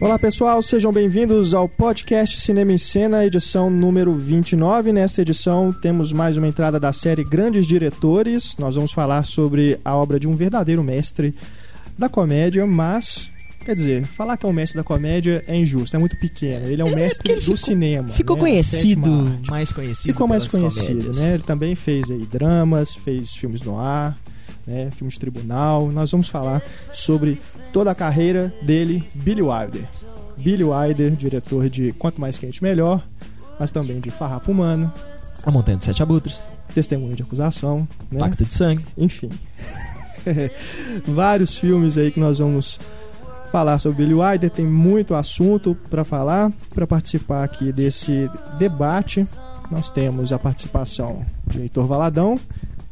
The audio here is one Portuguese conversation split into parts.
Olá pessoal, sejam bem-vindos ao podcast Cinema em Cena, edição número 29. Nesta edição temos mais uma entrada da série Grandes Diretores. Nós vamos falar sobre a obra de um verdadeiro mestre da comédia, mas Quer dizer, falar que é um mestre da comédia é injusto, é muito pequeno. Ele é um é, mestre do ficou, cinema. Ficou né? conhecido, mais conhecido. Ficou mais conhecido, né? Ele também fez aí dramas, fez filmes no ar, né? filmes de tribunal. Nós vamos falar sobre toda a carreira dele, Billy Wilder. Billy Wilder, diretor de Quanto Mais Quente Melhor, mas também de Farrapo Humano. A Montanha dos Sete Abutres. Testemunho de Acusação. Né? Pacto de Sangue. Enfim. Vários filmes aí que nós vamos falar sobre Billy Wilder, tem muito assunto para falar. Para participar aqui desse debate, nós temos a participação de Heitor Valadão,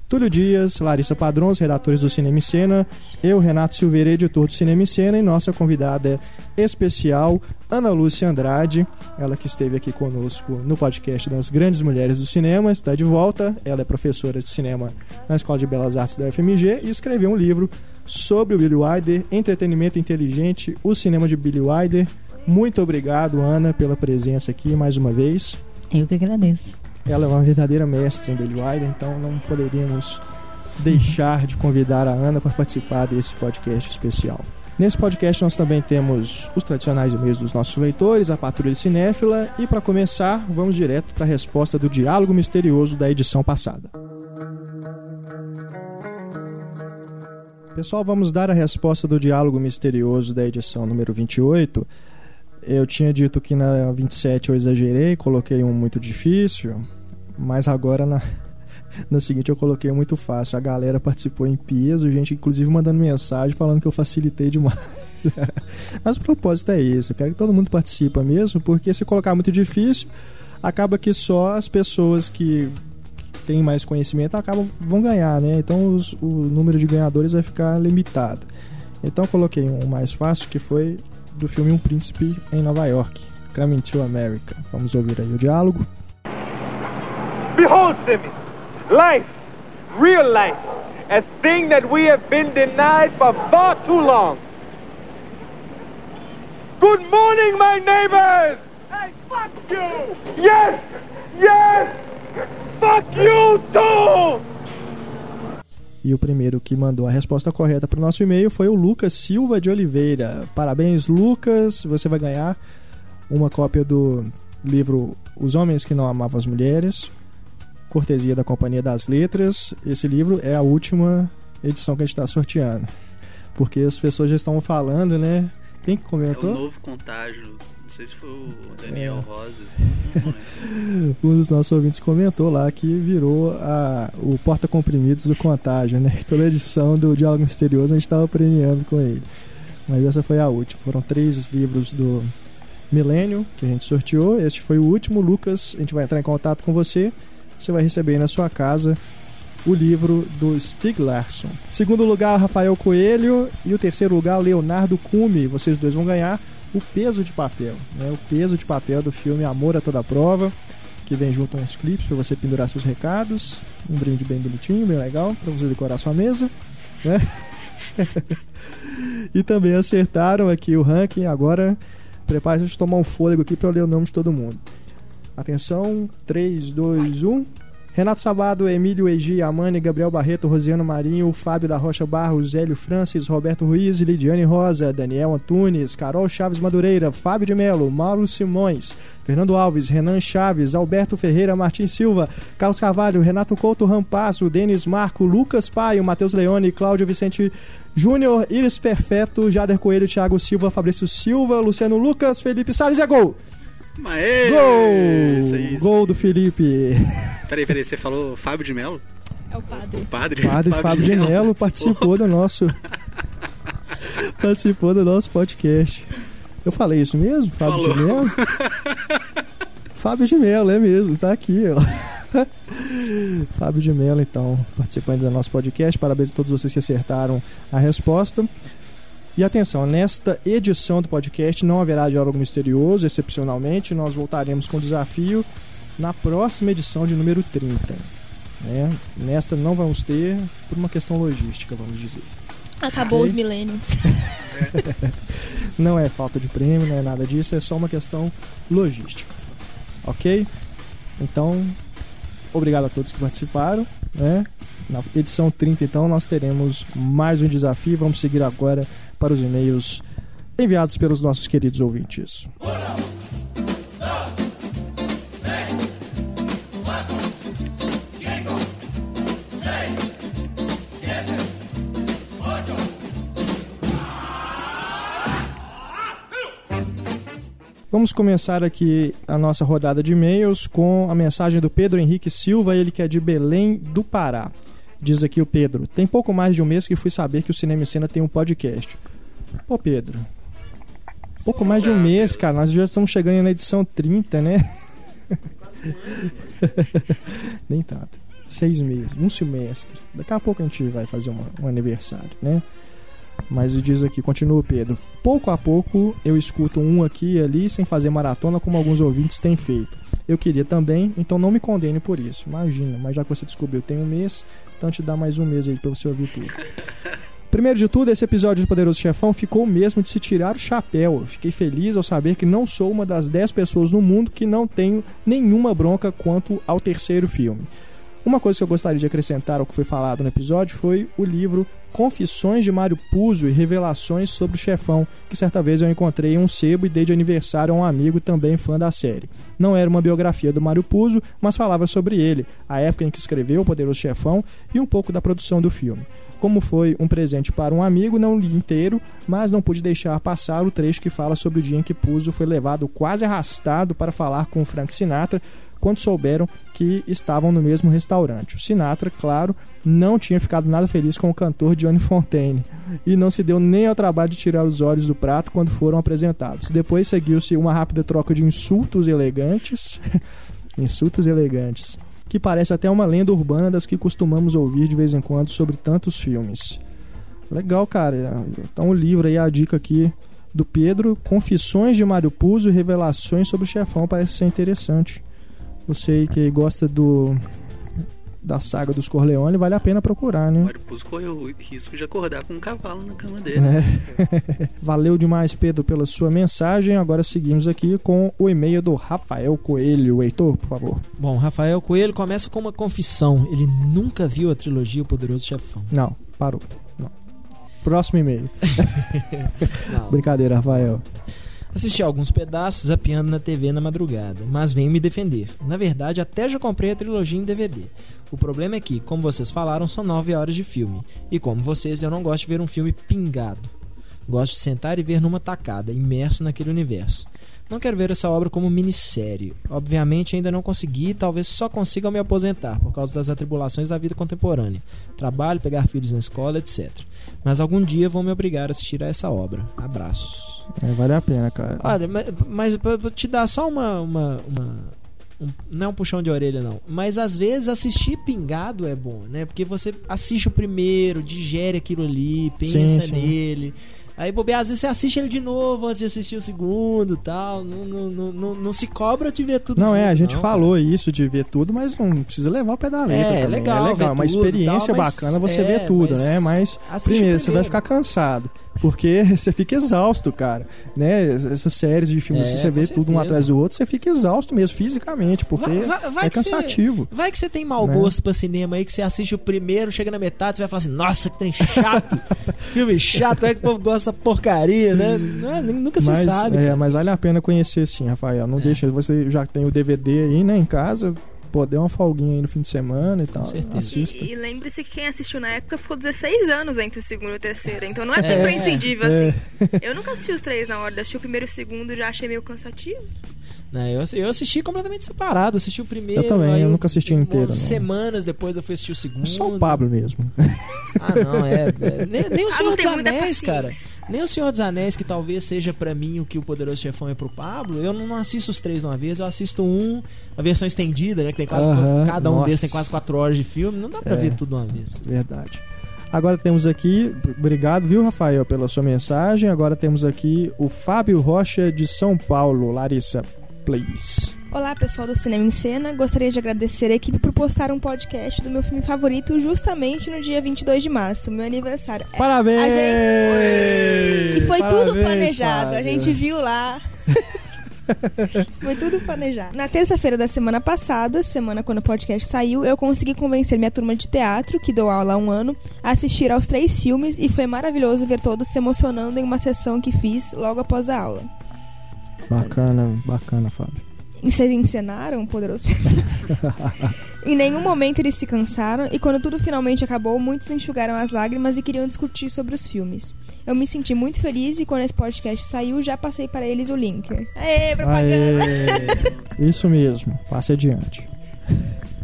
Túlio Dias, Larissa Padrão, os redatores do Cinema e Cena, eu, Renato Silveira, editor do Cinema e Cena, e nossa convidada especial, Ana Lúcia Andrade, ela que esteve aqui conosco no podcast das Grandes Mulheres do Cinema, está de volta. Ela é professora de cinema na Escola de Belas Artes da UFMG e escreveu um livro sobre o Billy Wilder, Entretenimento Inteligente, o cinema de Billy Wilder. Muito obrigado, Ana, pela presença aqui mais uma vez. Eu que agradeço. Ela é uma verdadeira mestre em Billy Wilder, então não poderíamos deixar de convidar a Ana para participar desse podcast especial. Nesse podcast nós também temos os tradicionais e-mails dos nossos leitores, a patrulha cinéfila e para começar, vamos direto para a resposta do diálogo misterioso da edição passada. Pessoal, vamos dar a resposta do diálogo misterioso da edição número 28. Eu tinha dito que na 27 eu exagerei, coloquei um muito difícil, mas agora na, na seguinte eu coloquei muito fácil. A galera participou em peso, gente inclusive mandando mensagem falando que eu facilitei demais. mas o propósito é esse, eu quero que todo mundo participe mesmo, porque se colocar muito difícil, acaba que só as pessoas que têm mais conhecimento acabam vão ganhar, né? Então os, o número de ganhadores vai ficar limitado. Então coloquei um mais fácil que foi do filme Um Príncipe em Nova York, Coming to America. Vamos ouvir aí o diálogo. Behold, Simeon, life, real life, a thing that we have been denied for far too long. Good morning, my neighbors! Hey, fuck you! Yes! Yes! Fuck you too! E o primeiro que mandou a resposta correta para o nosso e-mail foi o Lucas Silva de Oliveira. Parabéns, Lucas! Você vai ganhar uma cópia do livro Os Homens que Não Amavam as Mulheres, cortesia da Companhia das Letras. Esse livro é a última edição que a gente está sorteando. Porque as pessoas já estão falando, né? Quem que comentou? É o novo contágio não sei se foi o Daniel é. Rosa. um dos nossos ouvintes comentou lá que virou a, o porta-comprimidos do Contágio, né? Toda edição do Diálogo Misterioso a gente estava premiando com ele. Mas essa foi a última. Foram três livros do Milênio que a gente sorteou. Este foi o último. Lucas, a gente vai entrar em contato com você. Você vai receber aí na sua casa o livro do Stig Larsson. Segundo lugar, Rafael Coelho. E o terceiro lugar, Leonardo Cume. Vocês dois vão ganhar o peso de papel, né? O peso de papel do filme Amor a toda prova, que vem junto a uns clipes para você pendurar seus recados, um brinde bem bonitinho, bem legal para você decorar sua mesa, né? e também acertaram aqui o ranking. Agora, prepare-se de tomar um fôlego aqui para ler o nome de todo mundo. Atenção, 3, 2, 1. Renato Sabado, Emílio Egi, Amani, Gabriel Barreto, Rosiano Marinho, Fábio da Rocha Barros, Hélio Francis, Roberto Ruiz, Lidiane Rosa, Daniel Antunes, Carol Chaves Madureira, Fábio de Melo, Mauro Simões, Fernando Alves, Renan Chaves, Alberto Ferreira, Martins Silva, Carlos Carvalho, Renato Couto Rampasso, Denis Marco, Lucas Paio, Matheus Leone, Cláudio Vicente Júnior, Iris Perfeto, Jader Coelho, Thiago Silva, Fabrício Silva, Luciano Lucas, Felipe Salles é gol! Aê! Gol! Isso aí, isso. Gol do Felipe. Peraí, peraí, você falou Fábio de Melo? É o padre. O padre, padre Fábio, Fábio de Melo participou do nosso participou do nosso podcast. Eu falei isso mesmo? Fábio Falou. de Melo? Fábio de Melo, é mesmo, tá aqui, ó. Fábio de Mello, então, participando do nosso podcast. Parabéns a todos vocês que acertaram a resposta. E atenção, nesta edição do podcast não haverá diálogo misterioso, excepcionalmente. Nós voltaremos com o desafio na próxima edição de número 30. Né? Nesta não vamos ter, por uma questão logística, vamos dizer. Acabou Ok? os milênios. não é falta de prêmio, não é nada disso, é só uma questão logística. Ok? Então, obrigado a todos que participaram. Né? Na edição 30, então, nós teremos mais um desafio. Vamos seguir agora para os e-mails enviados pelos nossos queridos ouvintes. Vamos começar aqui a nossa rodada de e-mails com a mensagem do Pedro Henrique Silva, ele que é de Belém do Pará. Diz aqui o Pedro: Tem pouco mais de um mês que fui saber que o Cinema e Cena tem um podcast. Pô, Pedro. Pouco mais de um mês, cara. Nós já estamos chegando na edição 30, né? Nem tanto. Seis meses, um semestre. Daqui a pouco a gente vai fazer um aniversário, né? Mas diz aqui, continua Pedro. Pouco a pouco eu escuto um aqui e ali sem fazer maratona como alguns ouvintes têm feito. Eu queria também, então não me condene por isso. Imagina, mas já que você descobriu tem um mês, então te dá mais um mês aí pra você ouvir tudo. Primeiro de tudo, esse episódio do Poderoso Chefão ficou mesmo de se tirar o chapéu. Eu fiquei feliz ao saber que não sou uma das 10 pessoas no mundo que não tenho nenhuma bronca quanto ao terceiro filme. Uma coisa que eu gostaria de acrescentar ao que foi falado no episódio foi o livro Confissões de Mário Puzo e Revelações sobre o Chefão, que certa vez eu encontrei em um sebo e dei de aniversário a um amigo também fã da série. Não era uma biografia do Mário Puzo, mas falava sobre ele, a época em que escreveu O Poderoso Chefão e um pouco da produção do filme. Como foi um presente para um amigo, não li inteiro, mas não pude deixar passar o trecho que fala sobre o dia em que Puzo foi levado quase arrastado para falar com Frank Sinatra quando souberam que estavam no mesmo restaurante. O Sinatra, claro, não tinha ficado nada feliz com o cantor Johnny Fontaine e não se deu nem ao trabalho de tirar os olhos do prato quando foram apresentados. Depois seguiu-se uma rápida troca de insultos elegantes. insultos elegantes. Que parece até uma lenda urbana das que costumamos ouvir de vez em quando sobre tantos filmes. Legal, cara. Então o livro aí, a dica aqui do Pedro, Confissões de Mário Puzo e Revelações sobre o Chefão, parece ser interessante. Você que gosta do da saga dos Corleone, vale a pena procurar, né? O Mário Puzo correu o risco de acordar com um cavalo na cama dele. É. Valeu demais, Pedro, pela sua mensagem. Agora seguimos aqui com o e-mail do Rafael Coelho. Heitor, por favor. Bom, Rafael Coelho começa com uma confissão. Ele nunca viu a trilogia O Poderoso Chefão. Não, parou. Não. Próximo e-mail. Brincadeira, Rafael. Assisti alguns pedaços zapeando na TV na madrugada, mas venho me defender. Na verdade, até já comprei a trilogia em DVD. O problema é que, como vocês falaram, são 9 horas de filme. E como vocês, eu não gosto de ver um filme pingado. Gosto de sentar e ver numa tacada, imerso naquele universo. Não quero ver essa obra como minissérie. Obviamente ainda não consegui e talvez só consiga me aposentar, por causa das atribulações da vida contemporânea. Trabalho, pegar filhos na escola, etc. Mas algum dia vão me obrigar a assistir a essa obra. Abraços. É, vale a pena, cara. Olha, mas, mas pra te dar só uma. uma, uma- um- não é um puxão de orelha, não. Mas às vezes assistir pingado é bom, né? Porque você assiste o primeiro, digere aquilo ali, pensa Sim, sim. nele. Aí, bobear, às vezes você assiste ele de novo antes de assistir o segundo tal. Não, não, não, não, não se cobra de ver tudo. Não, é, a gente não, falou isso de ver tudo, mas não precisa levar o pé da letra. É, também. legal é legal, é uma experiência tal, bacana você é, ver tudo, mas né? Mas primeiro, o você vai primeiro. ficar cansado. Porque você fica exausto, cara. Né? Essas séries de filmes, É, assim, você vê tudo um certeza. atrás do outro, você fica exausto mesmo, fisicamente, porque Vai- vai- vai é que você- cansativo. Vai que você tem mau Né? gosto pra cinema aí, que você assiste o primeiro, chega na metade, você vai falar assim, nossa, que trem chato, filme chato, como é que o povo gosta dessa porcaria, né? Não é- nunca se Mas, sabe. é, mas vale a pena conhecer sim, Rafael. Não É. deixa, você já tem o DVD aí, né, em casa, pô, dê uma folguinha aí no fim de semana e tal. certeza. Assista. E, e lembre-se que quem assistiu na época ficou 16 anos entre o segundo e o terceiro, então não é tão É, imprescindível é. assim. Eu nunca assisti os três na ordem, assisti o primeiro e o segundo já achei meio cansativo. Né, eu, eu assisti completamente separado, assisti o primeiro. Eu também, aí eu nunca assisti inteiro. Semanas depois eu fui assistir o segundo. Só o Pablo mesmo. Ah, não, é. é, nem, nem o Ah, Senhor não dos Anéis, cara. Nem o Senhor dos Anéis, que talvez seja pra mim o que o Poderoso Chefão é pro Pablo, eu não assisto os três de uma vez, eu assisto um, a versão estendida, né? Que tem quase. Aham, cada um nossa. desses tem quase quatro horas de filme, não dá pra É. ver tudo de uma vez. Verdade. Agora temos aqui, obrigado, viu, Rafael, pela sua mensagem. Agora temos aqui o Fábio Rocha de São Paulo. Larissa, please. Olá, pessoal do Cinema em Cena. Gostaria de agradecer a equipe por postar um podcast do meu filme favorito justamente no dia 22 de março, meu aniversário. É, Parabéns! a gente- E foi tudo Parabéns, planejado. A Fábio. gente viu lá. Foi tudo planejado. Na terça-feira da semana passada, semana quando o podcast saiu, eu consegui convencer minha turma de teatro, que dou aula há um ano, a assistir aos três filmes e foi maravilhoso ver todos se emocionando em uma sessão que fiz logo após a aula. Bacana, bacana, Fábio. E vocês encenaram o Poderoso Em nenhum momento eles se cansaram e quando tudo finalmente acabou, muitos enxugaram as lágrimas e queriam discutir sobre os filmes. Eu me senti muito feliz e quando esse podcast saiu, já passei para eles o link. Aê, propaganda! Aê, isso mesmo, passe adiante.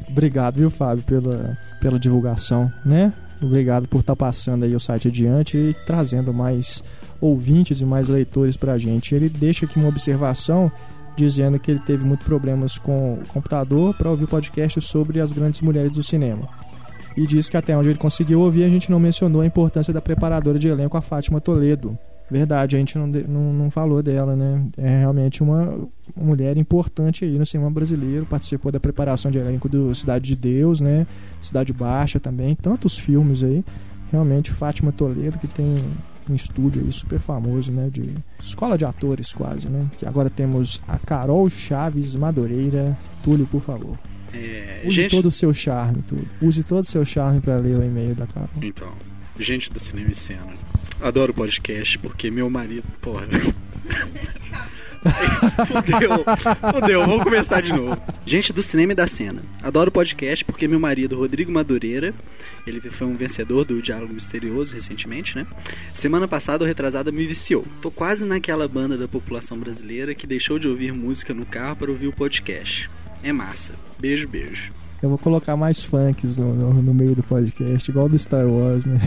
Obrigado, viu, Fábio, pela, pela divulgação, né? Obrigado por estar passando aí o site adiante e trazendo mais ouvintes e mais leitores pra gente. Ele deixa aqui uma observação dizendo que ele teve muitos problemas com o computador para ouvir podcast sobre as grandes mulheres do cinema. E diz que até onde ele conseguiu ouvir, a gente não mencionou a importância da preparadora de elenco, a Fátima Toledo. Verdade, a gente não, não, não falou dela, né? É realmente uma mulher importante aí no cinema brasileiro, participou da preparação de elenco do Cidade de Deus, né? Cidade Baixa também, tantos filmes aí. Realmente, Fátima Toledo, que tem um estúdio aí super famoso, né? De escola de atores quase, né? Que agora temos a Carol Chaves Madureira. Túlio, por favor. É, Use gente, todo o seu charme, Túlio. Use todo o seu charme para ler o e-mail da Carol. então, gente do cinema e cena. Adoro podcast porque meu marido, porra. fudeu, fudeu, vamos começar de novo. Gente do cinema e da cena. Adoro podcast porque meu marido, Rodrigo Madureira, ele foi um vencedor do Diálogo Misterioso recentemente, né? Semana passada, o retrasado me viciou. Tô quase naquela banda da população brasileira que deixou de ouvir música no carro para ouvir o podcast. É massa. Beijo, beijo. Eu vou colocar mais funks no, no- no meio do podcast, igual do Star Wars, né?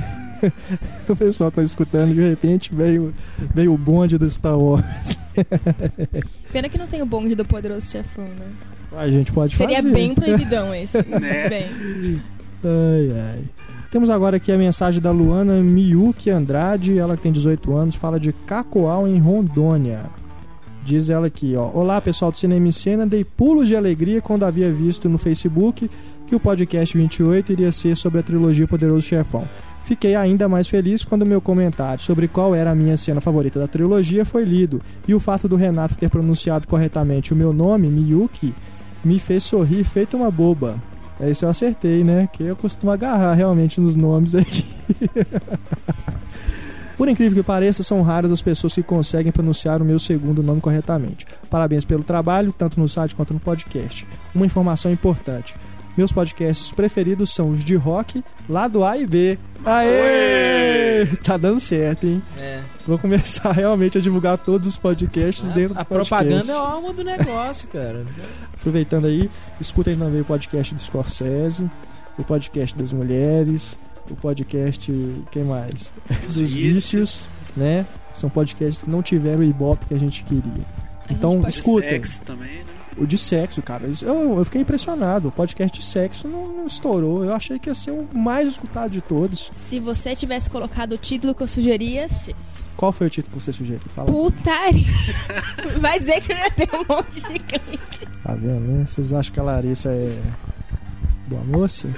o pessoal tá escutando, de repente veio, veio o bonde do Star Wars. Pena que não tem o bonde do Poderoso Chefão, né? A gente pode Seria fazer. bem proibidão esse. Né? Bem. Ai, ai. Temos agora aqui a mensagem da Luana Miyuki Andrade, ela que tem 18 anos, fala de Cacoal em Rondônia. Diz ela aqui, ó. Olá, pessoal do Cinema em Cena, dei pulos de alegria quando havia visto no Facebook que o podcast 28 iria ser sobre a trilogia Poderoso Chefão. Fiquei ainda mais feliz quando meu comentário sobre qual era a minha cena favorita da trilogia foi lido, e o fato do Renato ter pronunciado corretamente o meu nome, Miyuki, me fez sorrir feito uma boba. Esse eu acertei, né? Que eu costumo agarrar realmente nos nomes aqui. Por incrível que pareça, são raras as pessoas que conseguem pronunciar o meu segundo nome corretamente. Parabéns pelo trabalho, tanto no site quanto no podcast. Uma informação importante. Meus podcasts preferidos são os de rock, lado A e B. Aê! Tá dando certo, hein? É. Vou começar realmente a divulgar todos os podcasts dentro do A, a podcast. propaganda é a alma do negócio, cara. Aproveitando aí, escutem também o podcast do Scorsese, o podcast das mulheres, o podcast. Quem mais? Os Dos vícios, né? São podcasts que não tiveram o ibope que a gente queria. A gente Então, pode- escutem. Sexo também, né? O de sexo, cara. Eu, eu fiquei impressionado. O podcast de sexo não, não estourou. Eu achei que ia ser o mais escutado de todos. Se você tivesse colocado o título que eu sugeria, se... Qual foi o título que você sugeriu? Fala. putaria. Vai dizer que não ia ter um monte de cliques. Tá vendo, né? Vocês acham que a Larissa é. Boa moça?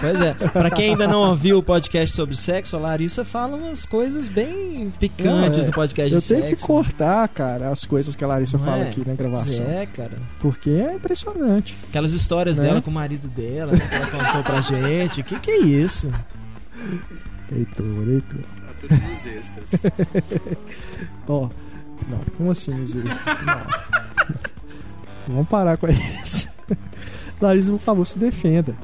Pois é. Pra quem ainda não ouviu o podcast sobre sexo, a Larissa fala umas coisas bem picantes Não, é. no podcast Eu de tenho sexo. que cortar, cara, as coisas que a Larissa Não fala é? aqui na gravação. É, cara. Porque é impressionante. Aquelas histórias Né? dela com o marido dela, né, que ela contou pra gente. Que que é isso? Heitor, Heitor. Tá tudo nos extras. Ó, não, como assim os extras? Não. Vamos parar com isso. Larissa, por favor, se defenda.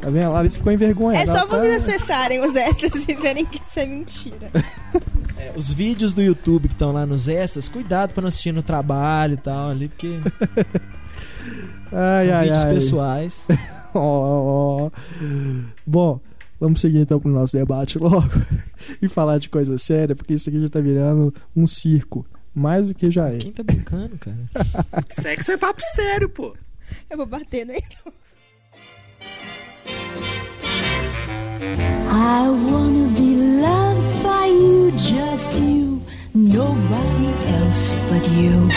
Tá vendo? A Larissa ficou envergonhada. É só tá- vocês acessarem os extras e verem que isso é mentira. É, os vídeos do YouTube que estão lá nos extras, cuidado pra não assistir no trabalho e tal ali, porque Ai, são ai, vídeos ai. pessoais. Ó, ó, ó. Bom, vamos seguir então pro nosso debate logo e falar de coisa séria, porque isso aqui já tá virando um circo. Mais do que já é. Quem tá brincando, cara? Sexo é papo sério, pô. Eu vou bater no Heitor. I wanna be loved by you, just you, nobody else but you.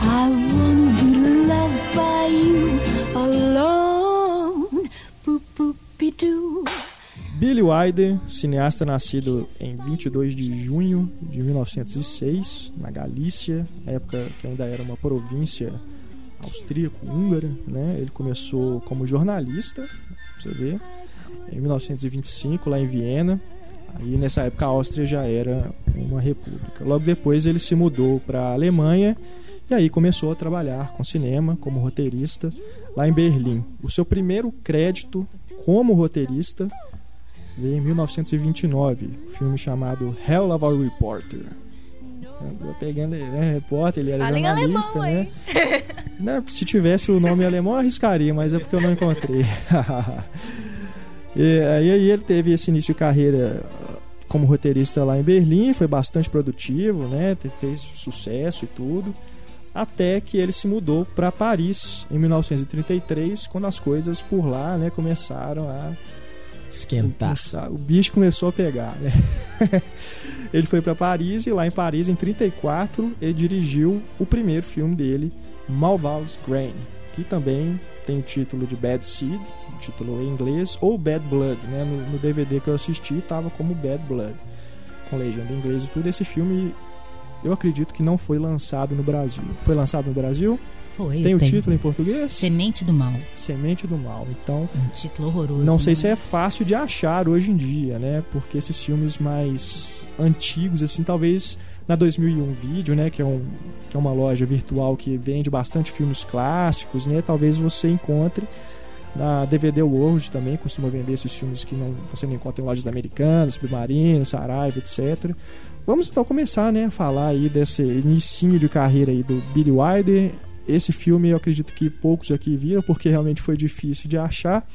I wanna be loved by you alone. Boop. Billy Wilder, cineasta nascido em 22 de junho de 1906, na Galícia, época que ainda era uma província austríaco-húngara, né? Ele começou como jornalista, você ver, em 1925 lá em Viena. Aí nessa época a Áustria já era uma república. Logo depois ele se mudou para a Alemanha e aí começou a trabalhar com cinema como roteirista lá em Berlim. O seu primeiro crédito como roteirista veio em 1929, filme chamado Hell of a Reporter. Eu pegando ele, né, repórter, ele era Fala em jornalista, alemão, né? Né, Se tivesse o nome alemão, eu arriscaria, mas é porque eu não encontrei. e aí, ele teve esse início de carreira ah, como roteirista lá em Berlim, foi bastante produtivo, né? Fez sucesso e tudo. Até que ele se mudou para Paris em 1933, quando as coisas por lá, né, começaram a Esquentar. Começar- O bicho começou a pegar, né? ele foi para Paris e lá em Paris, em 34, ele dirigiu o primeiro filme dele, Malval's Grain, que também tem o título de Bad Seed, o título em inglês, ou Bad Blood, né? No, no DVD que eu assisti estava como Bad Blood, com legenda em inglês e tudo. Esse filme, eu acredito que não foi lançado no Brasil. Foi lançado no Brasil? Foi, tem o tem. título em português? Semente do Mal. Semente do Mal. Então, Um título horroroso. não sei né? se é fácil de achar hoje em dia, né? Porque esses filmes mais antigos, assim, talvez na 2001 Vídeo, né? Que é, um, que é uma loja virtual que vende bastante filmes clássicos, né? Talvez você encontre na DVD World também, costuma vender esses filmes que não, você não encontra em lojas americanas, Submarino, Saraiva, etc. Vamos então começar, né? A falar aí desse inicinho de carreira aí do Billy Wilder. Esse filme eu acredito que poucos aqui viram, porque realmente foi difícil de achar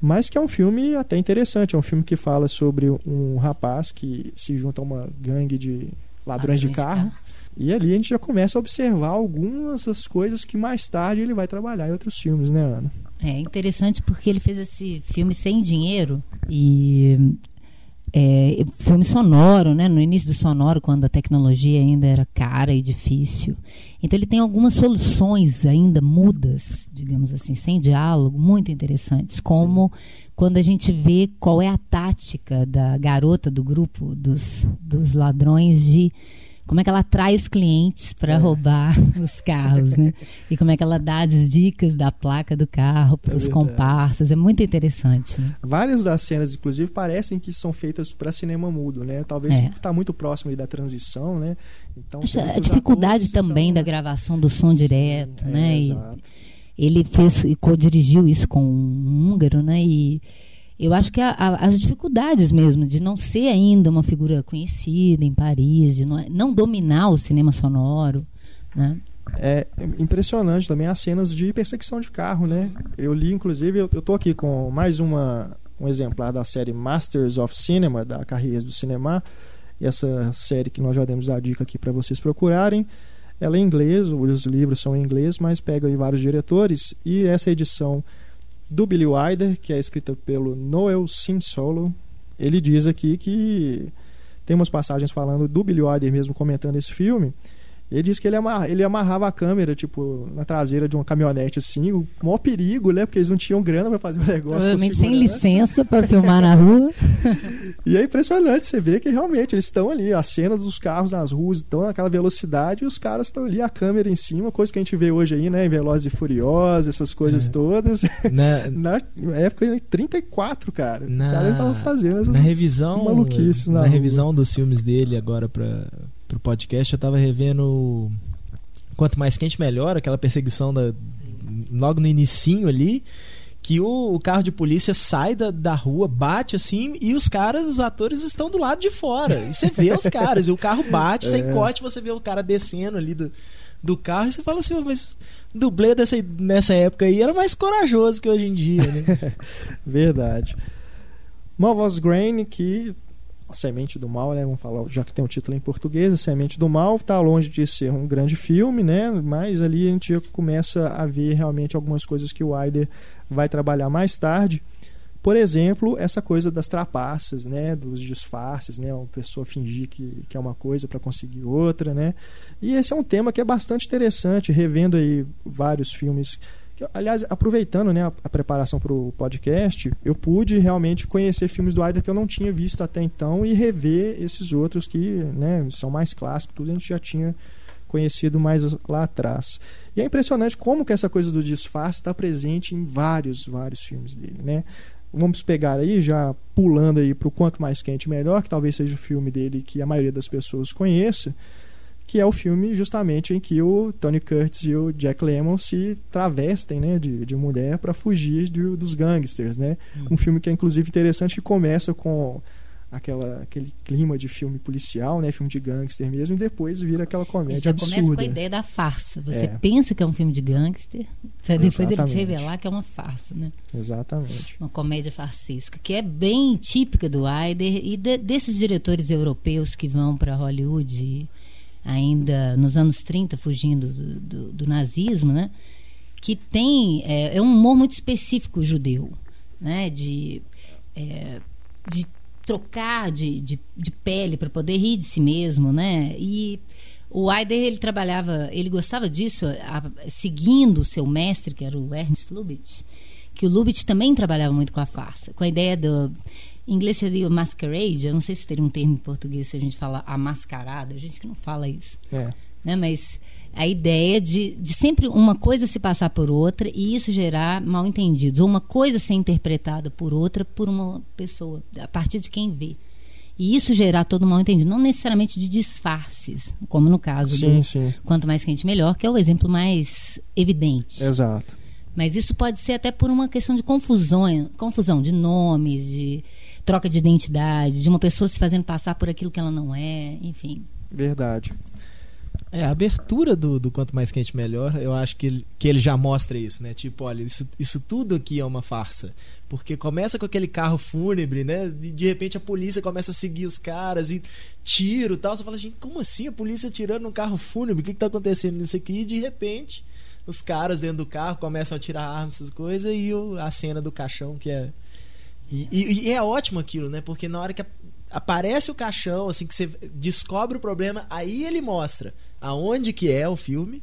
mas que é um filme até interessante. É um filme que fala sobre um rapaz que se junta a uma gangue de ladrões de carro. E ali a gente já começa a observar algumas das coisas que mais tarde ele vai trabalhar em outros filmes, né, Ana? É interessante porque ele fez esse filme sem dinheiro e é, filme sonoro, né? No início do sonoro, quando a tecnologia ainda era cara e difícil. Então ele tem algumas soluções ainda mudas, digamos assim, sem diálogo, muito interessantes, como quando a gente vê qual é a tática da garota do grupo dos, dos ladrões de como é que ela atrai os clientes para roubar os carros, né? E como é que ela dá as dicas da placa do carro para os verdade. comparsas. É muito interessante. Né? Várias das cenas, inclusive, parecem que são feitas para cinema mudo, né? Talvez É. está muito próximo da transição, né? Então, a dificuldade atores também estão- da gravação do som direto, É, né? Exato. ele fez e co-dirigiu isso com um húngaro, né? E eu acho que a- a- as dificuldades mesmo de não ser ainda uma figura conhecida em Paris, de não, não dominar o cinema sonoro, né? É impressionante também as cenas de perseguição de carro, né? Eu li, inclusive, eu, tô aqui com mais uma, um exemplar da série Masters of Cinema, da Carreiras do Cinema. Essa série que nós já demos a dica aqui para vocês procurarem. Ela é em inglês, os livros são em inglês, mas pega aí vários diretores. E essa edição do Billy Wilder, que é escrita pelo Noel Simsolo, ele diz aqui que tem umas passagens falando do Billy Wilder mesmo comentando esse filme. Ele diz que ele, amarra- ele amarrava a câmera, tipo, na traseira de uma caminhonete, assim, o maior perigo, né? Porque eles não tinham grana pra fazer o negócio. com Provavelmente sem segurança. licença para filmar na rua. E é impressionante você ver que realmente eles estão ali, as cenas dos carros nas ruas estão naquela velocidade e os caras estão ali, a câmera em cima, coisa que a gente vê hoje aí, né? Em Velozes e Furiosos, essas coisas É. todas. Na, Na época, em 34, cara. na, Os caras estavam fazendo essas na revisão, maluquices na na revisão dos filmes dele agora para podcast, eu tava revendo Quanto Mais Quente Melhor, aquela perseguição da logo no inicinho ali, que o, o carro de polícia sai da, da rua, bate assim, e os caras, os atores estão do lado de fora. E você vê os caras, e o carro bate, sem É. corte, você vê o cara descendo ali do, do carro, e você fala assim, "Ô, mas o dublê dessa, nessa época aí era mais corajoso que hoje em dia, né? Verdade. Malva's Grain, que a semente do mal, né? Vamos falar, já que tem um título em português, a semente do mal está longe de ser um grande filme, né? Mas ali a gente começa a ver realmente algumas coisas que o Wilder vai trabalhar mais tarde. Por exemplo, essa coisa das trapaças, né? Dos disfarces, né? Uma pessoa fingir que, que é uma coisa para conseguir outra, né? E esse é um tema que é bastante interessante, revendo aí vários filmes Que, Aliás, aproveitando né, a, a preparação para o podcast, eu pude realmente conhecer filmes do Aider que eu não tinha visto até então e rever esses outros que né, são mais clássicos, tudo a gente já tinha conhecido mais lá atrás. E é impressionante como que essa coisa do disfarce está presente em vários, vários filmes dele, né? Vamos pegar aí, já pulando aí para o Quanto Mais Quente Melhor, que talvez seja o filme dele que a maioria das pessoas conheça, que é o filme justamente em que o Tony Curtis e o Jack Lemmon se travestem né, de, de mulher para fugir de- dos gangsters, né? Um filme que é inclusive interessante que começa com aquela, aquele clima de filme policial, né, filme de gangster mesmo, e depois vira aquela comédia já começa absurda. com a ideia da farsa. Você É. pensa que é um filme de gangster, pra depois ele te Exatamente. revelar que é uma farsa, né? Exatamente. Uma comédia farcesca, que é bem típica do Aider e de- desses diretores europeus que vão para Hollywood ainda nos anos 30, fugindo do, do- do nazismo, né? Que tem é, é um humor muito específico judeu, né? De, é, de trocar de, de, de pele para poder rir de si mesmo, né? E o Aider ele trabalhava, ele gostava disso, a- seguindo o seu mestre, que era o Ernst Lubitsch, que o Lubitsch também trabalhava muito com a farsa, com a ideia do em inglês seria masquerade, eu não sei se teria um termo em português se a gente fala a mascarada, a gente que não fala isso É. né? Mas a ideia de, de sempre uma coisa se passar por outra e isso gerar mal entendidos, ou uma coisa ser interpretada por outra por uma pessoa, a partir de quem vê. E isso gerar todo mal entendido, não necessariamente de disfarces, como no caso Sim, do sim. Quanto Mais Quente Melhor, que é o exemplo mais evidente. Exato. Mas isso pode ser até por uma questão de confusão, confusão de nomes, de troca de identidade, de uma pessoa se fazendo passar por aquilo que ela não é, enfim. Verdade. É, a abertura do, do Quanto Mais Quente Melhor, eu acho que ele, que ele já mostra isso, né? Tipo, olha, isso, isso tudo aqui é uma farsa. Porque começa com aquele carro fúnebre, né? De, de repente a polícia começa a seguir os caras e tiro e tal. Você fala, gente, como assim a polícia tirando no carro fúnebre? O que, que tá acontecendo nisso aqui? E de repente, os caras dentro do carro começam a tirar armas, essas coisas, e o- a cena do caixão, que é. E, e- e é ótimo aquilo, né? Porque na hora que aparece o caixão, assim, que você descobre o problema, aí ele mostra aonde que é o filme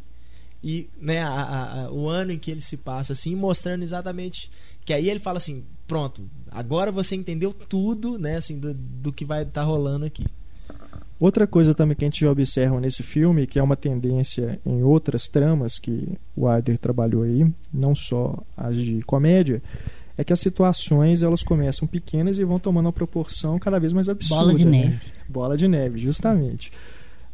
e né, a- a- o ano em que ele se passa, assim, mostrando exatamente. Que aí ele fala assim: pronto, agora você entendeu tudo, né, assim, do, do que vai estar rolando aqui. Outra coisa também que a gente já observa nesse filme, que é uma tendência em outras tramas que o Ader trabalhou aí, não só as de comédia, é que as situações elas começam pequenas e vão tomando uma proporção cada vez mais absurda. Bola de né? neve. Bola de neve, justamente.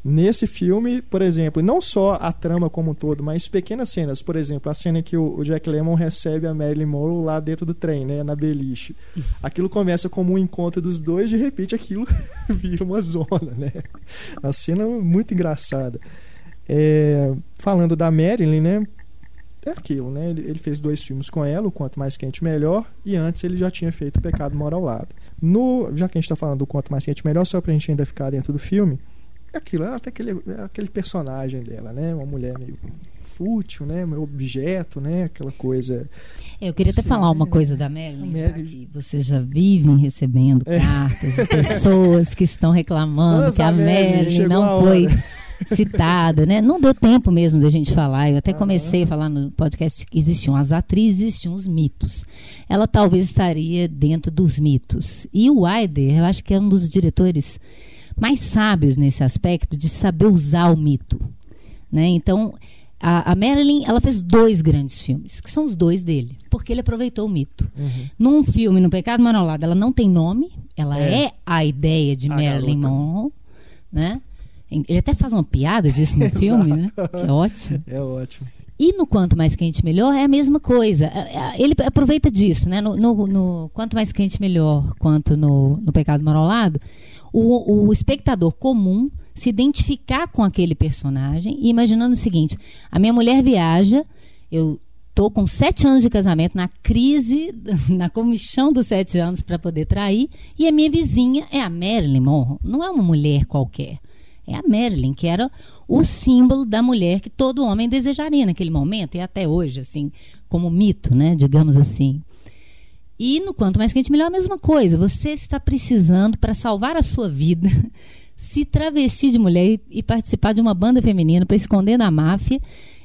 Nesse filme, por exemplo, não só a trama como um todo, mas pequenas cenas. Por exemplo, a cena que o Jack Lemmon recebe a Marilyn Monroe lá dentro do trem, né, na beliche. Aquilo começa como um encontro dos dois, de repente aquilo vira uma zona, né? A cena muito engraçada. É, falando da Marilyn, né? É aquilo, né? Ele, ele fez dois filmes com ela, o Quanto Mais Quente Melhor, e antes ele já tinha feito o Pecado Mora ao Lado. No, já que a gente está falando do Quanto Mais Quente Melhor, só pra gente ainda ficar dentro do filme, é aquilo, é até aquele, é aquele personagem dela, né? Uma mulher meio fútil, né? Meio objeto, né? Aquela coisa. Eu queria até Sim, falar uma é. coisa da Marilyn, A já Marilyn- que vocês já vivem recebendo É. cartas de pessoas que estão reclamando Fãs que a Marilyn, Marilyn a não foi citada, né? Não deu tempo mesmo da gente falar. Eu até comecei a falar no podcast que existiam as atrizes, existiam os mitos. Ela talvez estaria dentro dos mitos. E o Aider, eu acho que é um dos diretores mais sábios nesse aspecto de saber usar o mito, né? Então, a, a Marilyn, ela fez dois grandes filmes, que são os dois dele, porque ele aproveitou o mito. Num filme, no Pecado Manolado, ela não tem nome, ela É. é, a ideia de A Marilyn. Monroe, né? Ele até faz uma piada disso no filme, né? Que é ótimo. É ótimo. E no Quanto Mais Quente Melhor é a mesma coisa. É, é, Ele aproveita disso, né? No, no- no Quanto Mais Quente Melhor, quanto no, no Pecado Marolado, o, o espectador comum se identificar com aquele personagem e imaginando o seguinte: a minha mulher viaja, eu tô com sete anos de casamento, na crise, na comichão dos sete anos para poder trair, e a minha vizinha é a Marilyn Monroe, não é uma mulher qualquer. É a Marilyn, que era o símbolo da mulher que todo homem desejaria naquele momento e até hoje, assim, como mito, né? Digamos assim. E no Quanto Mais Quente Melhor é a mesma coisa. Você está precisando, para salvar a sua vida, se travestir de mulher e, participar de uma banda feminina para esconder da máfia.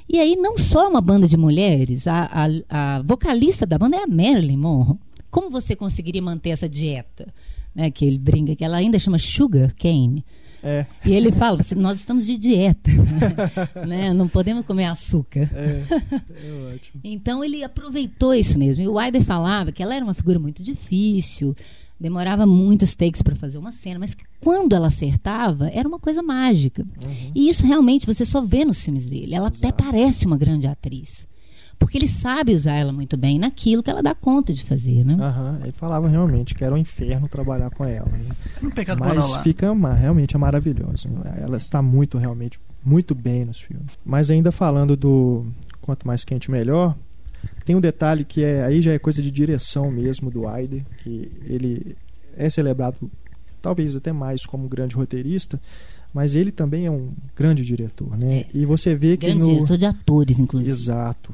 E aí não só uma banda de mulheres, a, a, a vocalista da banda é a Marilyn Monroe. Como você conseguiria manter essa dieta? Né, que ele brinca, que ela ainda chama sugar cane. É, E ele fala, "Você- nós estamos de dieta, né? não podemos comer açúcar. é, é ótimo. Então ele aproveitou isso mesmo. E o Wilder falava que ela era uma figura muito difícil, demorava muitos takes para fazer uma cena, mas que quando ela acertava, era uma coisa mágica. E isso realmente você só vê nos filmes dele. Ela até parece uma grande atriz. Porque ele sabe usar ela muito bem naquilo que ela dá conta de fazer, né? Aham, ele falava realmente que era um inferno trabalhar com ela. né? Não pecado Mas fica realmente é maravilhoso. Ela está muito, realmente, muito bem nos filmes. Mas ainda falando do Quanto Mais Quente Melhor, tem um detalhe que é aí já é coisa de direção mesmo do Aider, que ele é celebrado talvez até mais como grande roteirista, mas ele também é um grande diretor, né? É. E você vê que Grande no diretor de atores, inclusive. Exato.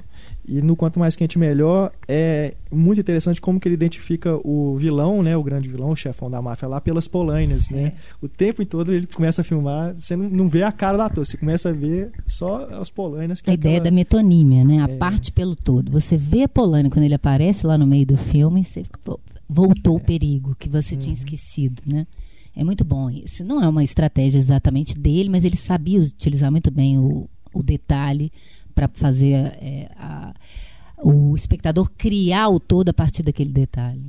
E no Quanto Mais Quente Melhor é muito interessante como que ele identifica o vilão, né, o grande vilão, o chefão da máfia lá, pelas polainas, né? O tempo todo ele começa a filmar, você não, vê a cara do ator, você começa a ver só as polainas. Que A é ideia da aquela- metonímia, né? A É. parte pelo todo. Você vê a Polônia quando ele aparece lá no meio do filme, você voltou o perigo que você tinha Uhum. esquecido, né? É muito bom isso. Não é uma estratégia exatamente dele, mas ele sabia utilizar muito bem o, o detalhe para fazer é, a- o espectador criar o todo a partir daquele detalhe.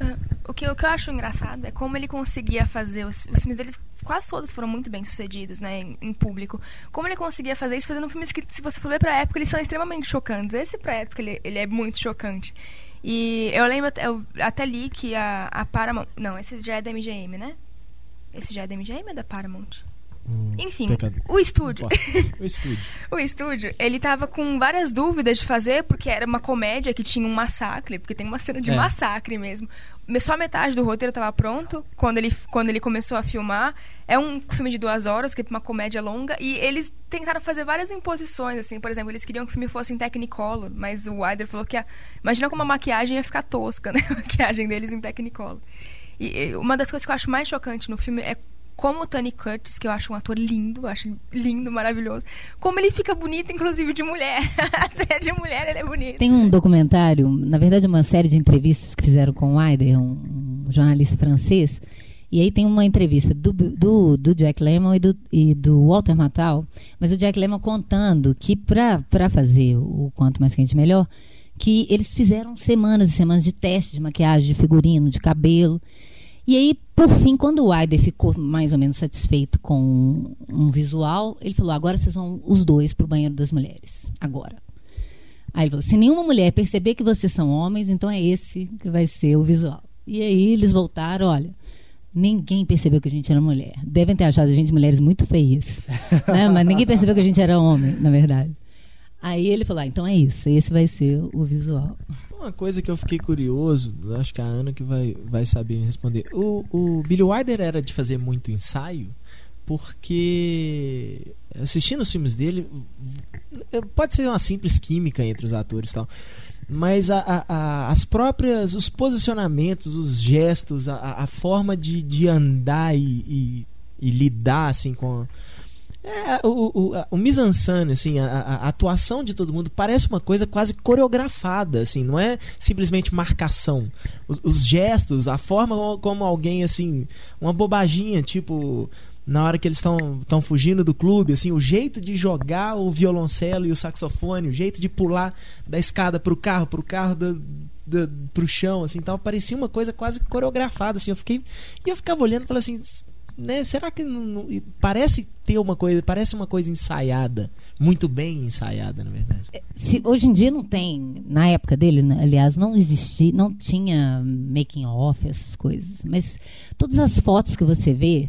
Ah, o, que, o que eu acho engraçado é como ele conseguia fazer. Os, os filmes dele, quase todos foram muito bem sucedidos, né, em, em público. Como ele conseguia fazer isso fazendo filmes que, se você for ver pra época, eles são extremamente chocantes. Esse, pra época, ele, ele é muito chocante. E eu lembro, eu até li que a, a Paramount. Não, esse já é da MGM, né? Esse já é da MGM ou é da Paramount? Hum, Enfim, pecado. o estúdio. O estúdio. O estúdio, ele tava com várias dúvidas de fazer, porque era uma comédia que tinha um massacre, porque tem uma cena de É. massacre mesmo. Me- Só metade do roteiro tava pronto quando ele, quando ele começou a filmar. É um filme de duas horas, que é uma comédia longa, e eles tentaram fazer várias imposições, assim. Por exemplo, eles queriam que o filme fosse em Technicolor, mas o Wilder falou que... A, imagina como a maquiagem ia ficar tosca, né? A maquiagem deles em Technicolor. E, e uma das coisas que eu acho mais chocante no filme é como o Tony Curtis, que eu acho um ator lindo, acho lindo, maravilhoso, como ele fica bonito, inclusive de mulher. Até de mulher ele é bonito. Tem um documentário, na verdade, uma série de entrevistas que fizeram com o Wilder, um, um jornalista francês. E aí tem uma entrevista do, do, do Jack Lemmon e do, e do Walter Matthau, mas o Jack Lemmon contando que para fazer o Quanto Mais Quente Melhor, que eles fizeram semanas e semanas de teste de maquiagem, de figurino, de cabelo. E aí, por fim, quando o Wilder ficou mais ou menos satisfeito com um visual, ele falou: agora vocês vão os dois pro banheiro das mulheres. Agora. Aí ele falou: se nenhuma mulher perceber que vocês são homens, então é esse que vai ser o visual. E aí eles voltaram: olha, ninguém percebeu que a gente era mulher. Devem ter achado a gente mulheres muito feias. né? Mas ninguém percebeu que a gente era homem, na verdade. Aí ele falou: ah, então é isso, esse vai ser o visual. Uma coisa que eu fiquei curioso, acho que a Ana que vai, vai saber me responder. O, o Billy Wilder era de fazer muito ensaio, porque assistindo os filmes dele, v- pode ser uma simples química entre os atores e tal. Mas a- a- as próprias, os posicionamentos, os gestos, a, a- a forma de, de andar e, e- e lidar assim com, é, o, o, o mise-en-scène, assim, a, a- atuação de todo mundo parece uma coisa quase coreografada, assim, não é simplesmente marcação. Os, os gestos, a forma como- alguém, assim, uma bobaginha, tipo, na hora que eles estão fugindo do clube, assim, o jeito de jogar o violoncelo e o saxofone, o jeito de pular da escada pro carro, pro carro do, pro chão, assim, tal, parecia uma coisa quase coreografada, assim, eu fiquei, e eu ficava olhando e falei assim, né, será que não, não- parece ter uma coisa, parece uma coisa ensaiada, muito bem ensaiada, na verdade. Se, hoje em dia não tem, na época dele, né, aliás, não existia, não tinha making off, essas coisas. Mas todas as fotos que você vê,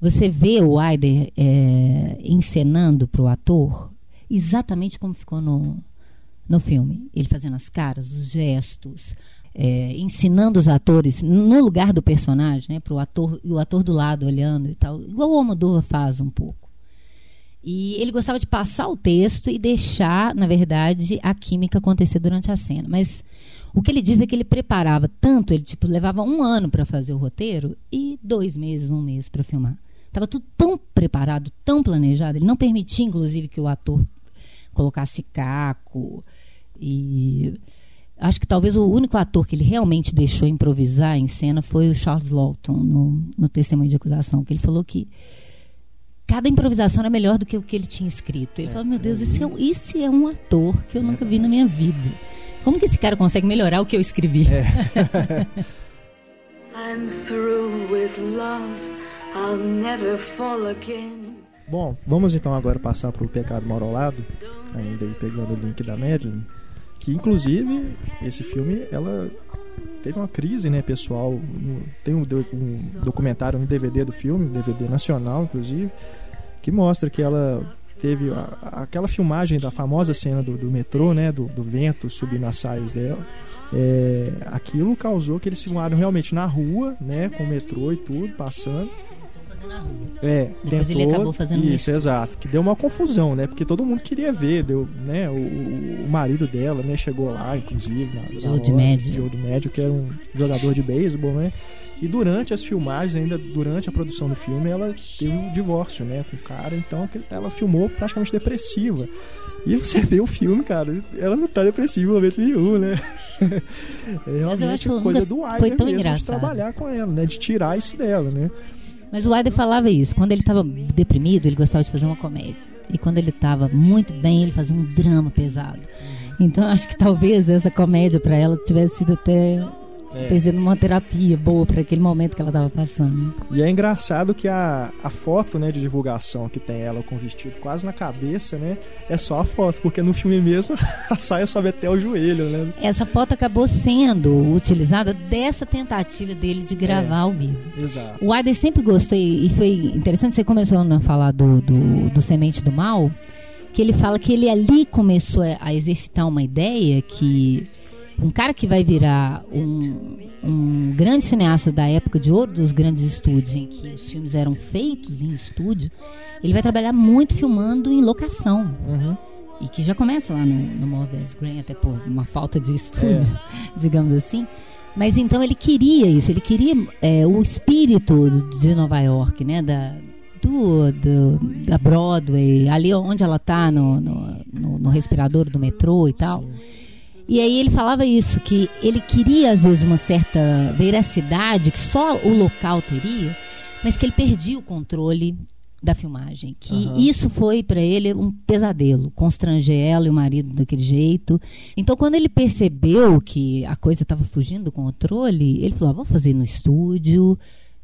você vê o Aider é, encenando para o ator exatamente como ficou no, no filme. Ele fazendo as caras, os gestos, é, ensinando os atores no lugar do personagem, né, para o ator e o ator do lado olhando e tal, igual o Almodóvar faz um pouco. E ele gostava de passar o texto e deixar, na verdade, a química acontecer durante a cena. Mas o que ele diz é que ele preparava tanto, ele tipo levava um ano para fazer o roteiro e dois meses, um mês para filmar. Tava tudo tão preparado, tão planejado. Ele não permitia, inclusive, que o ator colocasse caco e acho que talvez o único ator que ele realmente deixou improvisar em cena foi o Charles Lawton no, no testemunho de acusação, que ele falou que cada improvisação era melhor do que o que ele tinha escrito. Ele falou, meu Deus, esse é, esse é um ator que eu nunca vi na minha vida. Como que esse cara consegue melhorar o que eu escrevi? I'm through with love. I'll never fall again. Bom, vamos então agora passar para o Pecado Mora ao Lado, ainda aí pegando o link da Madeline, que inclusive esse filme ela teve uma crise, né, pessoal. Tem um, do- um documentário, um DVD do filme, DVD nacional, inclusive, que mostra que ela teve a- aquela filmagem da famosa cena do, do metrô, né, do, do vento subindo as saias dela. É, aquilo causou que eles filmaram realmente na rua, né, com o metrô e tudo passando. É, Depois tentou, ele acabou fazendo isso, isso. exato, que deu uma confusão, né? Porque todo mundo queria ver, deu, né? O, o- o marido dela, né? Chegou lá, inclusive, na, na Joe hora, DiMaggio. Joe DiMaggio, que era um jogador de beisebol, né? E durante as filmagens, ainda durante a produção do filme, ela teve um divórcio, né, com o cara, então ela filmou praticamente depressiva. E você vê o filme, cara, ela não tá depressiva em momento nenhum, né? É realmente acho que coisa nunca do foi Aider tão mesmo de engraçado. trabalhar com ela, né? De tirar isso dela, né? Mas o Aider falava isso. Quando ele estava deprimido, ele gostava de fazer uma comédia. E quando ele estava muito bem, ele fazia um drama pesado. Então acho que talvez essa comédia para ela tivesse sido até É. ter sido uma terapia boa para aquele momento que ela estava passando. E é engraçado que a, a foto né, de divulgação que tem ela com o vestido quase na cabeça, né? É só a foto, porque no filme mesmo a saia sobe até o joelho, né? Essa foto acabou sendo utilizada dessa tentativa dele de gravar É. ao vivo. Exato. O Aider sempre gostou, e foi interessante, você começou a falar do, do, do Semente do Mal, que ele fala que ele ali começou a- a exercitar uma ideia que um cara que vai virar um, um grande cineasta da época de outros dos grandes estúdios em que os filmes eram feitos em estúdio, ele vai trabalhar muito filmando em locação. Uhum. E que já começa lá no, no Morbes Green, até por uma falta de estúdio, digamos assim. Mas então ele queria isso, ele queria é, o espírito de Nova York, né? Da, do, do- da Broadway, ali onde ela tá no, no, no- no respirador do metrô e tal. E aí ele falava isso, que ele queria às vezes uma certa veracidade que só o local teria, mas que ele perdia o controle da filmagem. Que Aham. isso foi para ele um pesadelo, constranger ela e o marido daquele jeito. Então quando ele percebeu que a coisa estava fugindo do controle, ele falou: ah, vamos fazer no estúdio.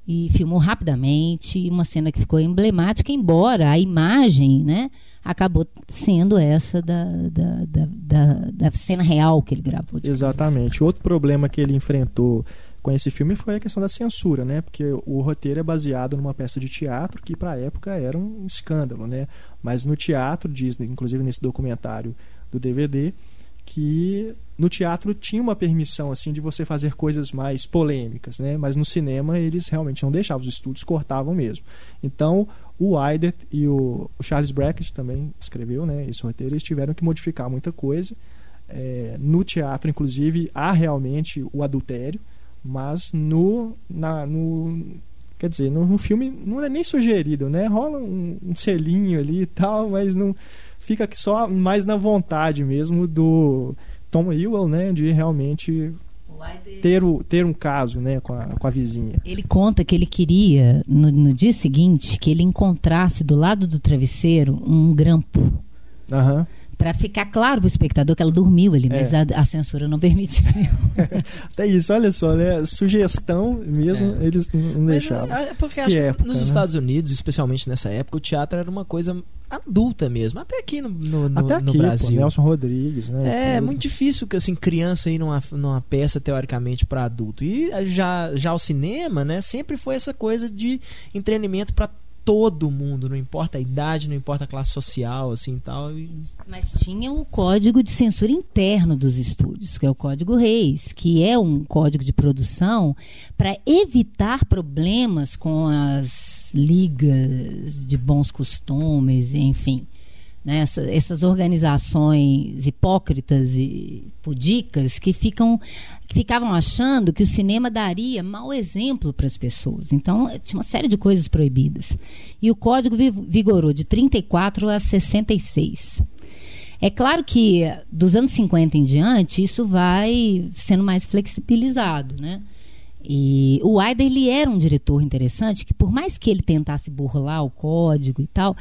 E filmou rapidamente uma cena que ficou emblemática, embora a imagem, né, acabou sendo essa da, da, da, da, da cena real que ele gravou. digamos Exatamente. Outro problema que ele enfrentou com esse filme foi a questão da censura, né? Porque o roteiro é baseado numa peça de teatro que para a época era um escândalo, né? Mas no teatro diz, inclusive nesse documentário do DVD, que no teatro tinha uma permissão assim de você fazer coisas mais polêmicas, né? Mas no cinema eles realmente não deixavam, os estúdios cortavam mesmo. Então o Aider e o, o Charles Brackett também escreveu, né? Esse roteiro eles tiveram que modificar muita coisa. É, no teatro, inclusive, há realmente o adultério, mas no, na, no quer dizer, no, no filme não é nem sugerido, né? Rola um, um selinho ali e tal, mas não fica só mais na vontade mesmo do Tom Ewell, né? De realmente ter, o, ter um caso, né? Com a, com a vizinha. Ele conta que ele queria, no, no dia seguinte, que ele encontrasse do lado do travesseiro um grampo. Aham. Pra ficar claro pro espectador que ela dormiu ali, mas É. a, a censura não permitiu. Até isso, olha só, né? Sugestão mesmo, É. eles não Mas, deixavam. é, é porque Que acho que época, nos né? Estados Unidos, especialmente nessa época, o teatro era uma coisa adulta mesmo. Até aqui no, no, no- Até no aqui, pô, Brasil. Nelson Rodrigues, né? É tudo. muito difícil que assim criança ir numa, numa peça teoricamente para adulto. E já já o cinema, né, sempre foi essa coisa de entretenimento para todo mundo, não importa a idade, não importa a classe social, assim, tal. Mas tinha o código de censura interno dos estúdios, que é o Código Reis, que é um código de produção para evitar problemas com as ligas de bons costumes, enfim. né, essa- essas organizações hipócritas e pudicas que ficam que ficavam achando que o cinema daria mau exemplo para as pessoas. Então, tinha uma série de coisas proibidas. E o código vi- vigorou de 34 a 66. É claro que dos anos 50 em diante, isso vai sendo mais flexibilizado, né? E o Aider, ele era um diretor interessante, que por mais que ele tentasse burlar o código e tal,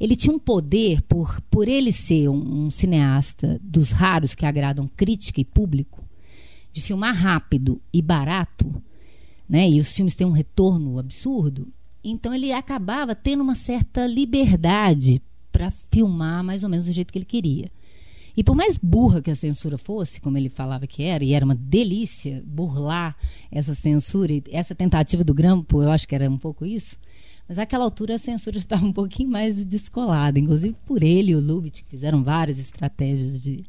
ele tinha um poder, por, por ele ser um, um cineasta dos raros que agradam crítica e público, de filmar rápido e barato, né? E os filmes têm um retorno absurdo. Então ele acabava tendo uma certa liberdade para filmar mais ou menos do jeito que ele queria. E por mais burra que a censura fosse, como ele falava que era, e era uma delícia burlar essa censura, e essa tentativa do Grampo, eu acho que era um pouco isso. Mas naquela altura a censura estava um pouquinho mais descolada, inclusive por ele e o Lubitsch, que fizeram várias estratégias de,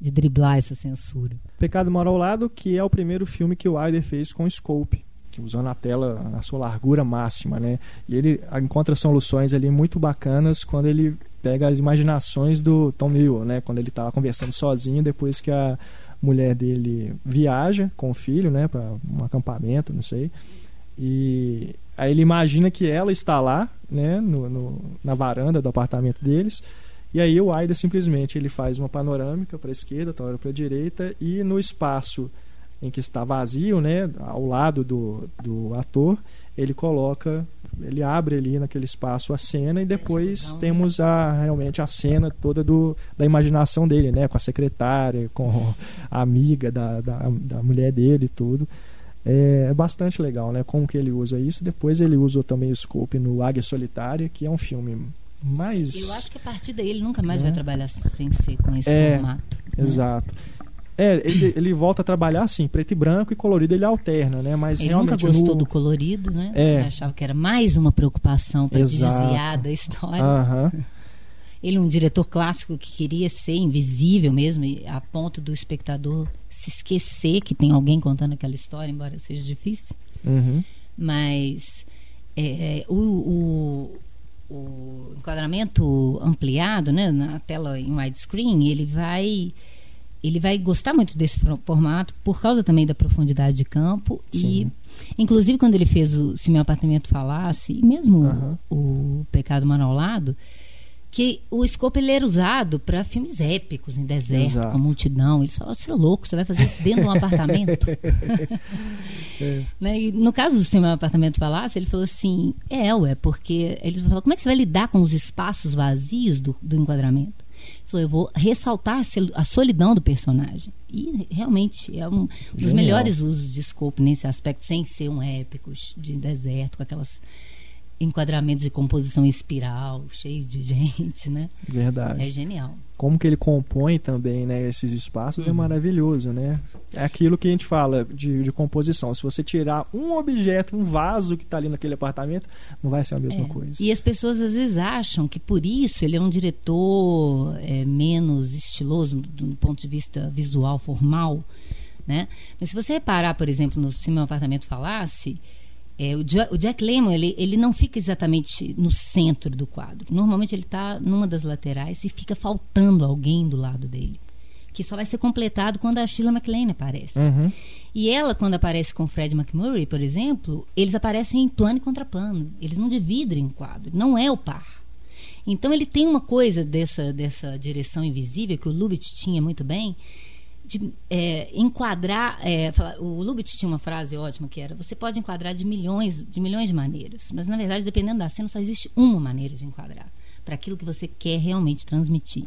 de driblar essa censura. Pecado Moral ao Lado, que é o primeiro filme que o Wilder fez com Scope, que usando a tela na sua largura máxima, né? E ele encontra soluções ali muito bacanas quando ele pega as imaginações do Tom Miller, né? Quando ele estava conversando sozinho depois que a mulher dele viaja com o filho, né, para um acampamento, não sei. E aí ele imagina que ela está lá, né, no, no na varanda do apartamento deles. E aí o Aida simplesmente ele faz uma panorâmica para a esquerda, outra para a direita e no espaço em que está vazio, né, ao lado do, do ator, ele coloca, ele abre ali naquele espaço a cena e depois temos a realmente a cena toda do, da imaginação dele, né, com a secretária, com a amiga da, da, da mulher dele e tudo. É, é bastante legal, né, como que ele usa isso. Depois ele usou também o scope no Águia Solitária, que é um filme mais... Eu acho que a partir daí ele nunca mais vai trabalhar sem ser com esse É, formato. né? É, ele, ele volta a trabalhar assim, preto e branco e colorido ele alterna, né? Mas Ele nunca realmente gostou no... do colorido, né? É. Ele achava que era mais uma preocupação para desviar da história. Aham. Ele é um diretor clássico que queria ser invisível mesmo, a ponto do espectador se esquecer que tem alguém contando aquela história, embora seja difícil. Uhum. Mas é, é, o, o, o enquadramento ampliado, né, na tela em widescreen, ele vai ele vai gostar muito desse formato por causa também da profundidade de campo Sim. e inclusive quando ele fez o Se Meu Apartamento Falasse e mesmo Aham. o, o Pecado Manolado que o scope ele era usado para filmes épicos em deserto, Exato. com multidão. Ele falou: você é louco, você vai fazer isso dentro de um apartamento? Né? E no caso do Se Meu Apartamento Falasse, ele falou assim: é, ué, porque. Ele falou: como é que você vai lidar com os espaços vazios do, do enquadramento? Eu vou ressaltar a sol- a solidão do personagem. E realmente é um dos Genial. melhores usos de scope nesse aspecto, sem ser um épico de deserto, com aquelas enquadramentos de composição em espiral, cheio de gente, né? Verdade. É genial. Como que ele compõe também né, esses espaços Uhum. é maravilhoso, né? É aquilo que a gente fala de, de composição. Se você tirar um objeto, um vaso que está ali naquele apartamento, não vai ser a mesma É. coisa. E as pessoas às vezes acham que por isso ele é um diretor é, menos estiloso do, do ponto de vista visual, formal, né? Mas se você reparar, por exemplo, no Se Meu Apartamento Falasse, é, o, Ja- o Jack Lemmon, ele, ele não fica exatamente no centro do quadro. Normalmente ele está numa das laterais e fica faltando alguém do lado dele. Que só vai ser completado quando a Sheila MacLaine aparece. Uhum. E ela, quando aparece com o Fred McMurray, por exemplo, eles aparecem em plano e contraplano. Eles não dividem o quadro. Não é o par. Então ele tem uma coisa dessa, dessa direção invisível que o Lubitsch tinha muito bem, de é, enquadrar. é, o Lubitsch tinha uma frase ótima que era: você pode enquadrar de milhões, de milhões de maneiras, mas na verdade, dependendo da cena, só existe uma maneira de enquadrar para aquilo que você quer realmente transmitir.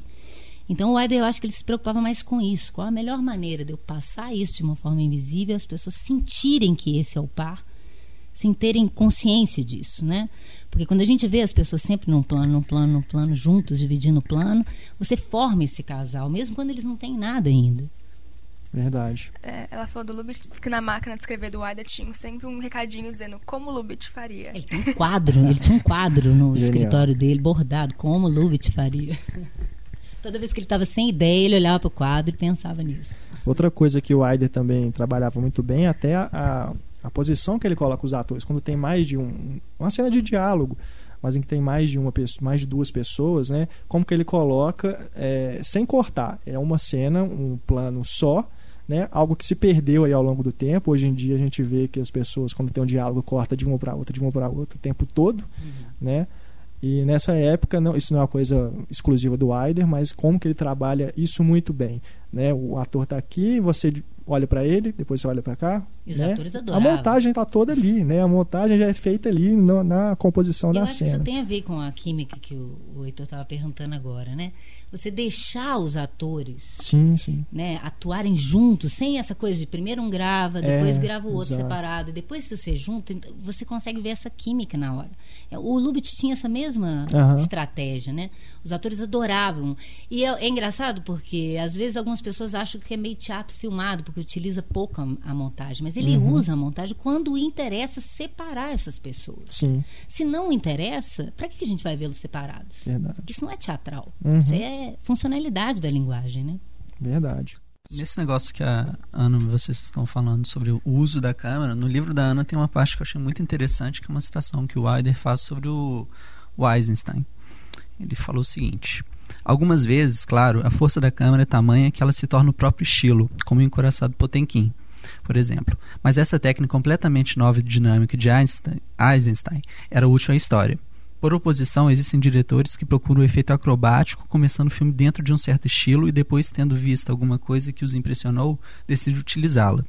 Então o Aider, eu acho que ele se preocupava mais com isso. Qual a melhor maneira de eu passar isso de uma forma invisível, as pessoas sentirem que esse é o par, sem terem consciência disso, né? Porque quando a gente vê as pessoas sempre num plano, num plano, num plano, juntos, dividindo o plano, você forma esse casal, mesmo quando eles não têm nada ainda. Verdade. É, ela falou do Lubitsch disse que na máquina de escrever do Aida tinha sempre um recadinho dizendo como o Lubitsch faria. Ele tem um quadro, ele tinha um quadro no Genial. escritório dele, bordado, como o Lubitsch faria. Toda vez que ele estava sem ideia, ele olhava para o quadro e pensava nisso. Outra coisa que o Aider também trabalhava muito bem, até a, a, a posição que ele coloca os atores, quando tem mais de um. Uma cena de diálogo, mas em que tem mais de uma pessoa, mais de duas pessoas, né? Como que ele coloca é, sem cortar. É uma cena, um plano só, né? Algo que se perdeu aí ao longo do tempo. Hoje em dia a gente vê que as pessoas, quando tem um diálogo, corta de uma para outra, de uma para outra o tempo todo, né? E nessa época, não, isso não é uma coisa exclusiva do Aider, mas como que ele trabalha isso muito bem. Né? O ator está aqui, você olha para ele, depois você olha para cá. E os né? atores A montagem está toda ali, né? A montagem já é feita ali no- na composição Eu da acho que isso cena. tem a ver com a química que o, o Heitor estava perguntando agora, né? Você deixar os atores Sim, sim. né, atuarem juntos, sem essa coisa de primeiro um grava, depois É, grava o outro exato. separado, e depois se você junta, então, você consegue ver essa química na hora. É, O Lubitsch tinha essa mesma Aham. estratégia, né? Os atores adoravam. E é, é engraçado porque às vezes algumas pessoas acham que é meio teatro filmado, porque utiliza pouco a, a montagem, mas ele Uhum. usa a montagem quando interessa separar essas pessoas. Sim, Se não interessa, para que que a gente vai vê-los separados? verdade. Isso não é teatral. Uhum. Isso é funcionalidade da linguagem, né? Verdade. Nesse negócio que a Ana e vocês estão falando sobre o uso da câmera, no livro da Ana tem uma parte que eu achei muito interessante, que é uma citação que o Wilder faz sobre o, o Eisenstein. Ele falou o seguinte: Algumas vezes, claro, a força da câmera é tamanha que ela se torna o próprio estilo, como o encoraçado Potemkin, por exemplo. Mas essa técnica completamente nova e dinâmica de Einstein, Eisenstein era útil à história. Por oposição, existem diretores que procuram o efeito acrobático, começando o filme dentro de um certo estilo e depois, tendo visto alguma coisa que os impressionou, decidem utilizá-la.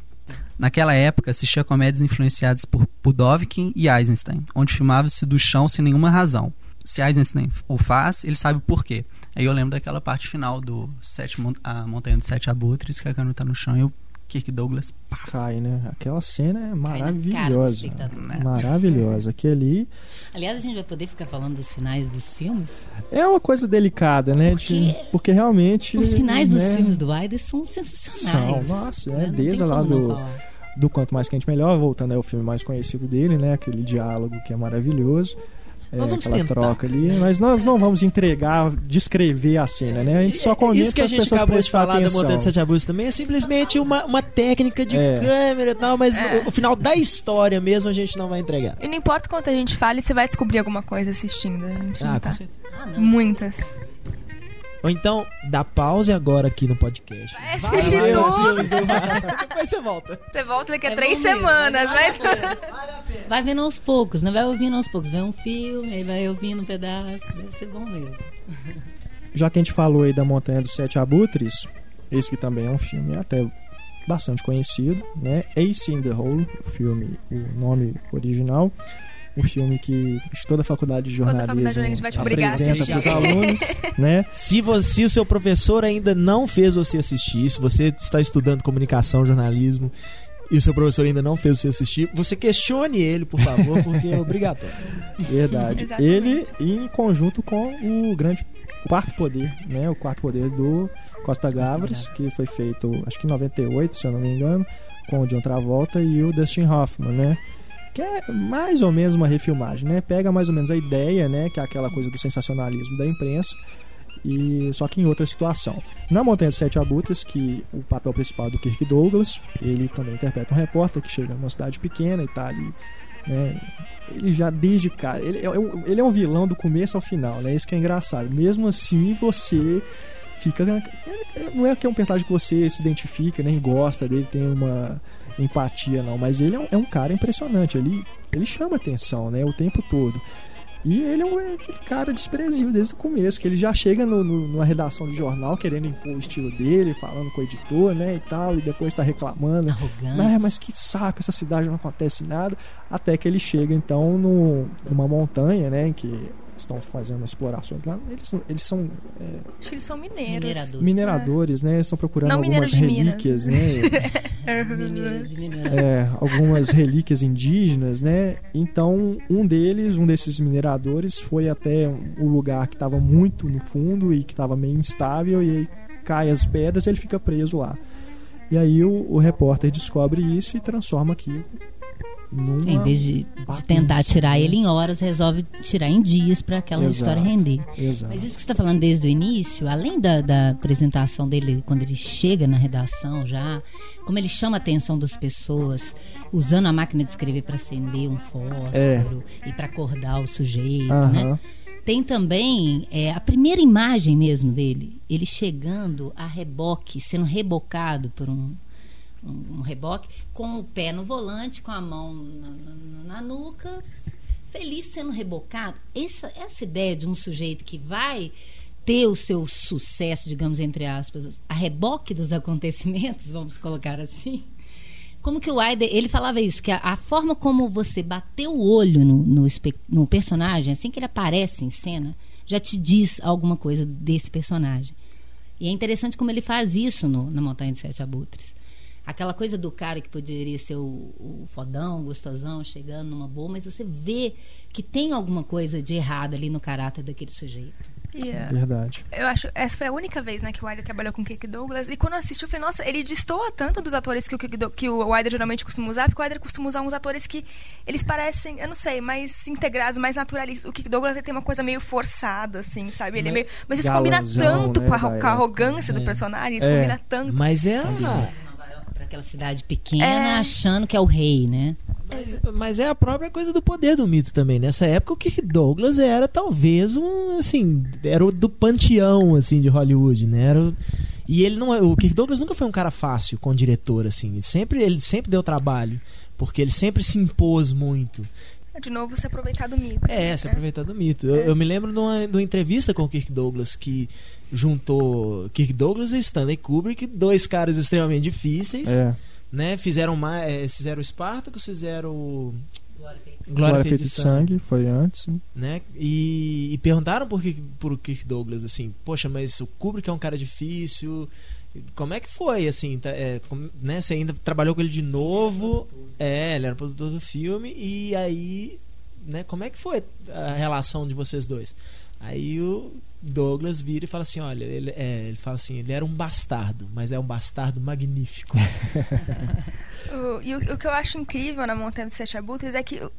Naquela época, assistia comédias influenciadas por Pudovkin e Eisenstein, onde filmava-se do chão sem nenhuma razão. Se Eisenstein o faz, ele sabe o porquê. Aí eu lembro daquela parte final do sete, a Montanha dos Sete Abutres, que a câmera tá no chão e o Kirk Douglas pá, Cai, né? Aquela cena é maravilhosa. né? Maravilhosa. Aquele Aliás, a gente vai poder ficar falando dos finais dos filmes. é uma coisa delicada, né? Porque de- porque realmente. Os finais dos né, filmes do Wilder são sensacionais. São, nossa, né? é, desde lá do- do Quanto Mais Quente Melhor, voltando ao filme mais conhecido dele, né? Aquele diálogo que é maravilhoso. É, Nós vamos aquela tentar. troca ali, mas nós não vamos entregar, descrever a cena, né? A gente só comenta Isso que a gente pessoas acabou de falar da atenção. Montanha de Sete Abusos também é simplesmente uma, uma técnica de É. câmera e tal, mas É. no, o final da história mesmo a gente não vai entregar. E não importa quanto a gente fale, você vai descobrir alguma coisa assistindo. A gente não Ah, tá. com certeza. Ah, não. Muitas. Ou então, dá pause agora aqui no podcast. Vai Vai assistir os tudo. Depois você volta. Você volta daqui a É três mesmo, semanas, vale mas. a pena. Vai vendo aos poucos, não vai ouvindo aos poucos. Vê um filme, aí vai ouvindo um pedaço. Deve ser bom mesmo. Já que a gente falou aí da Montanha dos Sete Abutres, esse que também é um filme até bastante conhecido, né? Ace in the Hole, o filme, o nome original. Um filme que toda a faculdade de Toda a jornalismo faculdade de vai te obrigar a apresenta para os alunos, né? Se, você, se o seu professor ainda não fez você assistir, se você está estudando comunicação, jornalismo, e o seu professor ainda não fez você assistir, você questione ele, por favor, porque é obrigatório. Verdade. Ele em conjunto com o grande quarto poder, né? O quarto poder do Costa Gavras, que foi feito, acho que em 98, se eu não me engano, com o John Travolta e o Dustin Hoffman, né? Que é mais ou menos uma refilmagem, né? Pega mais ou menos a ideia, né? Que é aquela coisa do sensacionalismo da imprensa, e só que em outra situação. Na Montanha dos Sete Abutres, que o papel principal é do Kirk Douglas, ele também interpreta um repórter que chega numa cidade pequena e tá ali, né? Ele já desde cara, ele é, um- ele é um vilão do começo ao final, né? Isso que é engraçado. Mesmo assim, você fica ele- não é que é um personagem que você se identifica, nem gosta dele, tem uma empatia não, mas ele é um, é um cara impressionante, ele ele chama atenção, né, o tempo todo. E ele é um, é aquele cara desprezível desde o começo, que ele já chega no, no- numa redação de jornal querendo impor o estilo dele, falando com o editor, né, e tal, e depois tá reclamando. Arrogante. Mas, mas que saco, essa cidade não acontece nada. Até que ele chega então no, numa montanha, né, em que estão fazendo explorações lá. Eles, eles são é, Acho que eles são mineiros. Minerador. mineradores, né, estão procurando Não algumas Minas. relíquias, né, Mineiro de minerador. é, algumas relíquias indígenas, né? Então, um deles, um desses mineradores, foi até um lugar que estava muito no fundo e que estava meio instável, e aí cai as pedras e ele fica preso lá. E aí o, o repórter descobre isso e transforma aquilo numa. Em vez de, de tentar tirar né? ele em horas, resolve tirar em dias para aquela Exato. história render. Exato. Mas isso que você está falando desde o início, além da, da apresentação dele, quando ele chega na redação já, como ele chama a atenção das pessoas, usando a máquina de escrever para acender um fósforo e para acordar o sujeito, né? Tem também é, a primeira imagem mesmo dele, ele chegando a reboque, sendo rebocado por um, um, reboque, com o pé no volante, com a mão na, na- na nuca, feliz sendo rebocado. Essa, essa ideia de um sujeito que vai ter o seu sucesso, digamos, entre aspas, a reboque dos acontecimentos, vamos colocar assim. Como que o Aider, ele falava isso, que a, a forma como você bateu o olho no, no, no personagem, assim que ele aparece em cena, já te diz alguma coisa desse personagem. E é interessante como ele faz isso no, na Montanha de Sete Abutres. Aquela coisa do cara que poderia ser o, o fodão, o gostosão, chegando numa boa, mas você vê que tem alguma coisa de errado ali no caráter daquele sujeito. E, eh, Verdade. Eu acho, essa foi a única vez, né, que o Wilder trabalhou com o Kirk Douglas. E quando eu assisti, eu falei, nossa, ele destoa tanto dos atores que o, Kirk que o Wilder geralmente costuma usar, porque o Wilder costuma usar uns atores que eles parecem, eu não sei, mais integrados, mais naturalistas. O Kirk Douglas ele tem uma coisa meio forçada, assim, sabe? Ele é meio, mas isso combina Galanzão, tanto né, com, a, com a arrogância do É. personagem, isso É. combina tanto. Mas é a, Aquela cidade pequena, É. achando que é o rei, né? Mas, mas é a própria coisa do poder do mito também. Nessa época, o Kirk Douglas era talvez um, assim, era o do panteão, assim, de Hollywood, né? Era o- e ele não é, o Kirk Douglas nunca foi um cara fácil com diretor, assim. Ele sempre, ele sempre deu trabalho, porque ele sempre se impôs muito. De novo, se aproveitar do mito. É, se aproveitar do mito. Eu, eu me lembro de uma, de uma entrevista com o Kirk Douglas que juntou Kirk Douglas e Stanley Kubrick, dois caras extremamente difíceis, É. né? Fizeram mais, fizeram o Spartacus, fizeram o Glória Feita de Sangue, foi antes. né? E, e perguntaram por que por Kirk Douglas assim, poxa, mas o Kubrick é um cara difícil. Como é que foi assim, tá- é, como- né? Você ainda trabalhou com ele de novo? É, ele era produtor do filme e aí, né? Como é que foi a relação de vocês dois? Aí o Douglas vira e fala assim, olha, ele, é, ele fala assim, ele era um bastardo, mas é um bastardo magnífico. O- e o, o que eu acho incrível na Montanha dos Sete Abutres é que o,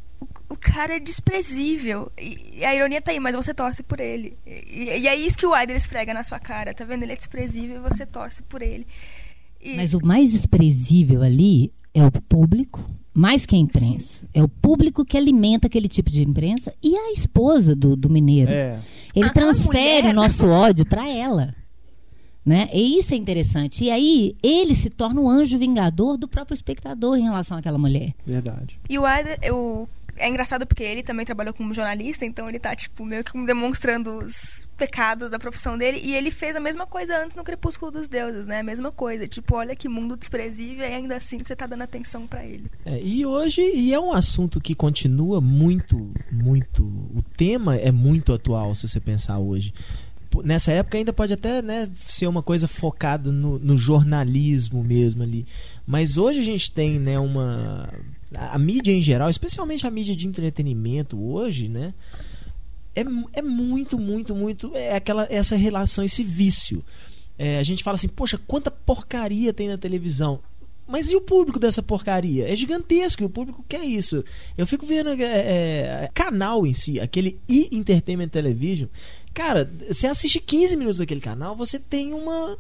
o- cara é desprezível. E, e a ironia tá aí, mas você torce por ele. E, e é isso que o Wilder esfrega na sua cara, tá vendo? Ele é desprezível e você torce por ele. E- Mas o mais desprezível ali é o público, mais que a imprensa. É o público que alimenta aquele tipo de imprensa e a esposa do, do mineiro. É. Ele A- transfere mulher- o nosso ódio para ela. Né? E isso é interessante. E aí ele se torna o anjo vingador do próprio espectador em relação àquela mulher. Verdade. E o Wilder, eu, é engraçado porque ele também trabalhou como jornalista, então ele tá, tipo, meio que demonstrando os pecados da profissão dele. E ele fez a mesma coisa antes no Crepúsculo dos Deuses, né? A mesma coisa. Tipo, olha que mundo desprezível e ainda assim você tá dando atenção pra ele. É, e hoje, e é um assunto que continua muito, muito. O tema é muito atual, se você pensar hoje. Nessa época ainda pode até né, ser uma coisa focada no, no jornalismo mesmo ali. Mas hoje a gente tem né, uma. A, a mídia em geral, especialmente a mídia de entretenimento hoje, né? É, é muito, muito, muito. É aquela, essa relação, esse vício. É, a gente fala assim, poxa, quanta porcaria tem na televisão. Mas e o público dessa porcaria? É gigantesco, o público quer isso. Eu fico vendo é, é, canal em si, aquele e-entertainment television. Cara, você assiste 15 minutos daquele canal, você tem uma.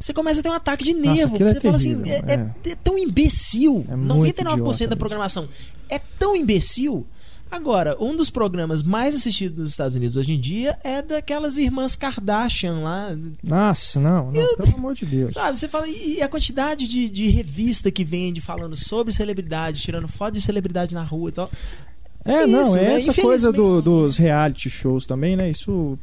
Você começa a ter um ataque de Nossa, nervo. aquilo é você fala assim, terrível, é, é- é tão imbecil. É muito 99% da programação é tão imbecil. Agora, um dos programas mais assistidos nos Estados Unidos hoje em dia é daquelas irmãs Kardashian lá, Nossa, não, não pelo amor de Deus. Sabe, você fala, e a quantidade de, de revista que vende falando sobre celebridade, tirando foto de celebridade na rua e tal. É, É não, isso, é né? essa coisa do- dos reality shows também, né? Isso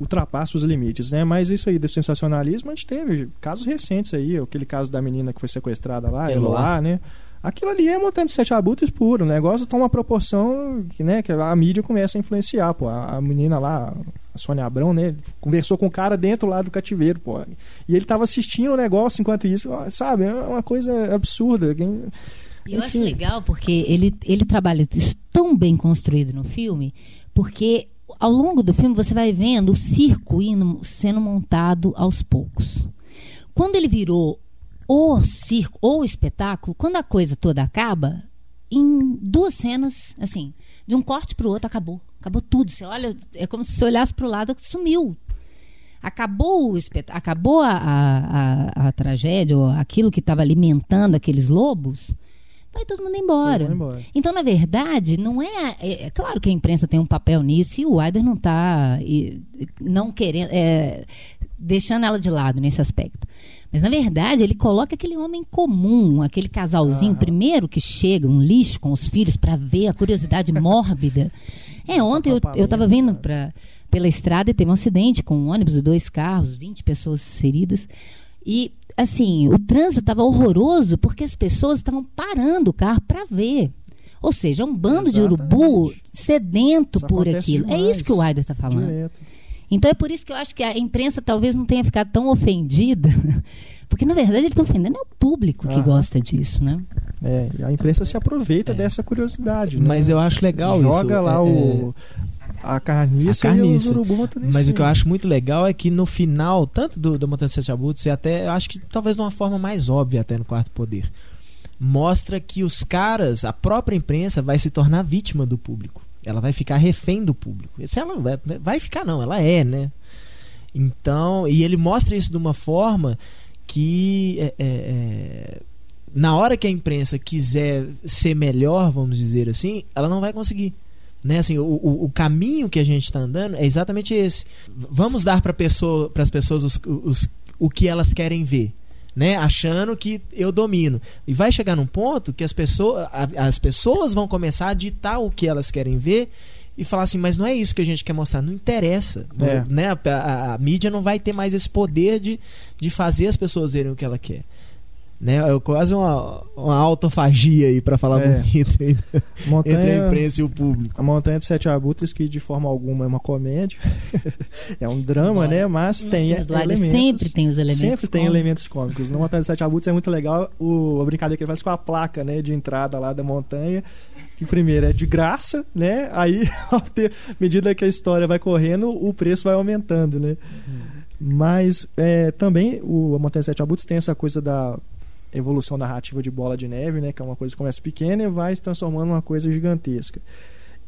ultrapassa os limites, né? Mas isso aí do sensacionalismo, a gente teve casos recentes aí, aquele caso da menina que foi sequestrada lá, Eloá. Eloá, né? Aquilo ali é montando de sete abutres puro, o negócio toma uma proporção que, né, que a mídia começa a influenciar, pô. A, a menina lá, a Sônia Abrão, né, conversou com o cara dentro lá do cativeiro, pô. E ele tava assistindo o negócio enquanto isso, sabe? É uma coisa absurda. Quem- E eu acho legal porque ele, ele trabalha isso tão bem construído no filme, porque ao longo do filme você vai vendo o circo indo, sendo montado aos poucos. Quando ele virou o circo ou espetáculo, quando a coisa toda acaba, em duas cenas, assim, de um corte para o outro, acabou. Acabou tudo. Você olha, é como se você olhasse para o lado, sumiu. Acabou o espet... acabou a, a, a, a tragédia, ou aquilo que estava alimentando aqueles lobos, vai todo mundo embora. Todo mundo embora. Então, na verdade, não é, é. é claro que a imprensa tem um papel nisso e o Aider não está não querendo. é, deixando ela de lado nesse aspecto. Mas na verdade, ele coloca aquele homem comum, aquele casalzinho primeiro que chega, um lixo com os filhos para ver a curiosidade mórbida. É, ontem eu, eu tava vindo pra, pela estrada e teve um acidente com um ônibus e dois carros, 20 pessoas feridas. E, assim, o trânsito estava horroroso porque as pessoas estavam parando o carro para ver. Ou seja, um bando de urubu Exatamente. sedento Isso por aquilo. É demais. isso que o Aider está falando. Direto. Então é por isso que eu acho que a imprensa talvez não tenha ficado tão ofendida. Porque, na verdade, ele está ofendendo é o público que Aham. gosta disso, né? É, e a imprensa se aproveita dessa curiosidade. né? Mas eu acho legal Joga isso. lá é- o, a carniça, A e os carniça. urubu em Mas o que eu acho muito legal é que no final, tanto do, do Montanha de Sete Abutres, e até eu acho que talvez de uma forma mais óbvia até no Quarto Poder, mostra que os caras, a própria imprensa vai se tornar vítima do público. Ela vai ficar refém do público. Se ela vai, vai ficar não, ela é, né? Então, e ele mostra isso de uma forma que é, é, é, na hora que a imprensa quiser ser melhor, vamos dizer assim, ela não vai conseguir. Né? Assim, o, o, o caminho que a gente está andando é exatamente esse. Vamos dar para pessoa, as pessoas os, os, o que elas querem ver. Né? Achando que eu domino. E vai chegar num ponto que as pessoas, as pessoas vão começar a ditar o que elas querem ver e falar assim, mas não é isso que a gente quer mostrar, não interessa. É. Né? A, a- a mídia não vai ter mais esse poder de, de fazer as pessoas verem o que ela quer. Né? É quase uma, uma autofagia aí, para falar É. bonito, aí, entre a Montanha, imprensa e o público. a Montanha de Sete Abutres, que de forma alguma é uma comédia. é um drama, né? Mas tem elementos. sempre tem os elementos Sempre tem cômicos. elementos cômicos. No Montanha de Sete Abutres é muito legal o, a brincadeira que ele faz com a placa né, de entrada lá da montanha. Que primeiro é de graça, né? Aí, à medida que a história vai correndo, o preço vai aumentando, né? Mas é, também o a Montanha de Sete Abutres tem essa coisa da evolução narrativa de bola de neve, né? Que é uma coisa que começa pequena e vai se transformando numa coisa gigantesca.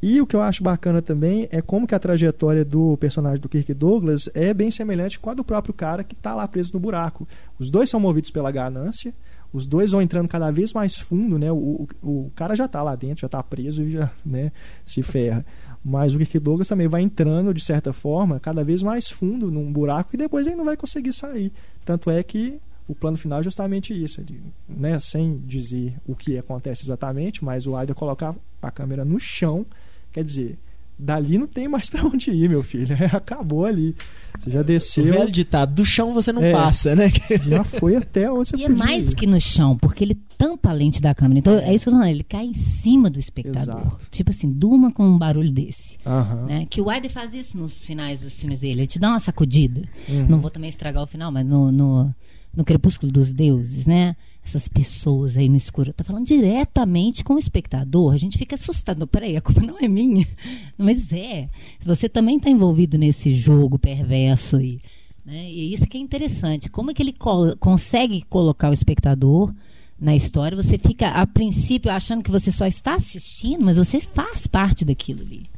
E o que eu acho bacana também é como que a trajetória do personagem do Kirk Douglas é bem semelhante com a do próprio cara que está lá preso no buraco. Os dois são movidos pela ganância, os dois vão entrando cada vez mais fundo, né? O, o, o cara já está lá dentro, já está preso e já né, se ferra. Mas o Kirk Douglas também vai entrando, de certa forma, cada vez mais fundo num buraco e depois ele não vai conseguir sair. Tanto é que o plano final é justamente isso, ele, né, sem dizer o que acontece exatamente, mas o Aida colocar a câmera no chão, quer dizer, dali não tem mais pra onde ir, meu filho, acabou ali. Você já O desceu, velho ditado, do chão você não É. passa, né? já foi até onde você E é podia mais ir. que no chão, porque ele tampa a lente da câmera. Então, é isso que eu tô falando, ele cai em cima do espectador. Exato. Tipo assim, durma com um barulho desse. Aham. Né? Que o Aider faz isso nos finais dos filmes dele. Ele te dá uma sacudida. Uhum. Não vou também estragar o final, mas no, no, no Crepúsculo dos Deuses, né? Essas pessoas aí no escuro. Tá falando diretamente com o espectador. A gente fica assustado. Peraí, a culpa não é minha. Mas é. Você também está envolvido nesse jogo perverso aí. Né? E isso que é interessante. Como é que ele consegue colocar o espectador na história? Você fica, a princípio, achando que você só está assistindo, mas você faz parte daquilo ali.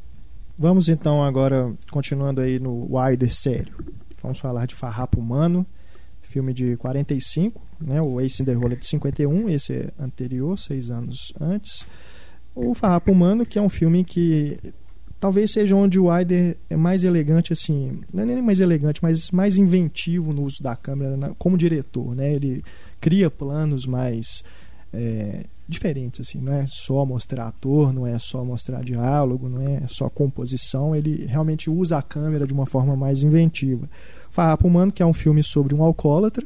Vamos então agora, continuando aí no Wider sério. Vamos falar de Farrapo Humano, filme de 45, né? O Ace in the Hole é de 51, esse é anterior, seis anos antes. O Farrapo Humano, que é um filme que talvez seja onde o Wider é mais elegante, assim, não é nem mais elegante, mas mais inventivo no uso da câmera como diretor, né? Ele cria planos mais é, diferentes, assim, não é só mostrar ator, não é só mostrar diálogo, não é só composição, ele realmente usa a câmera de uma forma mais inventiva. Farrapo Humano, que é um filme sobre um alcoólatra,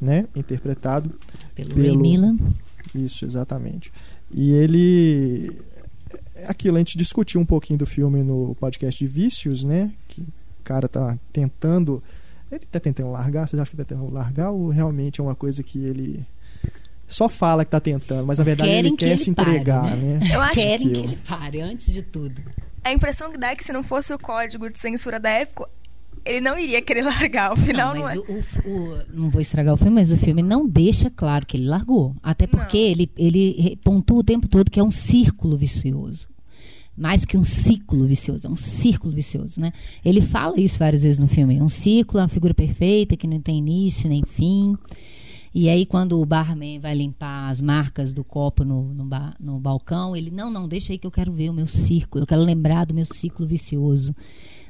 né, interpretado Pelo, Pelo- Ray Millan. isso, exatamente. E ele. é Aquilo, a gente discutiu um pouquinho do filme no podcast de Vícios, né? Que o cara tá tentando. Ele tá tentando largar, vocês acham que tá tentando largar ou realmente é uma coisa que ele só fala que tá tentando, mas na verdade Querem ele que quer ele se pare, entregar, né? né? Eu acho Querem que eu- ele pare antes de tudo. A impressão que dá é que se não fosse o código de censura da época, ele não iria querer largar. O final não, mas é. o, o- o- não vou estragar o filme, mas o filme não deixa claro que ele largou. Até porque Não. ele, ele pontua o tempo todo que é um círculo vicioso. Mais que um ciclo vicioso, é um círculo vicioso, né? Ele fala isso várias vezes no filme. Um círculo, é uma figura perfeita que não tem início nem fim. E aí, quando o barman vai limpar as marcas do copo no, no, ba- no balcão, ele, não, não, deixa aí que eu quero ver o meu círculo, eu quero lembrar do meu ciclo vicioso.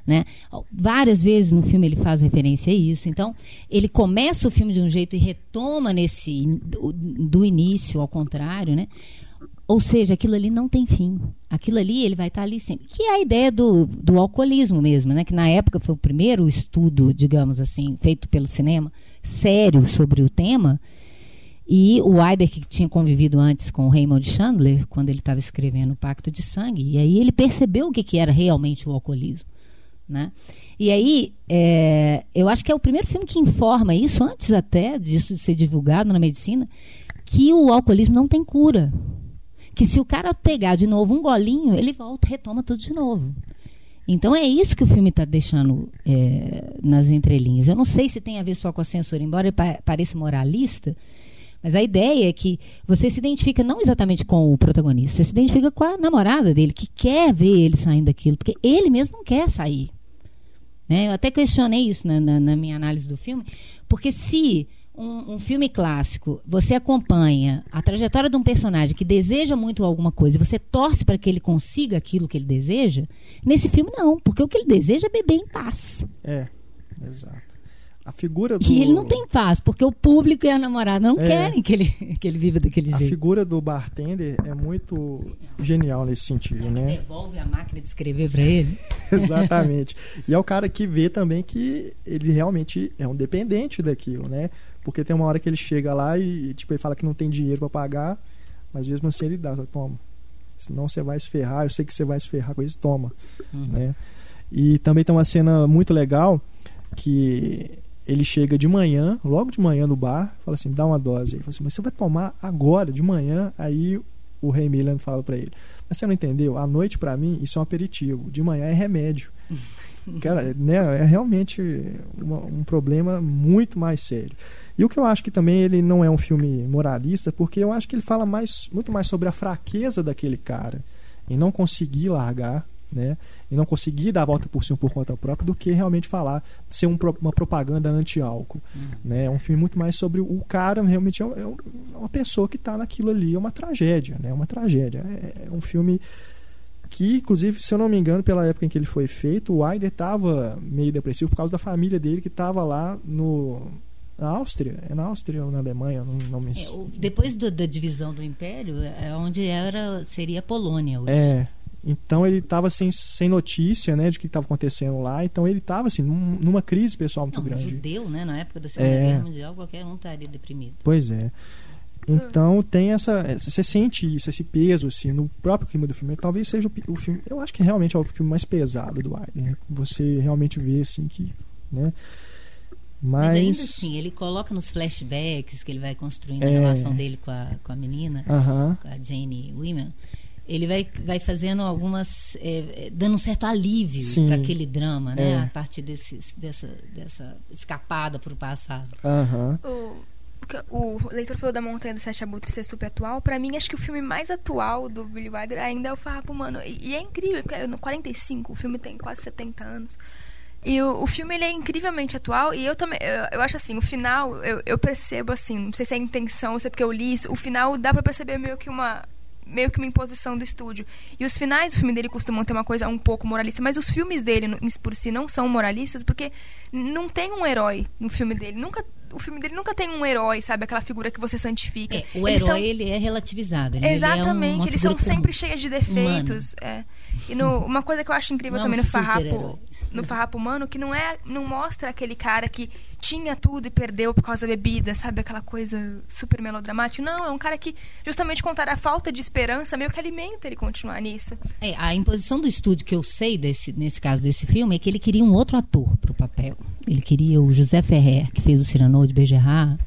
Né? Várias vezes no filme ele faz referência a isso. Então, ele começa o filme de um jeito e retoma nesse do, do início ao contrário, né? Ou seja, aquilo ali não tem fim. Aquilo ali ele vai estar ali sempre. Que é a ideia do, do alcoolismo mesmo, né? Que na época foi o primeiro estudo, digamos assim, feito pelo cinema, sério sobre o tema. E o Eider, que tinha convivido antes com o Raymond Chandler, quando ele estava escrevendo o Pacto de Sangue, e aí ele percebeu o que, que era realmente o alcoolismo. Né? E aí, é, eu acho que é o primeiro filme que informa isso, antes até disso ser divulgado na medicina, que o alcoolismo não tem cura. Que se o cara pegar de novo um golinho, ele volta, retoma tudo de novo. Então é isso que o filme está deixando é, nas entrelinhas. Eu não sei se tem a ver só com a censura, embora pareça moralista, mas a ideia é que você se identifica não exatamente com o protagonista, você se identifica com a namorada dele, que quer ver ele saindo daquilo, porque ele mesmo não quer sair. Né? Eu até questionei isso na, na, na minha análise do filme, porque se um, um, filme clássico você acompanha a trajetória de um personagem que deseja muito alguma coisa e você torce para que ele consiga aquilo que ele deseja, nesse filme não, porque o que ele deseja é beber em paz. É, exato. A figura do... E ele não tem paz, porque o público e a namorada não é. querem que ele, que ele viva daquele a jeito. A figura do bartender é muito genial nesse sentido, ele né? devolve a máquina de escrever para ele. Exatamente. E é o cara que vê também que ele realmente é um dependente daquilo, né? Porque tem uma hora que ele chega lá e, tipo, ele fala que não tem dinheiro para pagar, mas mesmo assim ele dá, toma. Senão você vai se ferrar, eu sei que você vai se ferrar com isso, toma. Uhum. Né? E também tem uma cena muito legal que ele chega de manhã, logo de manhã no bar, fala assim, dá uma dose. Ele fala assim, mas você vai tomar agora, de manhã? Aí o Rei Milan fala para ele, mas você não entendeu? À noite para mim isso é um aperitivo, de manhã é remédio. Cara, né, é realmente uma, um problema muito mais sério. E o que eu acho que também ele não é um filme moralista, porque eu acho que ele fala mais, muito mais sobre a fraqueza daquele cara em não conseguir largar, né? e não conseguir dar a volta por cima por conta própria do que realmente falar, ser um, uma propaganda anti-álcool. Uhum. Né? É um filme muito mais sobre o cara, realmente é, é uma pessoa que está naquilo ali, é uma tragédia, né? é uma tragédia. É, é, um filme que, inclusive, se eu não me engano, pela época em que ele foi feito, o Aider estava meio depressivo por causa da família dele que estava lá no na Áustria? É na Áustria ou na Alemanha? Não, não me... É, depois do, da divisão do Império, é onde era seria a Polônia hoje. É, então ele estava sem, sem notícia né, de o que estava acontecendo lá. Então ele estava assim, num, numa crise pessoal muito Não, grande. judeu, né? Na época da Segunda é... Guerra Mundial, qualquer um estaria deprimido. Pois é. Então tem essa. Você sente isso, esse peso, assim, no próprio clima do filme. Talvez seja o, o filme. Eu acho que realmente é o filme mais pesado do Aiden. Você realmente vê assim que. Né? Mas... Mas ainda assim, ele coloca nos flashbacks que ele vai construindo é... a relação dele com a, com a menina, uh -huh. com a Jane Women ele vai, vai fazendo algumas. É, dando um certo alívio para aquele drama, né? É. A partir desse, dessa, dessa escapada para o passado. Uhum. O, o leitor falou da Montanha do Sete Abutres ser super atual. Para mim, acho que o filme mais atual do Billy Wilder ainda é o Farrapo Humano. E, e é incrível, porque no 45, o filme tem quase 70 anos. E o, o filme ele é incrivelmente atual e eu também eu, eu acho assim, o final eu, eu percebo assim, não sei se é a intenção, ou se é porque eu li isso, o final dá para perceber meio que uma meio que uma imposição do estúdio. E os finais do filme dele costumam ter uma coisa um pouco moralista, mas os filmes dele por si não são moralistas porque não tem um herói no filme dele. Nunca o filme dele nunca tem um herói, sabe? Aquela figura que você santifica. É, o eles herói, são... ele é relativizado. Ele Exatamente. Ele é eles são sempre cheios de defeitos. É. E no, uma coisa que eu acho incrível não também no Farrapo no Farrapo Humano que não é não mostra aquele cara que tinha tudo e perdeu por causa da bebida, sabe aquela coisa super melodramática. Não, é um cara que justamente contar a falta de esperança meio que alimenta ele continuar nisso. É, a imposição do estúdio que eu sei desse nesse caso desse filme é que ele queria um outro ator para o papel. Ele queria o José Ferrer, que fez o Cyrano de Bergerac.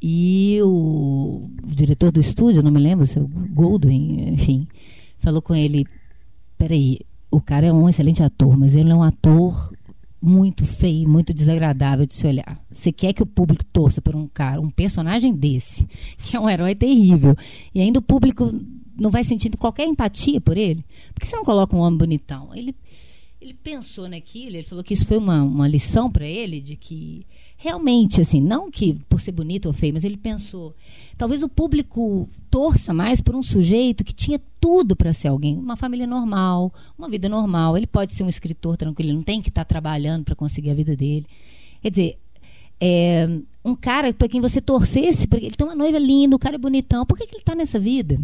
E o, diretor do estúdio, não me lembro, o Goldwyn, enfim, falou com ele: peraí, o cara é um excelente ator, mas ele é um ator muito feio, muito desagradável de se olhar. Você quer que o público torça por um cara, um personagem desse, que é um herói terrível, e ainda o público não vai sentindo qualquer empatia por ele? Por que você não coloca um homem bonitão? Ele, ele pensou naquilo, ele falou que isso foi uma, uma lição para ele, de que realmente, assim, não que por ser bonito ou feio, mas ele pensou, talvez o público torça mais por um sujeito que tinha tudo para ser alguém, uma família normal, uma vida normal. Ele pode ser um escritor tranquilo, ele não tem que estar trabalhando para conseguir a vida dele. Quer dizer, é, um cara para quem você torcesse, porque ele tem uma noiva linda, o cara é bonitão, por que, que ele está nessa vida?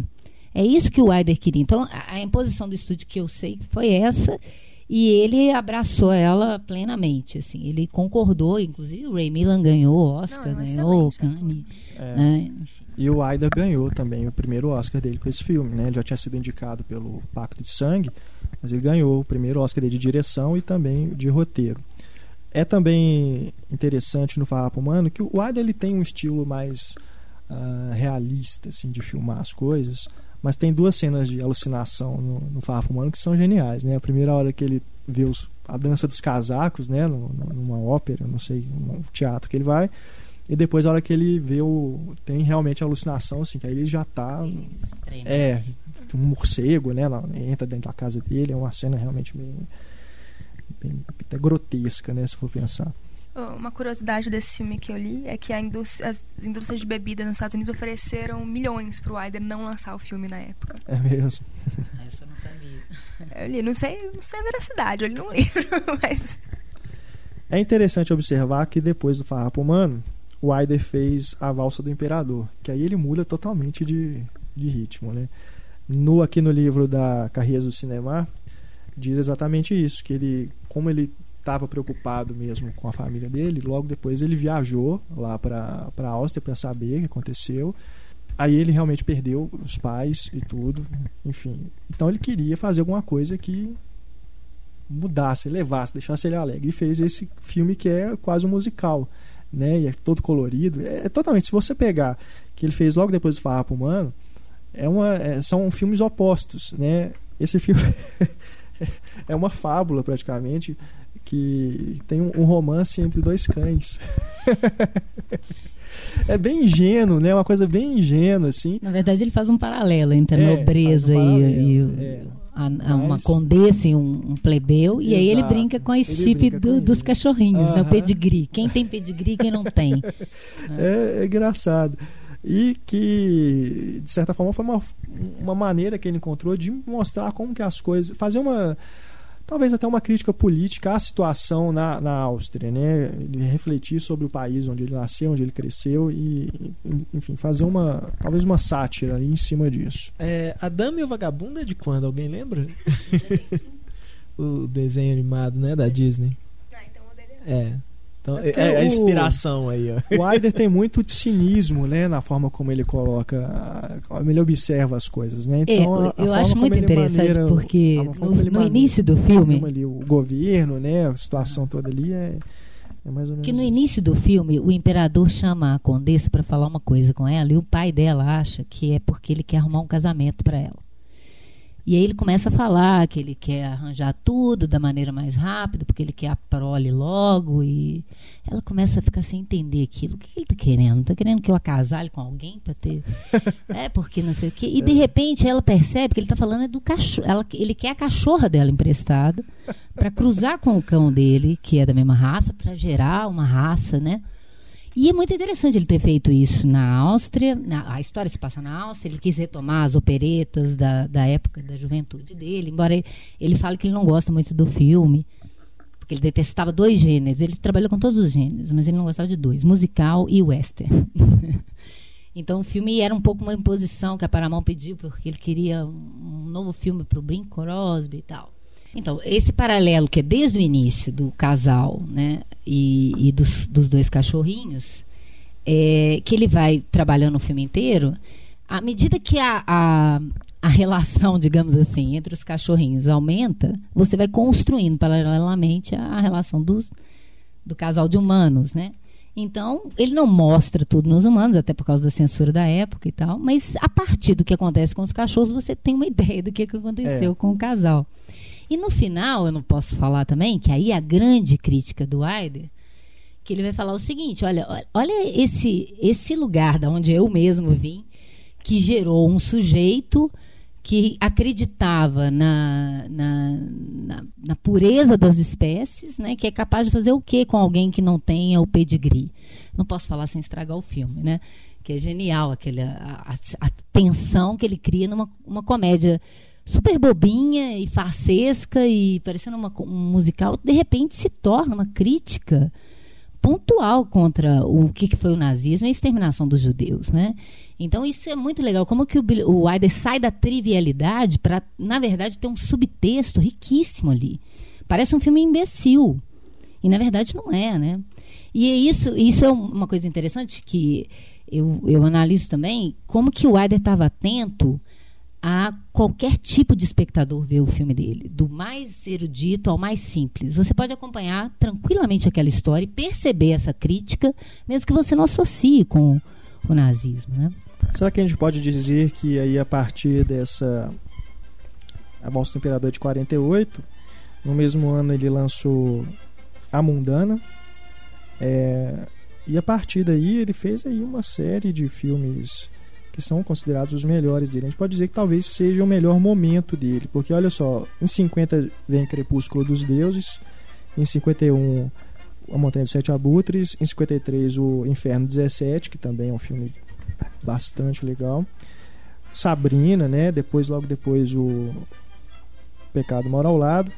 É isso que o Aider queria. Então, a, a imposição do estúdio que eu sei foi essa, e ele abraçou ela plenamente. Assim, ele concordou, inclusive o Ray Millan ganhou o Oscar, Não, é ganhou o Cannes. É. né? E o Aider ganhou também o primeiro Oscar dele com esse filme, né? Ele já tinha sido indicado pelo Pacto de Sangue, mas ele ganhou o primeiro Oscar dele de direção e também de roteiro. É também interessante no Farrapo Humano que o Aider ele tem um estilo mais ah, realista assim de filmar as coisas, mas tem duas cenas de alucinação no, no Farrapo Humano que são geniais, né? A primeira hora que ele vê os- a dança dos casacos, né? numa ópera, não sei, num teatro que ele vai, e depois a hora que ele vê o tem realmente a alucinação, assim, que aí ele já tá é, um morcego, né? Entra dentro da casa dele, é uma cena realmente bem, bem até grotesca, né? Se for pensar. Uma curiosidade desse filme que eu li é que a indústria- as indústrias de bebida nos Estados Unidos ofereceram milhões pro Aider não lançar o filme na época. É mesmo. Essa eu não sabia. Eu li, não sei, não sei a veracidade, eu li num livro, mas É interessante observar que depois do Farrapo Humano, o Aider fez a Valsa do Imperador, que aí ele muda totalmente de, de ritmo, né? No, aqui no livro da Carreiras do Cinema, diz exatamente isso, que ele, como ele estava preocupado mesmo com a família dele, logo depois ele viajou lá para a Áustria para saber o que aconteceu. Aí ele realmente perdeu os pais e tudo, enfim. Então ele queria fazer alguma coisa que mudasse, levasse, deixasse ele alegre. E fez esse filme que é quase um musical, né? E é todo colorido. É, é totalmente. Se você pegar que ele fez logo depois do Farrapo Humano, é uma, é- são filmes opostos, né? Esse filme é uma fábula praticamente que tem um, um romance entre dois cães. é bem ingênuo, né? Uma coisa bem ingênua assim. Na verdade, ele faz um paralelo entre a É, nobreza um e, paralelo, e o- é. a- a uma Mas- condessa e um, um plebeu. E aí ele brinca com a chip do- dos cachorrinhos, né? O pedigree. Quem tem pedigree e quem não tem. É, é engraçado. E que, de certa forma, foi uma, uma maneira que ele encontrou de mostrar como que as coisas. fazer uma. Talvez até uma crítica política à situação na, na Áustria, né? Ele refletir sobre o país onde ele nasceu, onde ele cresceu e, enfim, fazer uma. talvez uma sátira ali em cima disso. É, a Dama e o Vagabundo é de quando? Alguém lembra? o desenho animado, né? Da Disney. É. Então, é, É é a o- inspiração aí, ó. O Aider tem muito de cinismo, né, na forma como ele coloca, como ele observa as coisas, né? É, Então, a- a eu forma acho como muito ele interessante maneira- porque no, no maneira- início do filme, ali o governo, né, a situação toda ali é, é mais ou menos que no isso. início do filme o imperador chama a condessa para falar uma coisa com ela e o pai dela acha que é porque ele quer arrumar um casamento para ela. E aí ele começa a falar que ele quer arranjar tudo da maneira mais rápida, porque ele quer a prole logo. E ela começa a ficar sem entender aquilo. O que ele está querendo? Está querendo que eu acasale com alguém para ter. é, porque não sei o quê. E de repente ela percebe que ele está falando é do cachorro. Ela, ele quer a cachorra dela emprestada para cruzar com o cão dele, que é da mesma raça, para gerar uma raça, né? E é muito interessante ele ter feito isso na Áustria. na- a história se passa na Áustria. Ele quis retomar as operetas da, da época da juventude dele, embora ele, ele fale que ele não gosta muito do filme, porque ele detestava dois gêneros. Ele trabalhou com todos os gêneros, mas ele não gostava de dois: musical e western. então o filme era um pouco uma imposição que a Paramount pediu, porque ele queria um, novo filme para o Bing Crosby e tal. Então, esse paralelo que é desde o início do casal né, e, e dos, dos dois cachorrinhos, é, que ele vai trabalhando o filme inteiro, à medida que a, a, a relação, digamos assim, entre os cachorrinhos aumenta, você vai construindo paralelamente a, relação dos, do casal de humanos, né? Então, ele não mostra tudo nos humanos, até por causa da censura da época e tal, mas a partir do que acontece com os cachorros, você tem uma ideia do que, que aconteceu É. com o casal. E no final, eu não posso falar também, que aí a grande crítica do Aider, que ele vai falar o seguinte, olha, olha- esse, esse lugar da onde eu mesmo vim, que gerou um sujeito que acreditava na, na, na, na pureza das espécies, né? Que é capaz de fazer o que com alguém que não tenha o pedigree? Não posso falar sem estragar o filme, né? Que é genial aquele, a, a, a tensão que ele cria numa uma comédia super bobinha e farsesca e parecendo uma, um musical, de repente se torna uma crítica pontual contra o que, foi o nazismo e a exterminação dos judeus, né? Então isso é muito legal, como que o, o Wilder sai da trivialidade para, na verdade, ter um subtexto riquíssimo ali. Parece um filme imbecil e na verdade não é, né? E é isso, isso é um- uma coisa interessante que eu, eu analiso também, como que o Wilder estava atento a qualquer tipo de espectador ver o filme dele, do mais erudito ao mais simples. Você pode acompanhar tranquilamente aquela história e perceber essa crítica, mesmo que você não associe com o nazismo, né? Será que a gente pode dizer que aí a partir dessa A Mostra do Imperador de 48, no mesmo ano ele lançou A Mundana, é, e a partir daí ele fez aí uma série de filmes que são considerados os melhores dele. A gente pode dizer que talvez seja o melhor momento dele, porque olha só, em 50 vem Crepúsculo dos Deuses, em 51 A Montanha dos Sete Abutres, em 53 o Inferno 17, que também é um filme bastante legal. Sabrina, né? Depois, logo depois, o Pecado Mora ao Lado.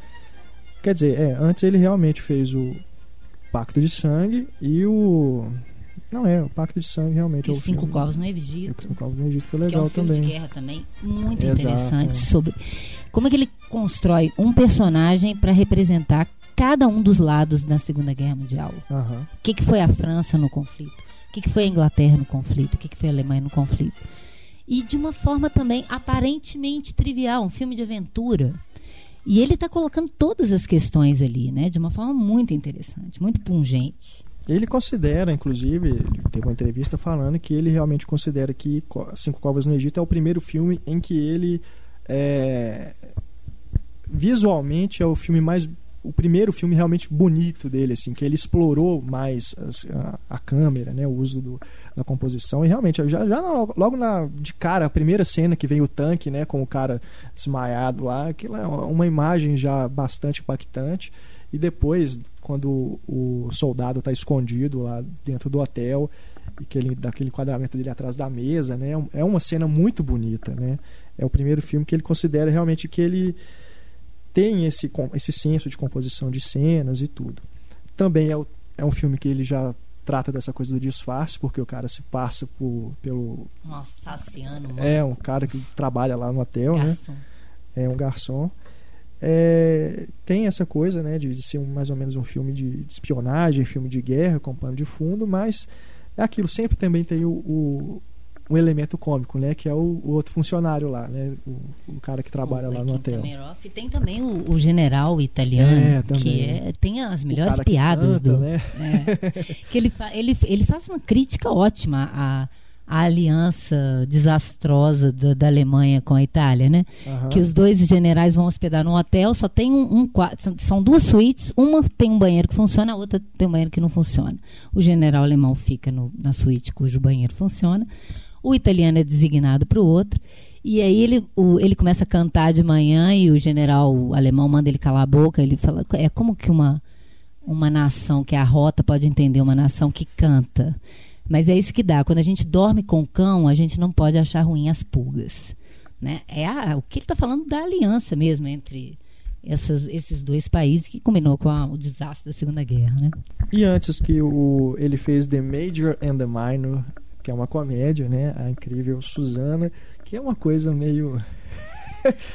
Quer dizer, é, antes ele realmente fez o Pacto de Sangue e o. Não é, o Pacto de Sangue realmente E é o Cinco filme. Covos no Egito. o Cinco Covos no Egito foi que é legal um filme também. de guerra também muito Exato, interessante é. sobre como é que ele constrói um personagem para representar cada um dos lados da Segunda Guerra Mundial. O que, que foi a França no conflito? O que, que foi a Inglaterra no conflito? O que, que foi a Alemanha no conflito? E de uma forma também aparentemente trivial, um filme de aventura. E ele está colocando todas as questões ali, né? De uma forma muito interessante, muito pungente. Ele considera, inclusive, ele teve uma entrevista falando que ele realmente considera que Co- Cinco Covas no Egito é o primeiro filme em que ele é, visualmente é o filme mais o primeiro filme realmente bonito dele assim que ele explorou mais a, a câmera né o uso do, da composição. E realmente já, já logo na de cara a primeira cena que vem o tanque né com o cara desmaiado lá aquilo é uma imagem já bastante impactante. E depois quando o soldado está escondido lá dentro do hotel e que ele daquele enquadramento dele atrás da mesa né é uma cena muito bonita né é o primeiro filme que ele considera realmente que ele tem esse, esse senso de composição de cenas e tudo. Também é, o- é um filme que ele já trata dessa coisa do disfarce, porque o cara se passa por, pelo. Um assassiano, É um cara que trabalha lá no hotel, né? garçom. É um garçom. É, tem essa coisa, né, de, de ser um- mais ou menos um filme de, de espionagem, filme de guerra com pano de fundo, mas é aquilo, sempre também tem o, o, um elemento cômico, né, que é o, o outro funcionário lá, né, o, o cara que trabalha lá no hotel. Tem também o, general italiano, É, que é, tem as melhores piadas canta, do. né? É. que ele, fa- ele, ele faz uma crítica ótima à, à aliança desastrosa da, da Alemanha com a Itália, né? Aham. Que os dois generais vão hospedar num hotel, só tem um, um quarto, são, duas suítes, uma tem um banheiro que funciona, a outra tem um banheiro que não funciona. O general alemão fica no- na suíte cujo banheiro funciona, o italiano é designado para o outro, e aí ele, o- ele começa a cantar de manhã e o general alemão manda ele calar a boca, ele fala, é como que uma, uma nação que é a rota pode entender uma nação que canta. Mas é isso que dá. Quando a gente dorme com o cão, a gente não pode achar ruim as pulgas. Né? É a- o que ele está falando da aliança mesmo entre essas- esses dois países que combinou com a- o desastre da Segunda Guerra. Né? E antes que o, ele fez The Major and the Minor, que é uma comédia, né? A incrível Susana, que é uma coisa meio.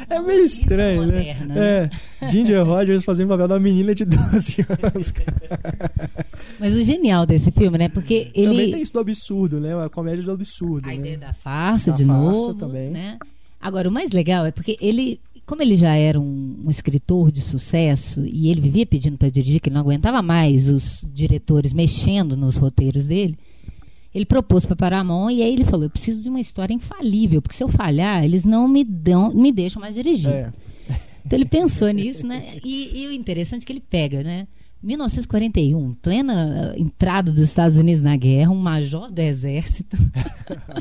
É meio estranho, né? moderna, É. Ginger Rogers fazendo o papel da menina de 12 anos. Mas o genial desse filme, né? Porque Também ele. tem isso do absurdo, né? A comédia do absurdo. A né? ideia da farsa, Da de farsa novo. também. Né? Agora, o mais legal é porque ele, como ele já era um, um escritor de sucesso e ele vivia pedindo para dirigir, que ele não aguentava mais os diretores mexendo nos roteiros dele, ele propôs para Paramount e aí ele falou: Eu preciso de uma história infalível, porque se eu falhar, eles não me, dão, me deixam mais dirigir. É. Então ele pensou nisso, né? E, e o interessante é que ele pega, né? 1941, plena eh, entrada dos Estados Unidos na guerra, um major do exército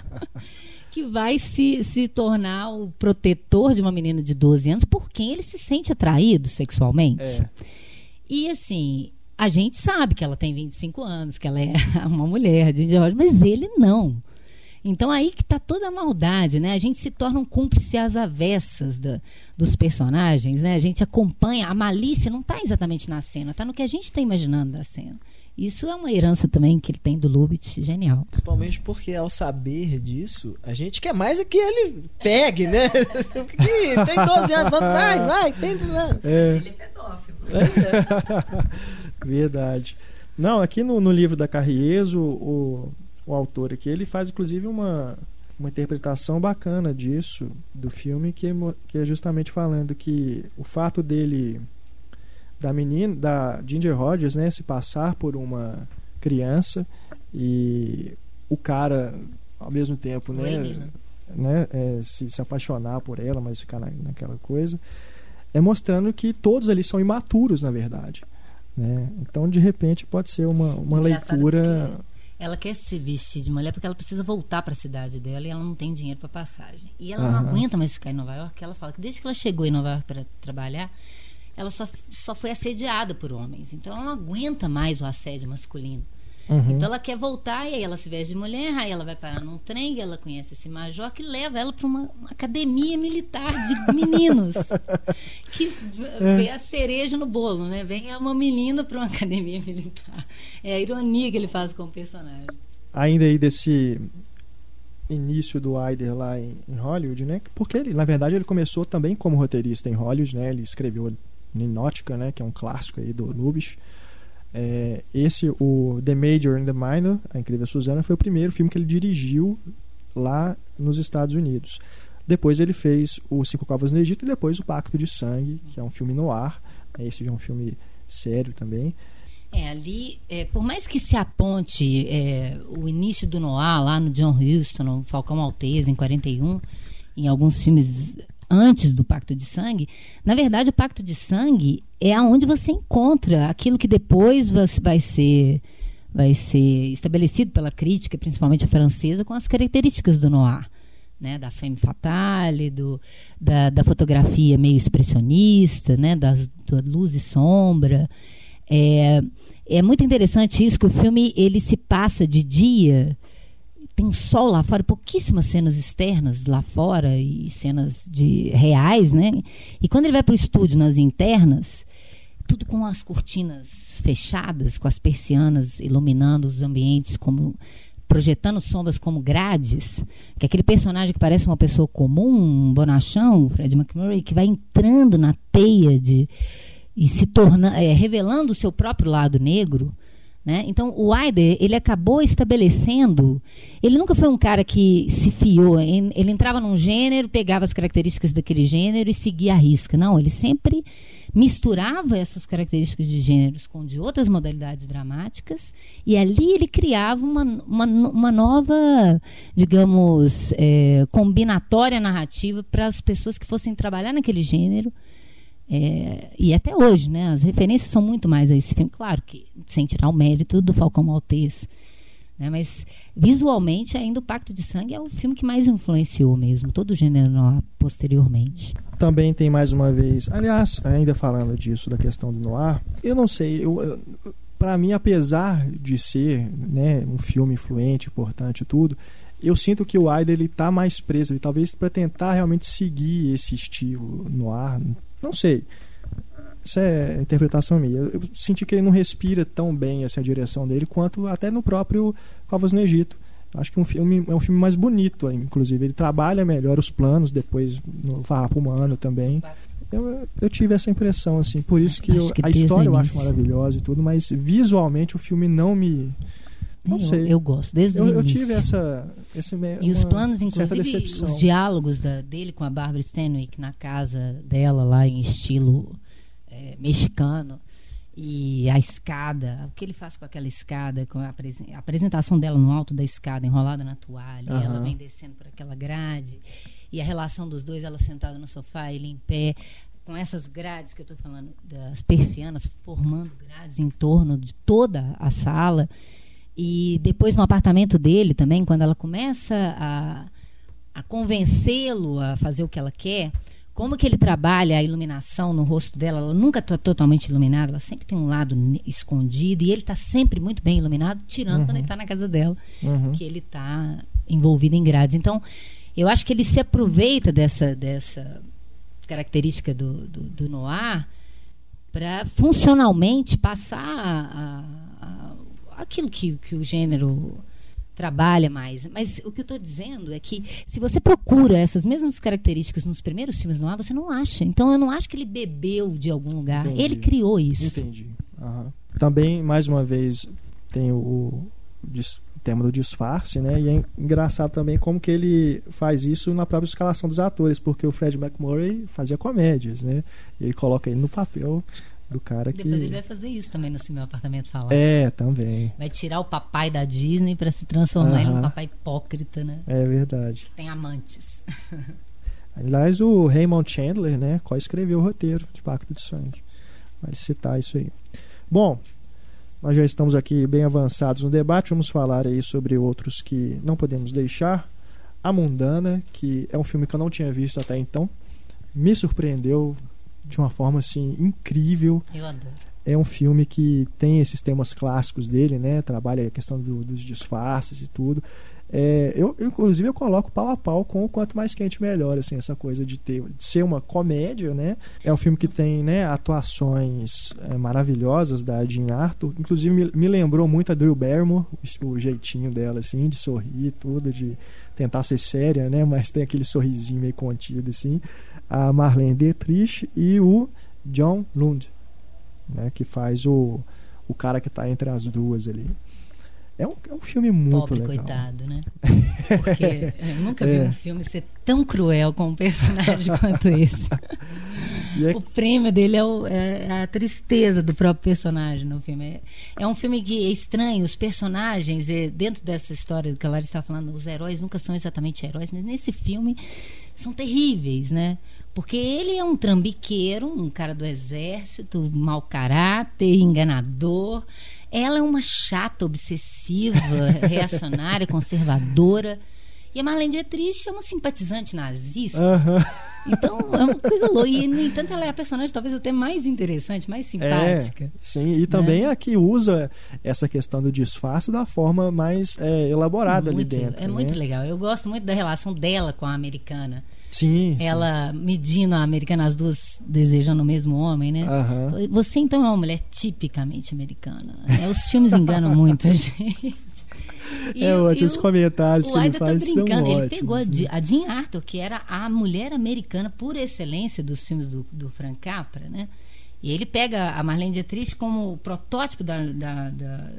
que vai se, se tornar o protetor de uma menina de 12 anos por quem ele se sente atraído sexualmente. É. E assim, a gente sabe que ela tem 25 anos, que ela é uma mulher de George, mas ele não. Então aí que está toda a maldade, né? A gente se torna um cúmplice às avessas da- dos personagens, né? A gente acompanha, a malícia não está exatamente na cena, está no que a gente está imaginando da cena. Isso é uma herança também que ele tem do Lubitsch, genial. Principalmente porque ao saber disso, a gente quer mais é que ele pegue, né? Porque tem 12 anos, vai, vai, tem. Não. É. Ele é pedófilo. Pois é. Verdade. Não, aqui no, no livro da Carrieso, o, o autor aqui, ele faz inclusive uma, uma interpretação bacana disso, do filme, que é, que é justamente falando que o fato dele, da menina, da Ginger Rogers, né, se passar por uma criança e o cara, ao mesmo tempo, né, Milland. né é, se, se apaixonar por ela, mas ficar na, naquela coisa, é mostrando que todos ali são imaturos, na verdade. Né? Então, de repente, pode ser uma, uma Engraçado leitura. Ela quer se vestir de mulher porque ela precisa voltar para a cidade dela e ela não tem dinheiro para passagem. E ela não aguenta mais ficar em Nova York. Ela fala que desde que ela chegou em Nova York para trabalhar, ela só, só foi assediada por homens. Então ela não aguenta mais o assédio masculino. Uhum. Então ela quer voltar e aí ela se veste de mulher, aí ela vai parar num trem, e ela conhece esse major que leva ela para uma, uma academia militar de meninos. que vê a cereja no bolo, né? Vem uma menina para uma academia militar. É a ironia que ele faz com o personagem. Ainda aí desse início do Aider lá em, em Hollywood, né? Porque ele, na verdade, ele começou também como roteirista em Hollywood, né? Ele escreveu Ninótica, né? Que é um clássico aí do Lubitsch. É, esse, o The Major and the Minor, A Incrível Susana, foi o primeiro filme que ele dirigiu lá nos Estados Unidos. Depois ele fez o Cinco Covas no Egito e depois o Pacto de Sangue, que é um filme no ar. Esse já é um filme sério também. É, ali, é, por mais que se aponte é, o início do Noir lá no John Huston, no Falcão Maltese, em 41, em alguns filmes antes do Pacto de Sangue, na verdade o Pacto de Sangue é aonde você encontra aquilo que depois vai ser vai ser estabelecido pela crítica, principalmente francesa, com as características do noir, né, da femme fatale, do, da, da fotografia meio expressionista, né, das, da luz e sombra. É, é muito interessante isso que o filme ele se passa de dia, tem sol lá fora, pouquíssimas cenas externas lá fora e cenas de reais, né? E quando ele vai para o estúdio nas internas, tudo com as cortinas fechadas, com as persianas iluminando os ambientes como projetando sombras como grades, que é aquele personagem que parece uma pessoa comum, um bonachão, Fred McMurray, que vai entrando na teia de e se tornando, revelando o seu próprio lado negro, né? Então o Aider ele acabou estabelecendo, ele nunca foi um cara que se fiou, ele entrava num gênero, pegava as características daquele gênero e seguia a risca. Não, ele sempre misturava essas características de gêneros com de outras modalidades dramáticas e ali ele criava uma, uma, uma nova, digamos, é, combinatória narrativa para as pessoas que fossem trabalhar naquele gênero. É, e até hoje, né? As referências são muito mais a esse filme. Claro que sem tirar o mérito do Falcão Maltese. Né? Mas visualmente, ainda o Pacto de Sangue é o filme que mais influenciou mesmo todo o gênero noir posteriormente. Também tem mais uma vez, aliás, ainda falando disso da questão do noir, eu não sei, eu, eu, para mim, apesar de ser né, um filme influente, importante e tudo, eu sinto que o Aider ele tá mais preso, ele, talvez para tentar realmente seguir esse estilo noir, não sei. Isso é interpretação minha. Eu, senti que ele não respira tão bem essa direção dele quanto até no próprio Covas no Egito. Acho que um filme é um filme mais bonito, inclusive. Ele trabalha melhor os planos, depois no Farrapo Humano também. Eu, eu tive essa impressão, assim. Por isso que, eu- que a história eu acho maravilhosa e tudo, mas visualmente o filme não me. Não eu, sei. eu gosto, desde Eu, o eu início. tive essa. Esse, E os planos, inclusive, os diálogos da- dele com a Barbara Stanwyck na casa dela, lá em estilo eh, mexicano. E a escada, o que ele faz com aquela escada, com a, a apresentação dela no alto da escada, enrolada na toalha, e ela vem descendo por aquela grade, e a relação dos dois, ela sentada no sofá, ele em pé, com essas grades que eu estou falando, das persianas, formando grades em torno de toda a sala. E depois no apartamento dele também, quando ela começa a, a convencê-lo a fazer o que ela quer, como que ele trabalha a iluminação no rosto dela, ela nunca está totalmente iluminada, ela sempre tem um lado escondido e ele está sempre muito bem iluminado, tirando quando ele está na casa dela, Uhum. que ele está envolvido em grades. Então, eu acho que ele se aproveita dessa, dessa característica do, do, do noir para funcionalmente passar a- a- aquilo que, que o gênero trabalha mais. Mas o que eu estou dizendo é que se você procura essas mesmas características nos primeiros filmes no ar, você não acha. Então eu não acho que ele bebeu de algum lugar. Entendi. Ele criou isso. Entendi. Aham. Também, mais uma vez, tem o, o tema do disfarce, né? E é engraçado também como que ele faz isso na própria escalação dos atores, porque o Fred McMurray fazia comédias, né? E ele coloca ele no papel do cara que... Depois ele vai fazer isso também no Se Meu Apartamento Falar. É, também. Vai tirar o papai da Disney para se transformar em um papai hipócrita, né? É verdade. Que tem amantes. Aliás, o Raymond Chandler, né, co-escreveu o roteiro de Pacto de Sangue. Vai citar isso aí. Bom, nós já estamos aqui bem avançados no debate, vamos falar aí sobre outros que não podemos deixar. A Mundana, que é um filme que eu não tinha visto até então, me surpreendeu de uma forma assim incrível. Eu adoro. É um filme que tem esses temas clássicos dele, né? Trabalha a questão do- dos disfarces e tudo. É, eu, inclusive, eu coloco pau a pau com o Quanto Mais Quente Melhor, assim, essa coisa de ter de ser uma comédia, né? É um filme que tem né, atuações é, maravilhosas da Jean Arthur. Inclusive, me, me lembrou muito a Drew Barrymore, o, jeitinho dela, assim, de sorrir e tudo, de tentar ser séria, né? Mas tem aquele sorrisinho meio contido, assim. A Marlene Dietrich e o John Lund, né? Que faz o, o cara que está entre as duas ali. É um, é um filme muito Pobre legal. coitado, né? Porque eu nunca vi É. um filme ser tão cruel com um personagem quanto esse. É O prêmio dele é, o- é a tristeza do próprio personagem no filme. É, é um filme que é estranho, os personagens, é, dentro dessa história do que a Larissa está falando, os heróis nunca são exatamente heróis, mas nesse filme são terríveis, né? Porque ele é um trambiqueiro, um cara do exército, mau caráter, enganador. Ela é uma chata, obsessiva, reacionária, conservadora. E a Marlene Dietrich é uma simpatizante nazista. Aham. Então, é uma coisa louca. E, no entanto, ela é a personagem talvez até mais interessante, mais simpática. É, sim, e também a que usa essa questão do disfarce da forma mais é, elaborada Muito- ali dentro. É né? muito legal. Eu gosto muito da relação dela com a americana. Sim, sim. Ela medindo a americana, as duas desejando o mesmo homem, né? Você então é uma mulher tipicamente americana. né? Os filmes enganam muito a gente. E é ótimo, os comentários o que ele Aida tá faz são brincando. Ele ótimos. pegou a, né? A Jean Arthur, que era a mulher americana por excelência dos filmes do, do Frank Capra, né? E ele pega a Marlene Dietrich como o protótipo da, da, da,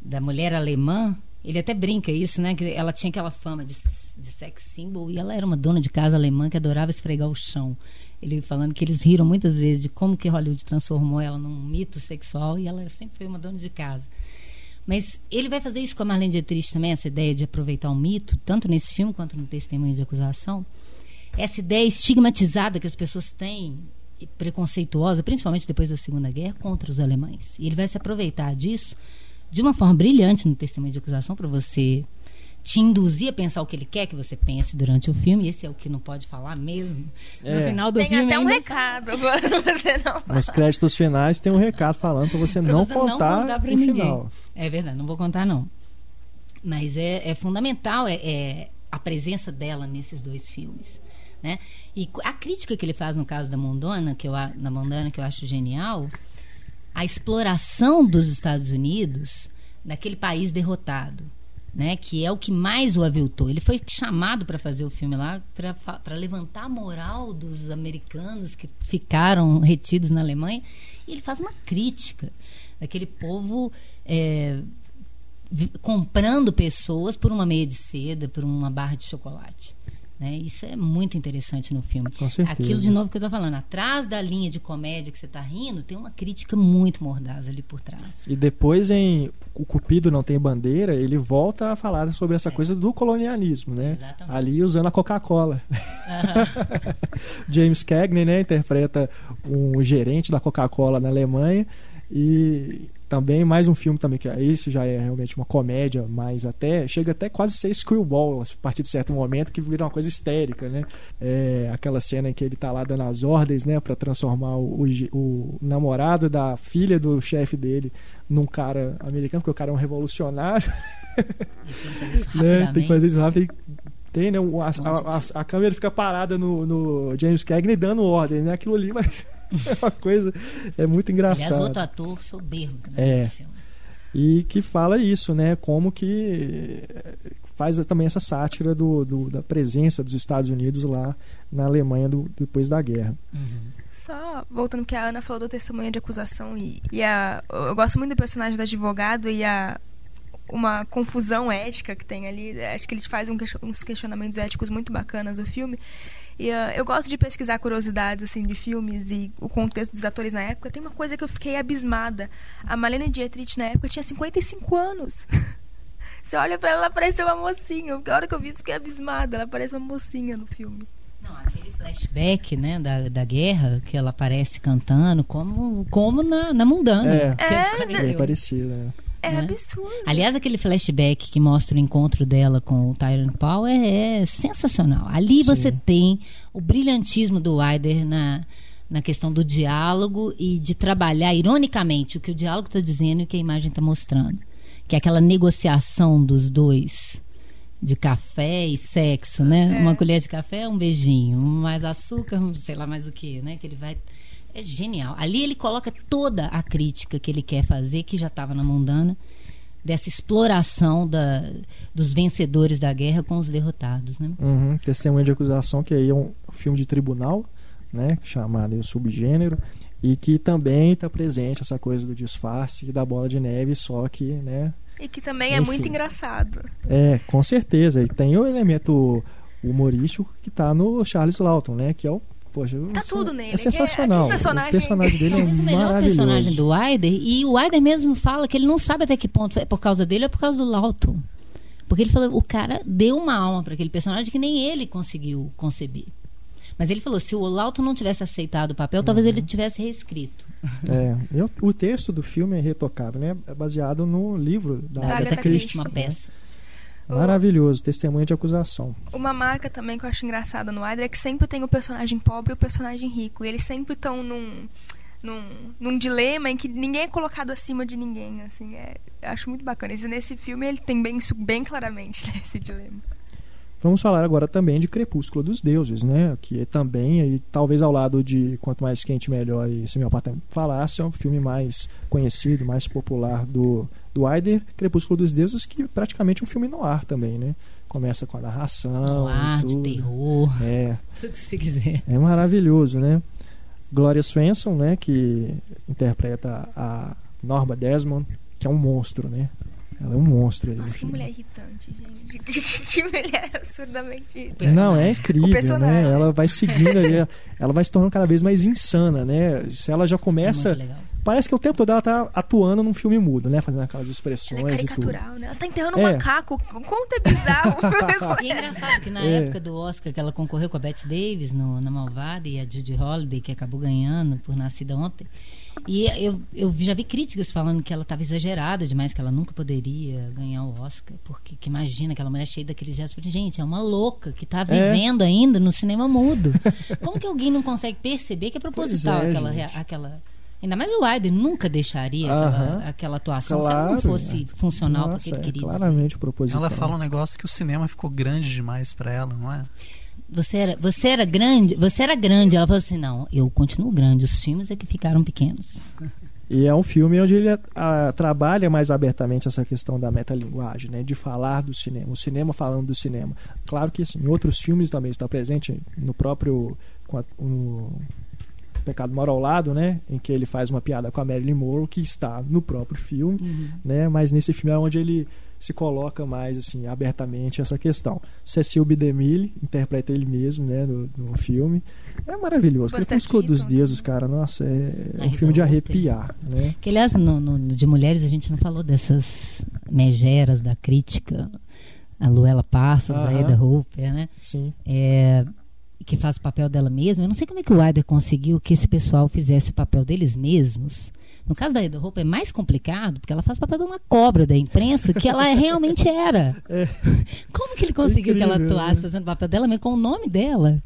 da mulher alemã. Ele até brinca isso, né? Que ela tinha aquela fama de, de sex symbol e ela era uma dona de casa alemã que adorava esfregar o chão. Ele falando que eles riram muitas vezes de como que Hollywood transformou ela num mito sexual e ela sempre foi uma dona de casa. Mas ele vai fazer isso com a Marlene Dietrich também, essa ideia de aproveitar o mito, tanto nesse filme quanto no testemunho de acusação. Essa ideia estigmatizada que as pessoas têm, preconceituosa, principalmente depois da Segunda Guerra, contra os alemães. E ele vai se aproveitar disso de uma forma brilhante no testemunho de acusação para você te induzir a pensar o que ele quer que você pense durante o filme. Esse é o que não pode falar mesmo. No É. final do Tem filme até um ainda recado agora pra você não. Nos créditos finais tem um recado falando pra você não você contar, pra o ninguém. final. É verdade, não vou contar não. Mas é, é fundamental é, é a presença dela nesses dois filmes, né? E a crítica que ele faz no caso da Mondana, que eu a- da Mondana que eu acho genial, a exploração dos Estados Unidos daquele país derrotado, né? Que é o que mais o aviltou. Ele foi chamado para fazer o filme lá para levantar a moral dos americanos que ficaram retidos na Alemanha. E ele faz uma crítica daquele povo é, comprando pessoas por uma meia de seda, por uma barra de chocolate. Né? Isso é muito interessante no filme. Com certeza. Aquilo de novo que eu estou falando, atrás da linha de comédia que você está rindo, tem uma crítica muito mordaz ali por trás. E depois em O Cupido Não Tem Bandeira, ele volta a falar sobre essa coisa do colonialismo, né? É. Exatamente. Ali usando a Coca-Cola. James Cagney, né, interpreta um gerente da Coca-Cola na Alemanha E também mais um filme também que é- esse já é realmente uma comédia, mas até chega até quase a ser screwball a partir de certo momento que vira uma coisa histérica, né? É, aquela cena em que ele tá lá dando as ordens, né, para transformar o, o o namorado da filha do chefe dele num cara americano, porque o cara é um revolucionário, né? Tem que fazer isso rápido. Tem, tem, né? A, a, a- a câmera fica parada no, no James Cagney dando ordens, né? Aquilo ali, mas é uma coisa é muito Aliás, engraçado. outro ator soberbo. Né, É. filme. E que fala isso, né? Como que eh, faz também essa sátira do, do- da presença dos Estados Unidos lá na Alemanha do- depois da guerra. Uhum. Só voltando que a Ana falou do testemunho de acusação e, e a, eu gosto muito do personagem do advogado e a uma confusão ética que tem ali. Acho que ele faz um uns questionamentos éticos muito bacanas do filme. E ah, eu gosto de pesquisar curiosidades assim de filmes e o contexto dos atores na época. Tem uma coisa que eu fiquei abismada. A Marlene Dietrich na época tinha 55 anos. Você olha pra ela, ela parece uma mocinha. A hora que eu vi isso, eu fiquei abismada. Ela parece uma mocinha no filme. Não, aquele flashback, né, da, da guerra, que ela aparece cantando, como, como na, na mundana. É. É, descobri. Bem parecido, né? É Né? absurdo. Aliás, aquele flashback que mostra o encontro dela com o Tyrone Power é, é sensacional. Ali Sim. você tem o brilhantismo do Wyder na, na questão do diálogo e de trabalhar ironicamente o que o diálogo está dizendo e o que a imagem está mostrando. Que é aquela negociação dos dois de café e sexo, né? É. Uma colher de café, um beijinho, mais açúcar, sei lá mais o que, né? Que ele vai é genial. Ali ele coloca toda a crítica que ele quer fazer, que já estava na mundana, dessa exploração da, dos vencedores da guerra com os derrotados, né? Uhum. Testemunha de acusação, que aí é um filme de tribunal, né? Chamado o subgênero. E que também está presente essa coisa do disfarce e da bola de neve, só que, né? E que também é Enfim. muito engraçado. É, com certeza. E tem o elemento humorístico que tá no Charles Lawton, né? Que é o. Poxa, Tá tudo nele, É sensacional. é- personagem- O personagem dele é o melhor maravilhoso. personagem do Wyder, e o Wyder mesmo fala que ele não sabe até que ponto é por causa dele ou por causa do Lawton. Porque ele falou, o cara deu uma alma para aquele personagem que nem ele conseguiu conceber. Mas ele falou, se o Lawton não tivesse aceitado o papel, talvez ele tivesse reescrito. É, eu- o texto do filme é retocável, né? É baseado no livro da, Da Agatha Agatha Christie. Uma peça. Maravilhoso, testemunha de acusação. Uma marca também que eu acho engraçada no Wyder é que sempre tem o personagem pobre e o personagem rico. E eles sempre estão num, num, num dilema em que ninguém é colocado acima de ninguém. Assim, é, eu acho muito bacana. E nesse filme ele tem bem isso bem claramente, né, esse dilema. Vamos falar agora também de Crepúsculo dos Deuses, né? Que é também, aí, talvez ao lado de Quanto Mais Quente Melhor e Apartamento Falasse, é um filme mais conhecido, mais popular do, do Wyder. Crepúsculo dos Deuses, que é praticamente um filme no ar também, né? Começa com a narração. No ar, e de tudo. terror, É, tudo que você quiser. é maravilhoso, né? Gloria Swanson, né? Que interpreta a Norma Desmond, que é um monstro, né? Ela é um monstro. Nossa, que mulher irritante, gente. Que mulher absurdamente irritante. Não, é incrível, personagem. né? Ela vai seguindo ali, ela vai se tornando cada vez mais insana, né? Se ela já É começa. muito legal. Parece que o tempo todo ela tá atuando num filme mudo, né? Fazendo aquelas Ela expressões é e tudo. caricatural, né? Ela tá enterrando um É. macaco. Quanto é bizarro. E é engraçado que na É. época do Oscar que ela concorreu com a Bette Davis no, na Malvada e a Judy Holliday, que acabou ganhando por Nascida Ontem. E eu, eu já vi críticas falando que ela estava exagerada demais, que ela nunca poderia ganhar o Oscar. Porque que imagina aquela mulher cheia daqueles gestos. Eu falei, gente, é uma louca que está É. vivendo ainda no cinema mudo. Como que alguém não consegue perceber que é proposital Pois é, aquela, aquela. Ainda mais o Wyder nunca deixaria aquela, aquela atuação se ela Claro, não fosse funcional para o Nossa, que ele é queria dizer. claramente proposital. Ela fala um negócio que o cinema ficou grande demais pra ela, não é? Você era, você era grande, você era grande. Ela falou assim: não, eu continuo grande. Os filmes é que ficaram pequenos. E é um filme onde ele ah, trabalha mais abertamente essa questão da metalinguagem, né? De falar do cinema, o cinema falando do cinema. Claro que assim, em outros filmes também está presente no próprio com a- no Pecado Mora ao Lado, né? Em que ele faz uma piada com a Marilyn Monroe, que está no próprio filme, né? Mas nesse filme é onde ele se coloca mais assim abertamente essa questão. Cecil B. DeMille interpreta ele mesmo, né? No, no filme é maravilhoso. Crepúsculo dos Keaton Deuses, cara, nossa, é, é um filme de arrepiar, né? Que, aliás, no, no- de mulheres a gente não falou dessas megeras da crítica. A Luella Passos, a. Eda Hooper, né? Sim. É, que faz o papel dela mesma. Eu não sei como é que o Wilder conseguiu que esse pessoal fizesse o papel deles mesmos. No caso da Eda Roupa é mais complicado, porque ela faz o papel de uma cobra da imprensa, que ela realmente era. Como que ele conseguiu que ela Incrível, atuasse né? fazendo o papel dela, mas com o nome dela?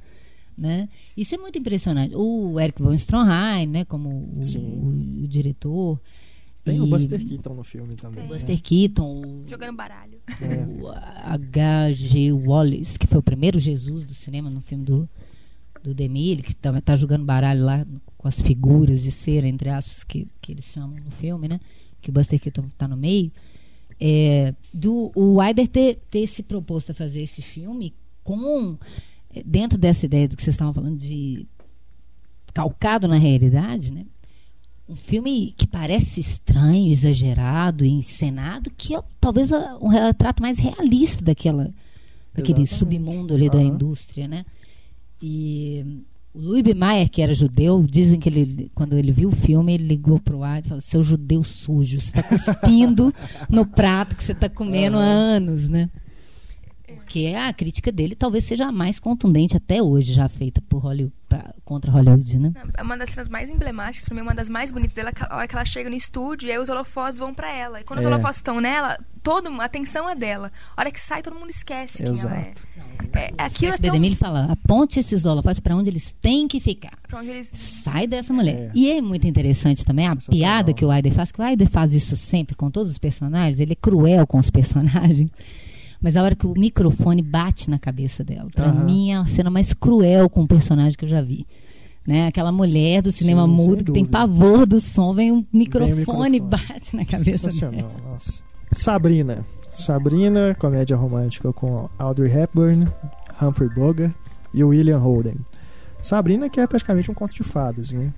Né? Isso é muito impressionante. O Eric von Stroheim, né, como o, o- o diretor. Tem o E Buster Keaton no filme também. Tem. né? Buster Keaton, o- Jogando baralho. É. o H.G. Wallace, que foi o primeiro Jesus do cinema no filme do, do Demille, que tá, tá jogando baralho lá com as figuras de cera, entre aspas, que, que eles chamam no filme, né? Que o Buster Keaton tá no meio. É, do, o Wilder ter, ter se proposto a fazer esse filme com eh, dentro dessa ideia do que vocês estavam falando de calcado na realidade, né? Um filme que parece estranho, exagerado, encenado, que é talvez um retrato mais realista daquela daquele Exatamente. submundo ali da Aham. indústria, né? E o Louis B. Mayer, que era judeu, dizem que ele, quando ele viu o filme, ele ligou pro ar e falou: "Seu judeu sujo, você está cuspindo no prato que você está comendo há anos, né?" Porque a crítica dele talvez seja a mais contundente até hoje já feita por Hollywood pra- contra Hollywood, né? É uma das cenas mais emblemáticas, pra mim, uma das mais bonitas dela, a hora que ela chega no estúdio e aí os holofotes vão pra ela. E quando os É. holofotes estão nela, toda a atenção é dela. A hora que sai, todo mundo esquece quem ela é. Exato. é aquilo é SB tão... Fala: "Aponte esses holofotes para onde eles têm que ficar." onde eles... sai dessa mulher. É. E é muito interessante também a piada que o Aider faz, que o Aider faz isso sempre com todos os personagens, ele é cruel com os personagens. Mas a hora que o microfone bate na cabeça dela, pra Aham. mim é a cena mais cruel com um personagem que eu já vi. Né? Aquela mulher do cinema Sim, mudo que tem pavor do som, vem um microfone, microfone. e bate na cabeça dela. Sensacional, nossa. Sabrina. Sabrina, comédia romântica com Audrey Hepburn, Humphrey Bogart e William Holden. Sabrina que é praticamente um conto de fadas, né?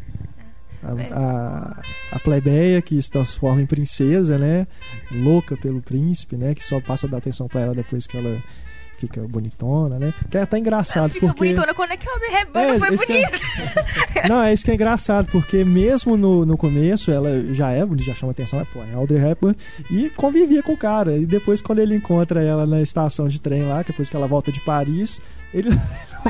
A, Mas- a, a plebeia que se transforma em princesa, né? Louca pelo príncipe, né? Que só passa a dar atenção pra ela depois que ela fica bonitona, né? Que é até engraçado fica porque... bonitona. Quando é que a Audrey Hepburn foi isso que é-? Não, é isso que é engraçado, porque mesmo no, no começo ela já é bonita, já chama atenção, é, pô, é Audrey Hepburn, e convivia com o cara. E depois, quando ele encontra ela na estação de trem lá, depois que ela volta de Paris, ele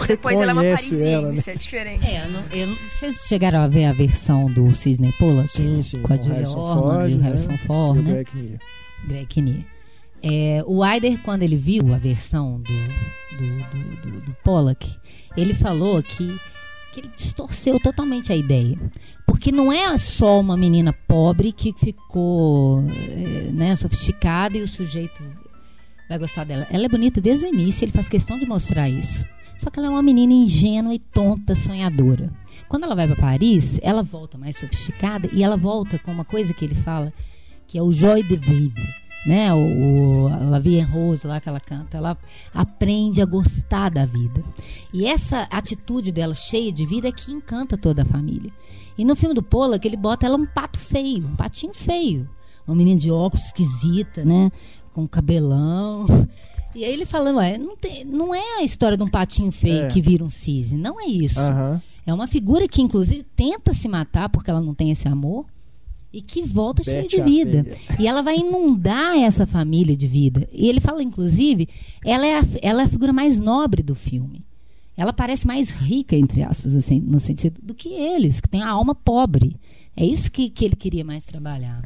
Depois ela é uma parisiense, ela, né? é diferente. É, eu não- eu vocês chegaram a ver a versão do Sidney Pollack? Sim, sim, Com a Julia Harrison Ormond Ford, e o né? Harrison E Ford, o né? Greg Kinnear. Greg Kinnear. É, o Aider, quando ele viu a versão do, do, do, do- do Pollack, ele falou que, que ele distorceu totalmente a ideia. Porque não é só uma menina pobre que ficou é, né, sofisticada e o sujeito vai gostar dela. Ela é bonita desde o início, ele faz questão de mostrar isso. Só que ela é uma menina ingênua e tonta, sonhadora. Quando ela vai para Paris, ela volta mais sofisticada e ela volta com uma coisa que ele fala, que é o joy de vivre, né? O, o La Vie Rose lá que ela canta, ela aprende a gostar da vida. E essa atitude dela cheia de vida é que encanta toda a família. E no filme do Pollack, ele bota ela um pato feio, um patinho feio. Uma menina de óculos esquisita, né? Com cabelão. E aí ele fala, ué, não, tem, não é a história de um patinho feio É. que vira um cisne, não é isso. Aham. É uma figura que, inclusive, tenta se matar porque ela não tem esse amor e que volta cheia Betty de vida. E ela vai inundar essa família de vida. E ele fala, inclusive, ela é a, ela é a figura mais nobre do filme. Ela parece mais rica, entre aspas, assim, no sentido do que eles, que têm a alma pobre. É isso que, que ele queria mais trabalhar.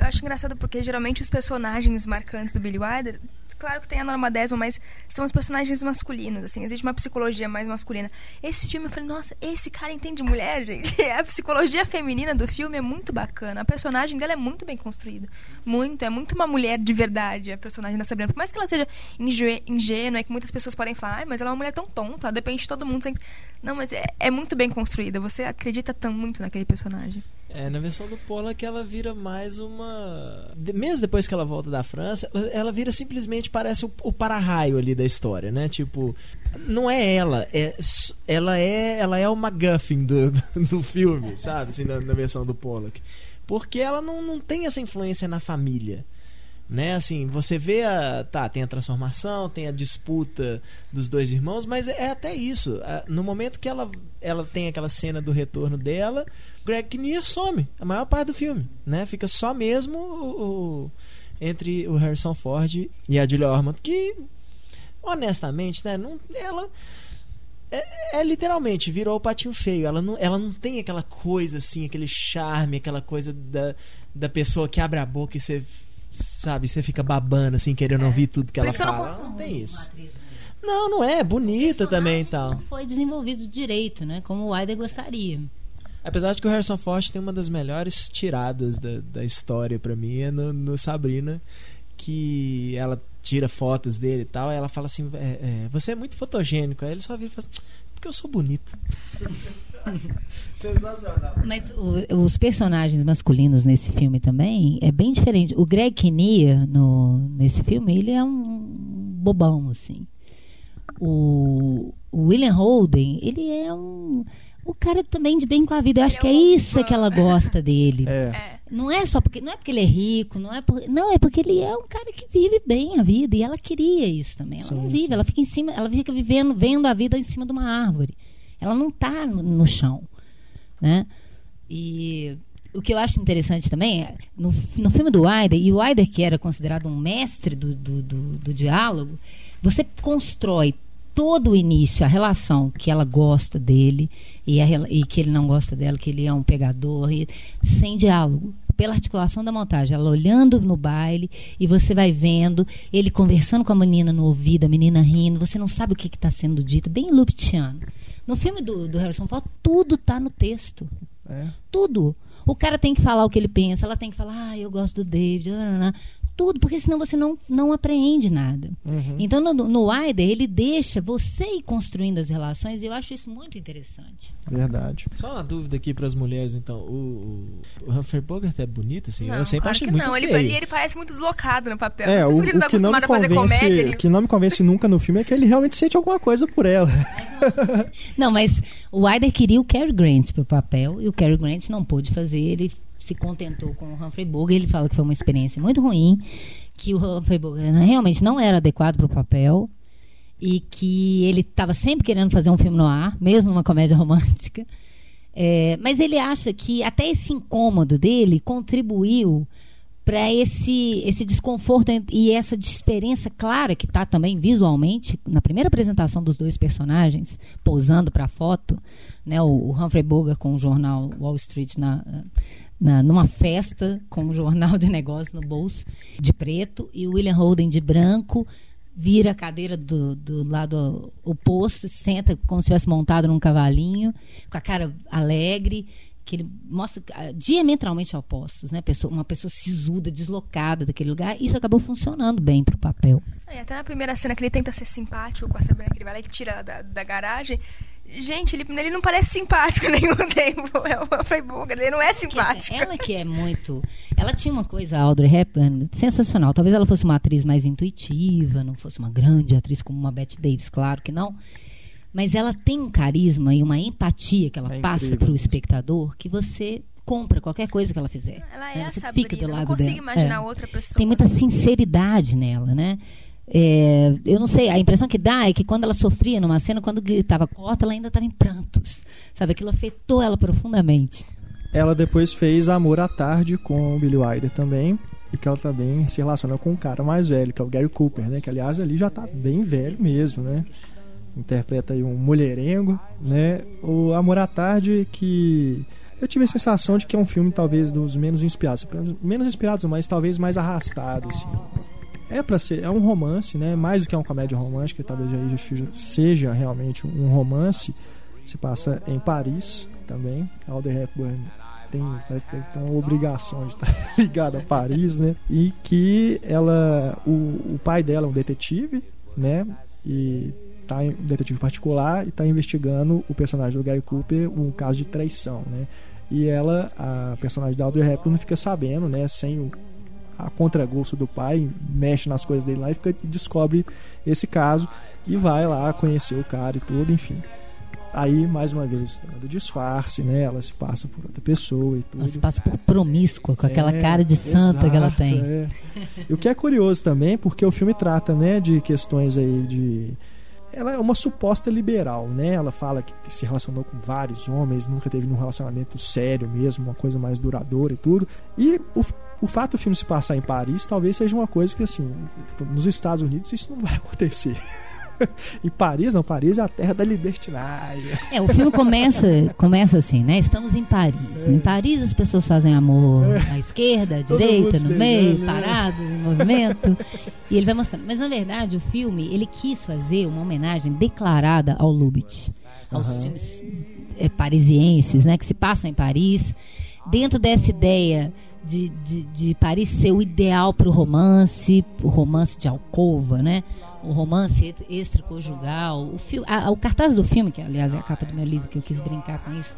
Eu acho engraçado porque geralmente os personagens marcantes do Billy Wilder, claro que tem a norma décima, mas são os personagens masculinos, assim, existe uma psicologia mais masculina. Esse filme eu falei, nossa, esse cara entende mulher, gente. A psicologia feminina do filme é muito bacana. A personagem dela é muito bem construída. Muito, é muito uma mulher de verdade, a personagem da Sabrina. Por mais que ela seja ingê- ingênua, é que muitas pessoas podem falar, "Ai, mas ela é uma mulher tão tonta, depende de todo mundo sempre. Não, mas é, é muito bem construída. Você acredita tão muito naquele personagem. É, na versão do Pollack ela vira mais uma. Mesmo depois que ela volta da França, ela, vira simplesmente parece o, o para-raio ali da história, né? Tipo, não é ela, é, ela é ela é o MacGuffin do, do, filme, sabe? Assim, na, na versão do Pollack. Porque ela não, não tem essa influência na família. Né, assim, você vê a. Tá, tem a transformação, tem a disputa dos dois irmãos, mas é até isso. No momento que ela, ela tem aquela cena do retorno dela, Greg Kinnear some a maior parte do filme, né? Fica só mesmo o, o- entre o Harrison Ford e a Julia Ormond, que honestamente, né, não, ela É, é literalmente, virou o patinho feio. Ela não, ela não tem aquela coisa assim, aquele charme, aquela coisa da, da pessoa que abre a boca e você, sabe, você fica babando, assim, querendo ouvir tudo que Por ela não fala. Ela confundo não tem isso. Né? Não, não é. Bonita também e tal. Não foi desenvolvido direito, né? Como o Aider gostaria. Apesar de que o Harrison Ford tem uma das melhores tiradas da, da história pra mim é no, no Sabrina, que ela tira fotos dele e tal, aí ela fala assim, é, é, você é muito fotogênico, aí ele só vira e fala assim, porque eu sou bonito. Sensacional. Mas o- os personagens masculinos nesse filme também é bem diferente. O Greg Kinnear, no, nesse filme, ele é um bobão, assim. O, o William Holden, ele é um... O cara também de bem com a vida. Eu acho que é é isso fã. que ela gosta dele. É. É. Não é só porque não é porque ele é rico, não é por, não é porque ele é um cara que vive bem a vida e ela queria isso também. Ela não Sim, vive, sim. ela fica em cima, ela fica vivendo, vendo a vida em cima de uma árvore. Ela não está no, no chão, né? E o que eu acho interessante também é no, no filme do Wilder e o Wilder que era considerado um mestre do, do, do, do diálogo, você constrói todo o início, a relação que ela gosta dele e, a e que ele não gosta dela, que ele é um pegador, e- sem diálogo. Pela articulação da montagem, ela olhando no baile e você vai vendo ele conversando com a menina no ouvido, a menina rindo, você não sabe o que está sendo dito, bem Luptiano. No filme do, do Harrison Ford, tudo está no texto. É. Tudo. O cara tem que falar o que ele pensa, ela tem que falar, ah, eu gosto do David. Tudo, porque senão você não, não apreende nada. Uhum. Então, no, no Wider, ele deixa você ir construindo as relações e eu acho isso muito interessante. Verdade. Só uma dúvida aqui pras mulheres, então. O, o, o Humphrey Bogart é bonito, assim? Não, eu sempre claro achei que muito não. Ele, feio. ele, ele parece muito deslocado no papel. É, não o, sei se ele não tá o que não me acostumado a fazer convence, comédia. Ele... o que não me convence nunca no filme é que ele realmente sente alguma coisa por ela. Não, mas o Wider queria o Cary Grant para o papel e o Cary Grant não pôde fazer, ele se contentou com o Humphrey Bogart, ele fala que foi uma experiência muito ruim, que o Humphrey Bogart realmente não era adequado para o papel e que ele estava sempre querendo fazer um filme no ar, mesmo numa comédia romântica. É, mas ele acha que até esse incômodo dele contribuiu para esse, esse desconforto e essa diferença clara que está também visualmente na primeira apresentação dos dois personagens posando para a foto, né, o Humphrey Bogart com o jornal Wall Street na, na, numa festa com um jornal de negócio no bolso de preto e o William Holden de branco vira a cadeira do, do lado oposto, senta como se tivesse montado num cavalinho, com a cara alegre, que ele mostra ah, diametralmente opostos, né? Pessoa, uma pessoa sisuda, deslocada daquele lugar. Isso acabou funcionando bem pro papel. E até na primeira cena que ele tenta ser simpático com a Sabrina, que ele vai lá e tira da, da garagem. Gente, ele, ele não parece simpático nenhum tempo. É o Humphrey Bogart, ele não é assim, simpático. ela que é muito. Ela tinha uma coisa, a Audrey Hepburn, sensacional. Talvez ela fosse uma atriz mais intuitiva, não fosse uma grande atriz como uma Bette Davis, claro que não. Mas ela tem um carisma e uma empatia que ela É passa para o espectador que você compra qualquer coisa que ela fizer. Ela é né? a Você Sabrina, fica do não lado consigo dela. imaginar É. outra pessoa. Tem muita sinceridade nela, né? É, eu não sei, a impressão que dá é que quando ela sofria numa cena, quando gritava corta, ela ainda estava em prantos. Sabe, aquilo afetou ela profundamente. Ela depois fez Amor à Tarde com o Billy Wilder também. E que ela também se relaciona com um cara mais velho, que é o Gary Cooper, né? Que aliás ali já tá bem velho mesmo, né? Interpreta aí um mulherengo, né? O Amor à Tarde que eu tive a sensação de que é um filme talvez dos menos inspirados, menos inspirados, mas talvez mais arrastado, assim. É para ser, é um romance, né? Mais do que uma comédia romântica, talvez aí já seja- realmente um romance. Se passa em Paris também. Alder Hepburn tem, parece que tem uma obrigação de estar ligada a Paris, né? E que ela, o, o pai dela é um detetive, né? E tá em- detetive particular e está investigando o personagem do Gary Cooper um caso de traição, né? E ela, a personagem da Audrey Hepburn, fica sabendo, né? Sem o a contragosto do pai, mexe nas coisas dele lá e fica, descobre esse caso e vai lá conhecer o cara e tudo, enfim. Aí, mais uma vez, do disfarce, né? Ela se passa por outra pessoa e tudo. Ela se passa por promíscua, com aquela É, cara de santa que ela exato, tem. é. E o que é curioso também, porque o filme trata, né, de questões aí de ela é uma suposta liberal, né? Ela fala que se relacionou com vários homens, nunca teve um relacionamento sério mesmo, uma coisa mais duradoura e tudo. E o, o fato do filme se passar em Paris talvez seja uma coisa que, assim, nos Estados Unidos isso não vai acontecer. e Paris, não, Paris é a terra da libertinagem. É, o filme começa, começa assim, né? Estamos em Paris. Em Paris as pessoas fazem amor à esquerda, à direita, no meio, né? parados, em movimento. E ele vai mostrando. Mas na verdade o filme, ele quis fazer uma homenagem declarada ao Lubitsch. Aos Aham. filmes é, parisienses, né? Que se passam em Paris. Dentro dessa ideia de, de, de Paris ser o ideal para o romance, o romance de alcova, né? O romance extraconjugal. O, fil- a- o cartaz do filme, que aliás é a capa do meu livro, que eu quis brincar com isso,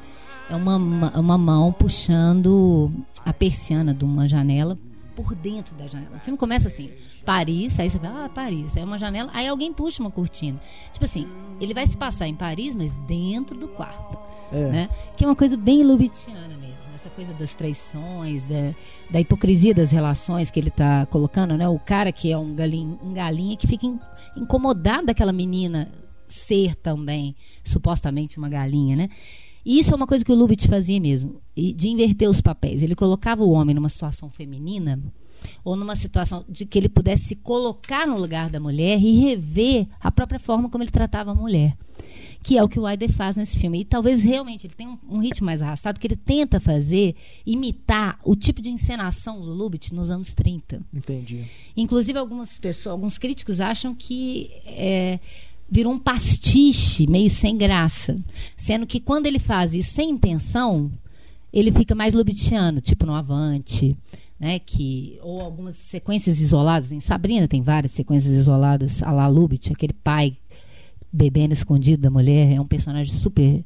é uma, ma- uma mão puxando a persiana de uma janela por dentro da janela. O filme começa assim, Paris, aí você vai, ah, Paris, aí uma janela, aí alguém puxa uma cortina. Tipo assim, ele vai se passar em Paris, mas dentro do quarto É. né? Que é uma coisa bem lubitiana mesmo. Essa coisa das traições, da, da hipocrisia das relações que ele está colocando, né? O cara que é um galinha, um galinha que fica in- incomodado daquela menina ser também, supostamente, uma galinha, né? E isso é uma coisa que o Lubitsch fazia mesmo, de inverter os papéis. Ele colocava o homem numa situação feminina ou numa situação de que ele pudesse se colocar no lugar da mulher e rever a própria forma como ele tratava a mulher que é o que o Aider faz nesse filme. E talvez realmente ele tenha um, um ritmo mais arrastado, que ele tenta fazer, imitar o tipo de encenação do Lubitsch nos anos 30. Entendi. Inclusive, algumas pessoas, alguns críticos acham que é, virou um pastiche meio sem graça. Sendo que quando ele faz isso sem intenção, ele fica mais lubitchiano, tipo no Avante. Né, que, ou algumas sequências isoladas. Em Sabrina tem várias sequências isoladas, a la Lubitsch, aquele pai bebendo escondido da mulher, é um personagem super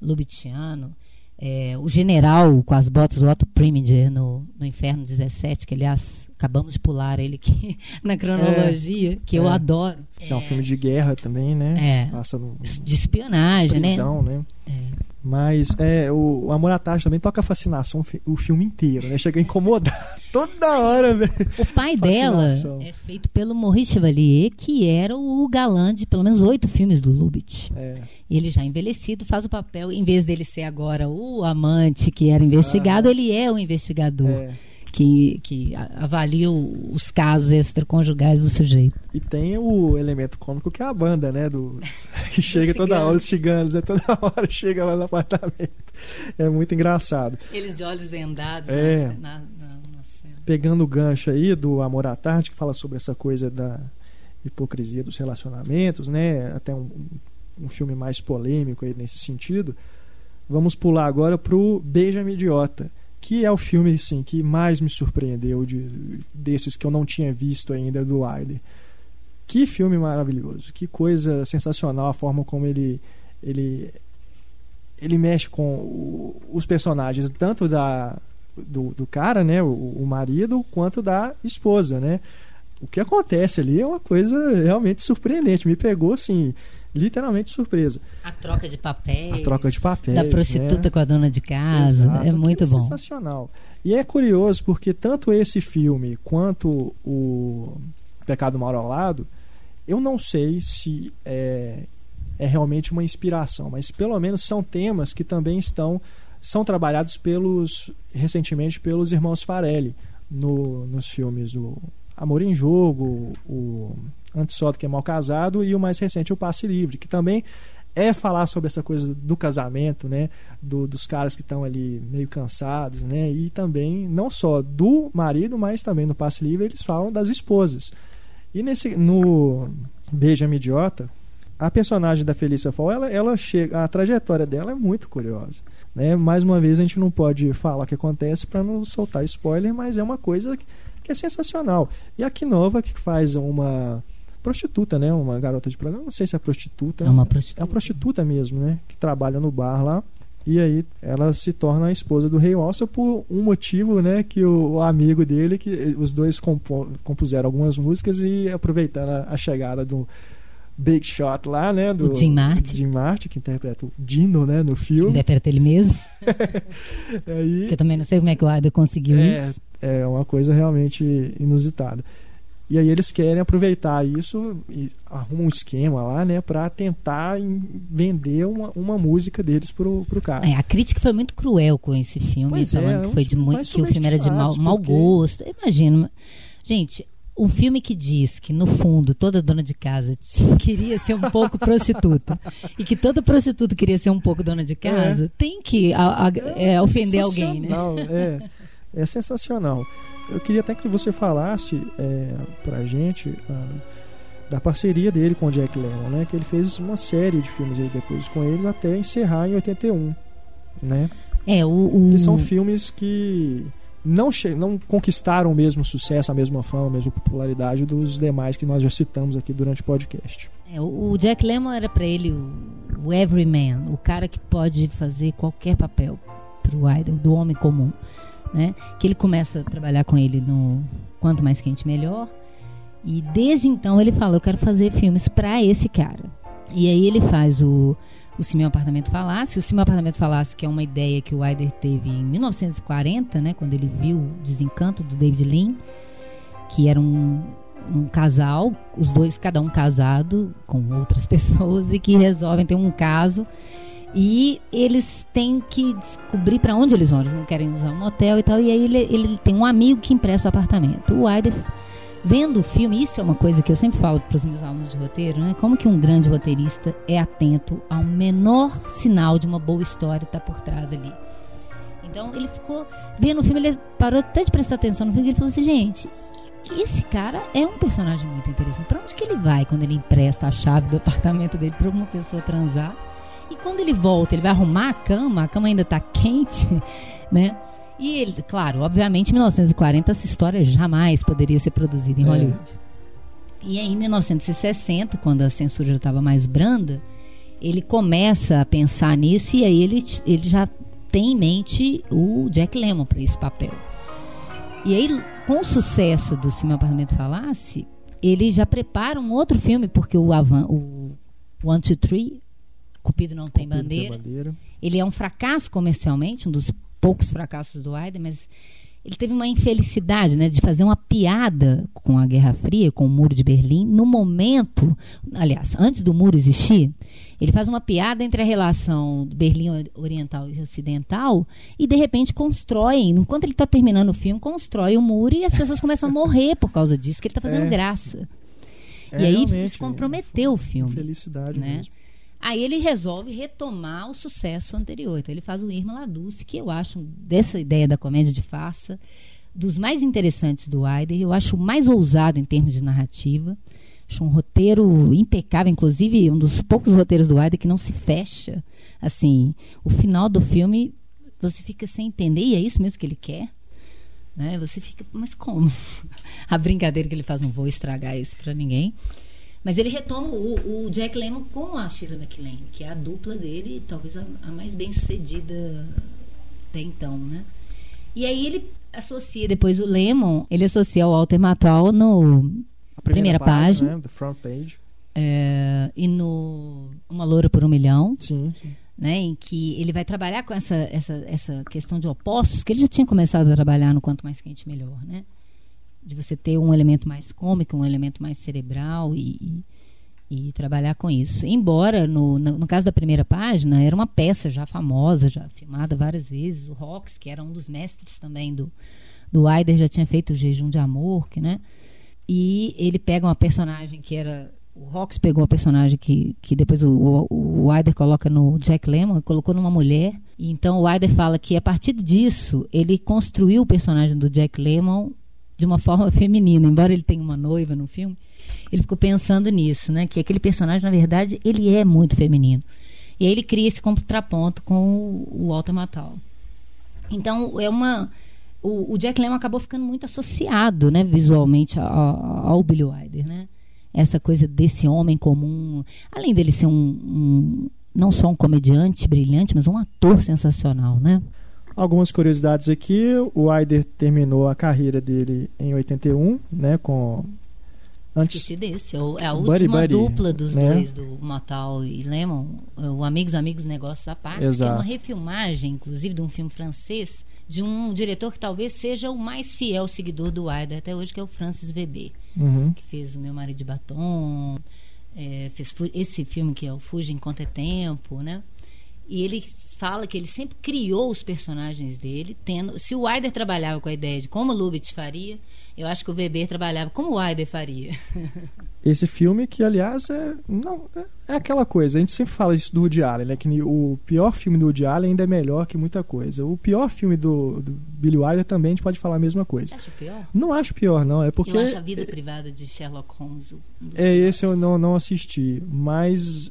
lubitchiano. É, o general com as botas, o Otto Preminger no, no Inferno 17, que aliás acabamos de pular ele aqui na cronologia, que eu é. adoro. Que é um filme de guerra também, né? É. Passa no, De espionagem, prisão, né? É. Mas é, o, o Amor à Tarde também toca fascinação o filme inteiro, né? Chega a incomodar toda hora, velho. né? O pai dela é feito pelo Maurice Chevalier, que era o galã de pelo menos oito filmes do Lubitsch. É. E ele já envelhecido faz o papel, em vez dele ser agora o amante que era investigado, ele é o investigador É. que, que avalia os casos extraconjugais do sujeito. E tem o elemento cômico que é a banda, né? Do, que chega toda hora, os ciganos, é toda hora chega lá no apartamento. É muito engraçado. Eles de olhos vendados É. na, na- na cena. Pegando o gancho aí do Amor à Tarde, que fala sobre essa coisa da hipocrisia dos relacionamentos, né? Até um, um filme mais polêmico aí nesse sentido. Vamos pular agora pro Beija-me Idiota, que é o filme assim, que mais me surpreendeu de, desses que eu não tinha visto ainda do Wilder. Que filme maravilhoso, que coisa sensacional a forma como ele ele ele mexe com o- os personagens tanto da do, do cara, né, o, o marido, quanto da esposa, né? O que acontece ali é uma coisa realmente surpreendente, me pegou assim, literalmente surpresa. A troca de papéis. A troca de papéis, Da prostituta né? com a dona de casa. Exato, é muito aquilo bom. sensacional. E é curioso porque tanto esse filme quanto o Pecado Mal ao Lado, eu não sei se é, é realmente uma inspiração, mas pelo menos são temas que também estão são trabalhados pelos recentemente pelos irmãos Farelli no, nos filmes do Amor em Jogo, o Antes Só do que é Mal Casado e o mais recente o Passe Livre, que também é falar sobre essa coisa do casamento, né? Do- dos caras que estão ali meio cansados, né? E também não só do marido, mas também no passe livre eles falam das esposas. E nesse no Beija-me Idiota, a personagem da Felícia Fall, ela, ela chega, a trajetória dela é muito curiosa. Né? Mais uma vez a gente não pode falar o que acontece para não soltar spoiler, mas é uma coisa que, é sensacional. E a Nova que faz uma prostituta, né? Uma garota de programa, não sei se é prostituta. É uma prostituta. É uma prostituta mesmo, né? Que trabalha no bar lá. E aí ela se torna a esposa do rei Walser por um motivo, né? Que o, o amigo dele, que os dois compo- compuseram algumas músicas e aproveitando a, a chegada do Big Shot lá, né? Do O Jim Martin. Jim Martin, que interpreta o Dino, né? No filme. Interpreta ele mesmo. Aí, Que eu também não sei como é que o Ada conseguiu é, isso. é uma coisa realmente inusitada. E aí eles querem aproveitar isso e arrumam um esquema lá, né, para tentar vender uma, uma música deles pro, pro cara. É, a crítica foi muito cruel com esse filme, Pois é, falando é que, foi de muito, que o filme era de mau, mau porque- gosto. Imagina. Gente, um filme que diz que, no fundo, toda dona de casa queria ser um pouco prostituta e que toda prostituta queria ser um pouco dona de casa, tem que a- a- é, ofender alguém, né? É, é sensacional. Eu queria até que você falasse é, pra gente ah, da parceria dele com o Jack Lemmon, né? Que ele fez uma série de filmes aí depois com eles até encerrar em 81, né? É, o, o- Que são filmes que não, não conquistaram o mesmo sucesso, a mesma fama, a mesma popularidade dos demais que nós já citamos aqui durante o podcast. é, o- o Jack Lemmon era pra ele o, o everyman, o cara que pode fazer qualquer papel pro idol, do homem comum, né? Que ele começa a trabalhar com ele no Quanto Mais Quente Melhor. E desde então ele fala, eu quero fazer filmes pra esse cara. E aí ele faz o, o Se Meu Apartamento Falasse. O Se Meu Apartamento Falasse, que é uma ideia que o Wyder teve em 1940, né? Quando ele viu o desencanto do David Lean, que era um, um casal, os dois, cada um casado com outras pessoas e que resolvem ter um caso. E eles têm que descobrir para onde eles vão. Eles não querem usar um hotel e tal. E aí ele, ele tem um amigo que empresta o apartamento. O Wyder vendo o filme, isso é uma coisa que eu sempre falo para os meus alunos de roteiro, né? Como que um grande roteirista é atento ao menor sinal de uma boa história que está por trás ali. Então ele ficou vendo o filme, ele parou até de prestar atenção no filme ele falou assim, gente, esse cara é um personagem muito interessante. Para onde que ele vai quando ele empresta a chave do apartamento dele para uma pessoa transar? E quando ele volta, ele vai arrumar a cama, a cama ainda está quente, né? E ele, claro, obviamente, em 1940 essa história jamais poderia ser produzida em É. Hollywood. E aí, em 1960, quando a censura já estava mais branda, ele começa a pensar nisso e aí ele, ele já tem em mente o Jack Lemmon para esse papel. E aí, com o sucesso do Se Meu Apartamento Falasse, ele já prepara um outro filme, porque o, Avan, o One, Two, Three, Cupido Não Tem Cupido Bandeira, Bandeira. ele é um fracasso comercialmente, um dos poucos fracassos do Wyder, mas ele teve uma infelicidade, né, de fazer uma piada com a Guerra Fria, com o Muro de Berlim, no momento, aliás, antes do muro existir, ele faz uma piada entre a relação Berlim Oriental e Ocidental e de repente constrói, enquanto ele está terminando o filme, constrói o muro e as pessoas começam a morrer por causa disso, que ele está fazendo É. graça. É, e aí isso comprometeu o filme. Felicidade né? mesmo. Aí ele resolve retomar o sucesso anterior. Então ele faz o Irma Laduce, que eu acho, dessa ideia da comédia de farsa, dos mais interessantes do Wyder. Eu acho o mais ousado em termos de narrativa. Acho um roteiro impecável, inclusive um dos poucos roteiros do Wyder que não se fecha. Assim, o final do filme você fica sem entender, e é isso mesmo que ele quer. Né? Você fica, mas como? A brincadeira que ele faz, não vou estragar isso para ninguém. Mas ele retoma o, o Jack Lemmon com a Shira MacLaine, que é a dupla dele, talvez a, a mais bem sucedida até então, né? E aí ele associa depois o Lemmon, ele associa o Walter Matthau no A primeira, página, né, do front page. é, e no Uma Loura por um Milhão, Sim, sim. né, em que ele vai trabalhar com essa, essa, essa questão de opostos, que ele já tinha começado a trabalhar no Quanto Mais Quente Melhor, né? De você ter um elemento mais cômico, um elemento mais cerebral e, e, e trabalhar com isso. Embora, no, no, no caso da primeira página, era uma peça já famosa, já filmada várias vezes. O Rox, que era um dos mestres também do, do Wyder, já tinha feito o Jejum de Amor, que, né? E ele pega uma personagem que era o Rox pegou a personagem que, que depois o, o, o coloca no Jack Lemmon, colocou numa mulher. E então o Wyder fala que a partir disso ele construiu o personagem do Jack Lemmon de uma forma feminina, embora ele tenha uma noiva no filme. Ele ficou pensando nisso, né? Que aquele personagem, na verdade, ele é muito feminino. E aí ele cria esse contraponto com o, Walter Matthau. Então é uma o, o Jack Lemmon acabou ficando muito associado, né, visualmente ao, ao Billy Wilder, né? Essa coisa desse homem comum, além dele ser um, um não só um comediante brilhante, mas um ator sensacional, né? Algumas curiosidades aqui. O Wyder terminou a carreira dele em 81, né? Com. Antes, Esqueci desse. É é a Buddy última Buddy, dupla dos né? dois, do Matal e Lemon. é O Amigos, Amigos, Negócios à Parte, que é Exato. uma refilmagem, inclusive, de um filme francês, de um diretor que talvez seja o mais fiel seguidor do Wilder até hoje, que é o Francis Weber, Uhum. que fez O Meu Marido de Batom, é, fez esse filme que é o Fuja Enquanto é Tempo, né? E ele fala que ele sempre criou os personagens dele, tendo. Se o Wilder trabalhava com a ideia de como o Lubitsch faria, eu acho que o Weber trabalhava como o Wilder faria. Esse filme que, aliás, é, não, é aquela coisa. A gente sempre fala isso do Woody Allen, né? Que o pior filme do Woody Allen ainda é melhor que muita coisa. O pior filme do, do Billy Wilder também a gente pode falar a mesma coisa. Acha pior? Não acho pior, não. É porque eu acho a vida privada de Sherlock Holmes. Um é melhores. esse eu não, não assisti, mas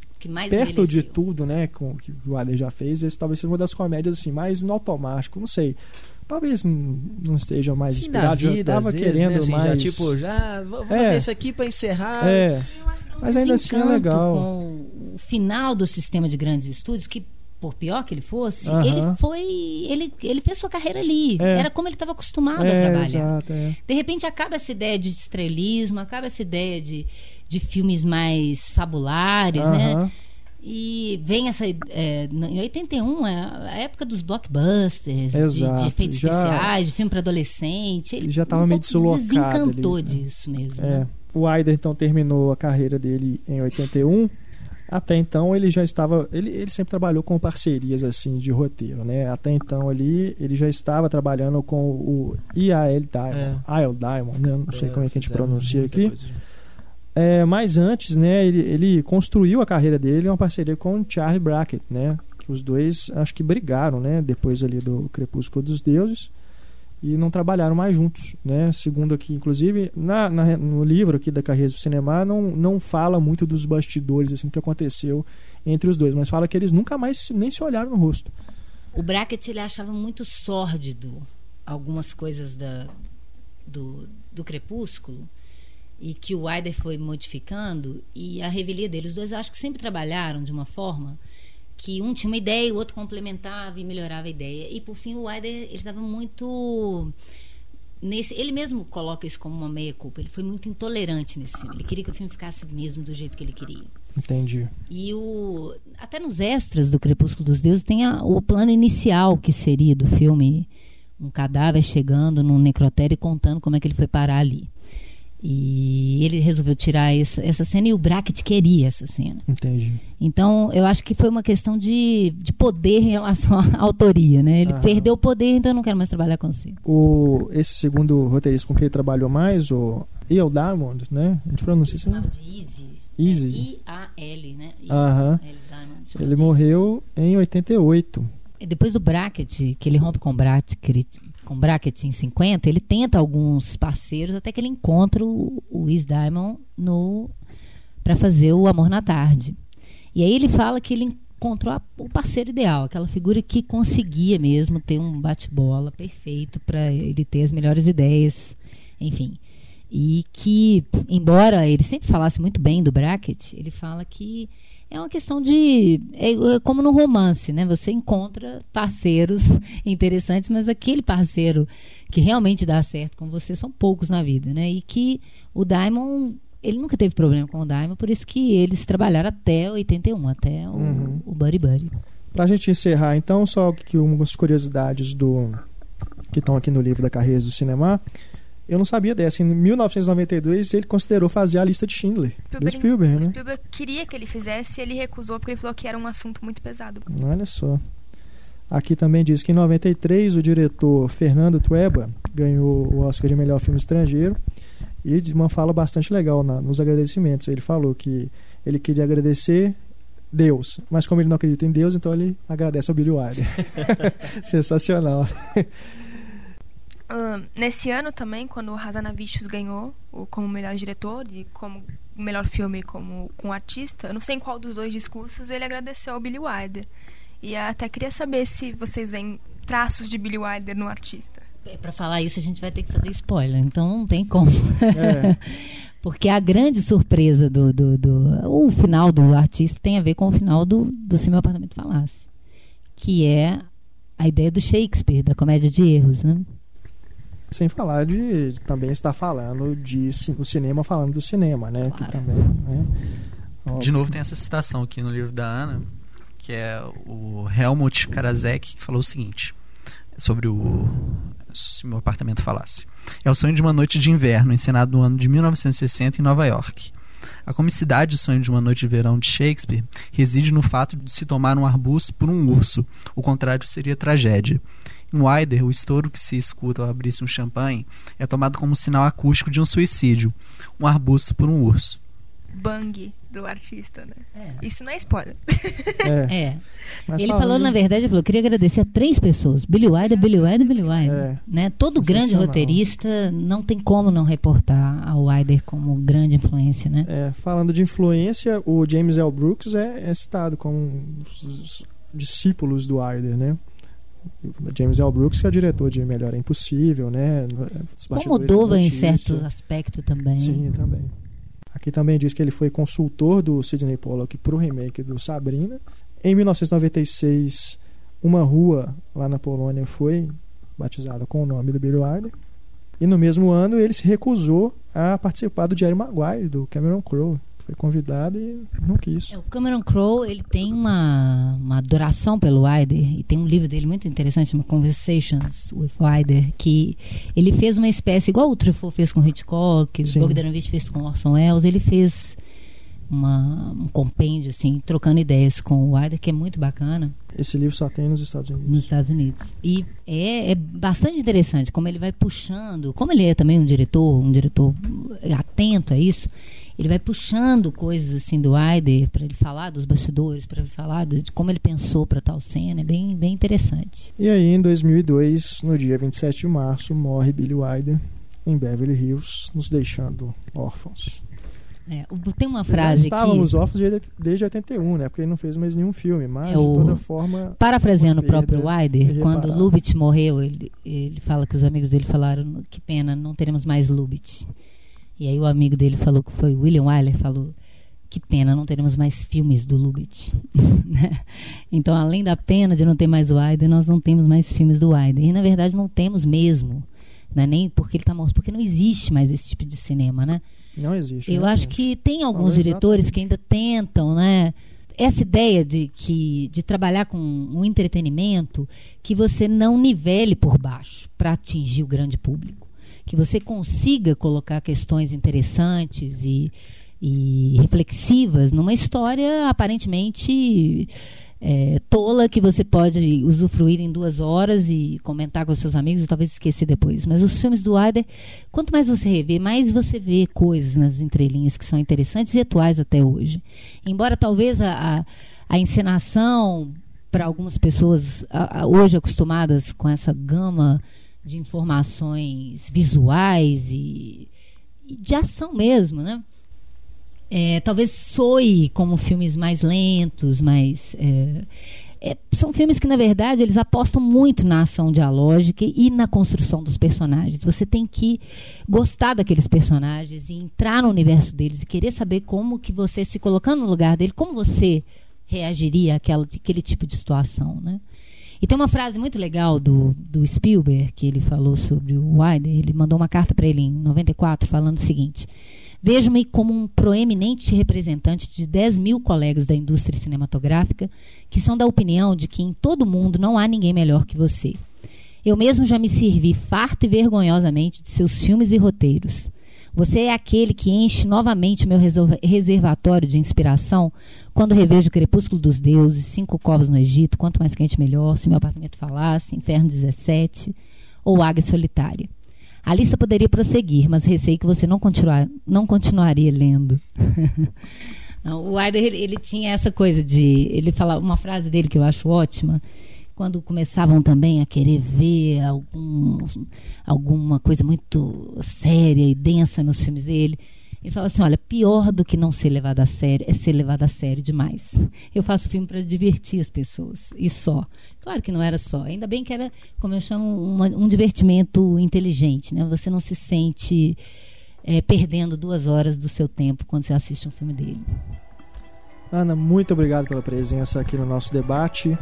perto de tudo, né, com o que o Wilder já fez, esse talvez seja uma das comédias assim mais no automático, não sei. Talvez não esteja mais inspirado, já vida, tava às vezes, querendo né, assim, mais. Já, tipo, já vou É. fazer isso aqui pra encerrar. É. Mas ainda assim é legal. Com o final do sistema de grandes estúdios, que por pior que ele fosse, ele foi. Ele, ele fez sua carreira ali. É. Era como ele estava acostumado a É, trabalhar. exato, é. De repente acaba essa ideia de estrelismo, acaba essa ideia de, de filmes mais fabulares, né? E vem essa. É, em 81, é a época dos blockbusters, de- Exato, de, efeitos já- especiais, de filme para adolescente. Ele já tava um meio deslocado desencantou ali, né? disso mesmo. É. né? O Wilder então terminou a carreira dele em 81. Até então ele já estava, ele, ele sempre trabalhou com parcerias assim de roteiro, né? Até então ali ele já estava trabalhando com o IAL Diamond, IAL Diamond, né? não sei como é que a gente pronuncia aqui. coisa. É, mas antes, né, ele, ele construiu a carreira dele em uma parceria com Charlie Brackett, né? Que os dois acho que brigaram, né? Depois ali do Crepúsculo dos Deuses e não trabalharam mais juntos, né? Segundo aqui, inclusive, na, na- no livro aqui da Carreira do Cinema não, não fala muito dos bastidores assim que aconteceu entre os dois, mas fala que eles nunca mais nem se olharam no rosto. O Brackett ele achava muito sórdido algumas coisas da, do, do Crepúsculo e que o Wilder foi modificando e a revelia deles. Os dois acho que sempre trabalharam de uma forma que um tinha uma ideia, o outro complementava e melhorava a ideia. E por fim o Wilder ele estava muito nesse, ele mesmo coloca isso como uma meia culpa. Ele foi muito intolerante nesse filme. Ele queria que o filme ficasse mesmo do jeito que ele queria. Entendi. E o até nos extras do Crepúsculo dos Deuses tem a- o plano inicial que seria do filme um cadáver chegando num necrotério e contando como é que ele foi parar ali. E ele resolveu tirar essa, essa cena e o Brackett queria essa cena. Entendi. Então, eu acho que foi uma questão de, de poder em relação à autoria, né? Ele Aham. perdeu o poder, então eu não quero mais trabalhar com você. O, esse segundo roteirista com quem ele trabalhou mais, o Ian Diamond, né? A gente pronuncia de Easy. Easy. I-A-L, né? Aham. Ele morreu em 88. E Depois do Bracket, que ele rompe com o Bracket, com Bracket em 50, ele tenta alguns parceiros até que ele encontra o, o Is Diamond no para fazer o Amor na Tarde. E aí ele fala que ele encontrou a- o parceiro ideal, aquela figura que conseguia mesmo ter um bate-bola perfeito para ele ter as melhores ideias, enfim. E que, embora ele sempre falasse muito bem do Bracket, ele fala que é uma questão de. É, é como no romance, né? Você encontra parceiros interessantes, mas aquele parceiro que realmente dá certo com você são poucos na vida, né? E que o Diamond. Ele nunca teve problema com o Diamond, por isso que eles trabalharam até 81, até o, Uhum. o Buddy Buddy. Pra gente encerrar, então, só que algumas curiosidades do que estão aqui no livro da Carreira do Cinema. Eu não sabia dessa. Em 1992, ele considerou fazer a lista de Schindler, do Spielberg, o né? Spielberg queria que ele fizesse e ele recusou porque ele falou que era um assunto muito pesado. Olha só. Aqui também diz que em 93 o diretor Fernando Trueba ganhou o Oscar de melhor filme estrangeiro e de uma fala bastante legal na- nos agradecimentos. Ele falou que ele queria agradecer Deus, mas como ele não acredita em Deus, então ele agradece ao Billy Wilder. Sensacional. Nesse ano também, quando o Hazanavicius ganhou o, como melhor diretor e como o melhor filme como com artista, eu não sei em qual dos dois discursos ele agradeceu ao Billy Wilder. E até queria saber se vocês veem traços de Billy Wilder no artista. Para falar isso, a gente vai ter que fazer spoiler, então não tem como. É. Porque a grande surpresa do, do, do- O final do artista tem a ver com o final do, do Se Meu Apartamento Falasse. Que é a ideia do Shakespeare, da comédia de erros, né? Sem falar de também estar falando de o cinema falando do cinema, né? Que Claro. também, né? De novo tem essa citação aqui no livro da Ana, que é o Helmut Karasek, que falou o seguinte sobre o se meu apartamento falasse. É o sonho de uma noite de inverno, encenado no ano de 1960 em Nova York. A comicidade do sonho de uma noite de verão de Shakespeare reside no fato de se tomar um arbusto por um urso. O contrário seria tragédia. Em Wilder, o estouro que se escuta ao abrir-se um champanhe é tomado como sinal acústico de um suicídio. Um arbusto por um urso. Bang do artista, né? É. Isso não é spoiler. É. É. Mas ele falou, de- na verdade, ele falou, queria agradecer a três pessoas. Billy Wilder, Billy Wilder, Billy Wilder. É. Né? Todo grande roteirista não tem como não reportar a Wilder como grande influência, né? É, falando de influência, o James L. Brooks é, é citado como um dos discípulos do Wilder, né? James L. Brooks que é diretor de Melhor é Impossível, né? Como Dova em Notícia. certo aspecto também. Sim, também. Aqui também diz que ele foi consultor do Sidney Pollack para o remake do Sabrina. Em 1996, uma rua lá na Polônia foi batizada com o nome do Billy Wilder. E no mesmo ano ele se recusou a participar do Jerry Maguire, do Cameron Crowe. Foi convidado e não quis. É, O Cameron Crowe, ele tem uma, uma adoração pelo Wilder e tem um livro dele muito interessante, chama Conversations with Wilder, que ele fez uma espécie, igual o Truffaut fez com Hitchcock, Sim. o Bogdanovich fez com Orson Welles, ele fez uma, um compêndio, assim, trocando ideias com o Wilder, que é muito bacana Esse livro só tem nos Estados Unidos. nos Estados Unidos. E é, é bastante interessante como ele vai puxando, como ele é também um diretor, um diretor atento a isso, ele vai puxando coisas assim do Aider para ele falar dos bastidores, para ele falar de, de como ele pensou para tal cena, é bem, bem interessante. E aí, em 2002, no dia 27 de março, morre Billy Wilder em Beverly Hills, nos deixando órfãos. É, tem uma frase Estávamos que, órfãos desde, desde 81, né? Porque ele não fez mais nenhum filme, mas É o- de toda forma. parafraseando o próprio Wilder, quando irreparável. Lubitsch morreu, ele, ele fala que os amigos dele falaram que pena, não teremos mais Lubitsch. E aí o amigo dele falou que foi William Wyler, falou que pena, não teremos mais filmes do Lubitsch. né? então, além da pena de não ter mais o Wilder, nós não temos mais filmes do Wilder. E na verdade não temos mesmo. Não é nem porque ele está morto, porque não existe mais esse tipo de cinema, né? Não existe. Eu né, acho que tem alguns diretores que ainda tentam, né? Essa ideia de, que, de trabalhar com um entretenimento que você não nivele por baixo para atingir o grande público. Que você consiga colocar questões interessantes e, e reflexivas numa história aparentemente é, tola que você pode usufruir em duas horas e comentar com seus amigos e talvez esquecer depois. Mas os filmes do Wilder, quanto mais você revê, mais você vê coisas nas entrelinhas que são interessantes e atuais até hoje. Embora talvez a, a, a encenação, para algumas pessoas a- hoje acostumadas com essa gama de informações visuais e, e de ação mesmo, né? É, talvez soe como filmes mais lentos, mais é, é, são filmes que na verdade eles apostam muito na ação dialógica e na construção dos personagens. Você tem que gostar daqueles personagens e entrar no universo deles e querer saber como que você se colocando no lugar dele, como você reagiria àquela, àquele tipo de situação, né? E tem uma frase muito legal do, do Spielberg que ele falou sobre o Wilder. Ele mandou uma carta para ele em 94 falando o seguinte: Vejo-me como um proeminente representante de 10 mil colegas da indústria cinematográfica que são da opinião de que em todo o mundo não há ninguém melhor que você. Eu mesmo já me servi farta e vergonhosamente de seus filmes e roteiros. Você é aquele que enche novamente o meu reserva- reservatório de inspiração quando revejo o Crepúsculo dos Deuses, Cinco Covas no Egito, Quanto Mais Quente Melhor, Se Meu Apartamento Falasse, Inferno 17 ou Águia Solitária. A lista poderia prosseguir, mas receio que você não, continuar, não continuaria lendo. Não, o Wilder, ele, ele tinha essa coisa de... Ele falava uma frase dele que eu acho ótima, quando começavam também a querer ver algum, alguma coisa muito séria e densa nos filmes dele, ele falava assim, olha, pior do que não ser levado a sério é ser levado a sério demais. Eu faço filme para divertir as pessoas, e só. Claro que não era só. Ainda bem que era, como eu chamo, uma- um divertimento inteligente. Né? Você não se sente eh, perdendo duas horas do seu tempo quando você assiste um filme dele. Ana, muito obrigado pela presença aqui no nosso debate.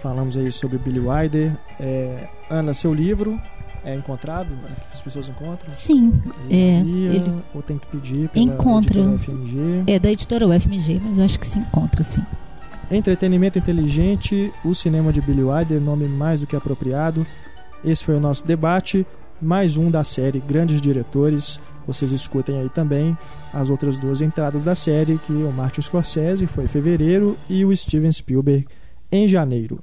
Falamos aí sobre Billy Wilder. É, Ana, seu livro é encontrado? né, que as pessoas encontram? Sim, é, ele ou tem que pedir pela encontra. editora FMG? é da editora UFMG, mas eu acho que se encontra, sim. Entretenimento inteligente, o cinema de Billy Wilder, nome mais do que apropriado. Esse foi o nosso debate, mais um da série Grandes Diretores. vocês escutem aí também as outras duas entradas da série, que o Martin Scorsese foi em fevereiro e o Steven Spielberg em janeiro.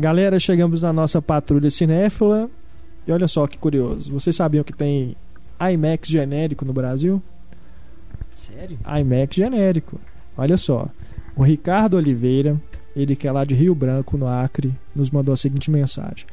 Galera, chegamos na nossa patrulha cinéfila. E olha só que curioso. Vocês sabiam que tem IMAX genérico no Brasil? Sério? IMAX genérico. Olha só. O Ricardo Oliveira, ele que é lá de Rio Branco, no Acre, nos mandou a seguinte mensagem.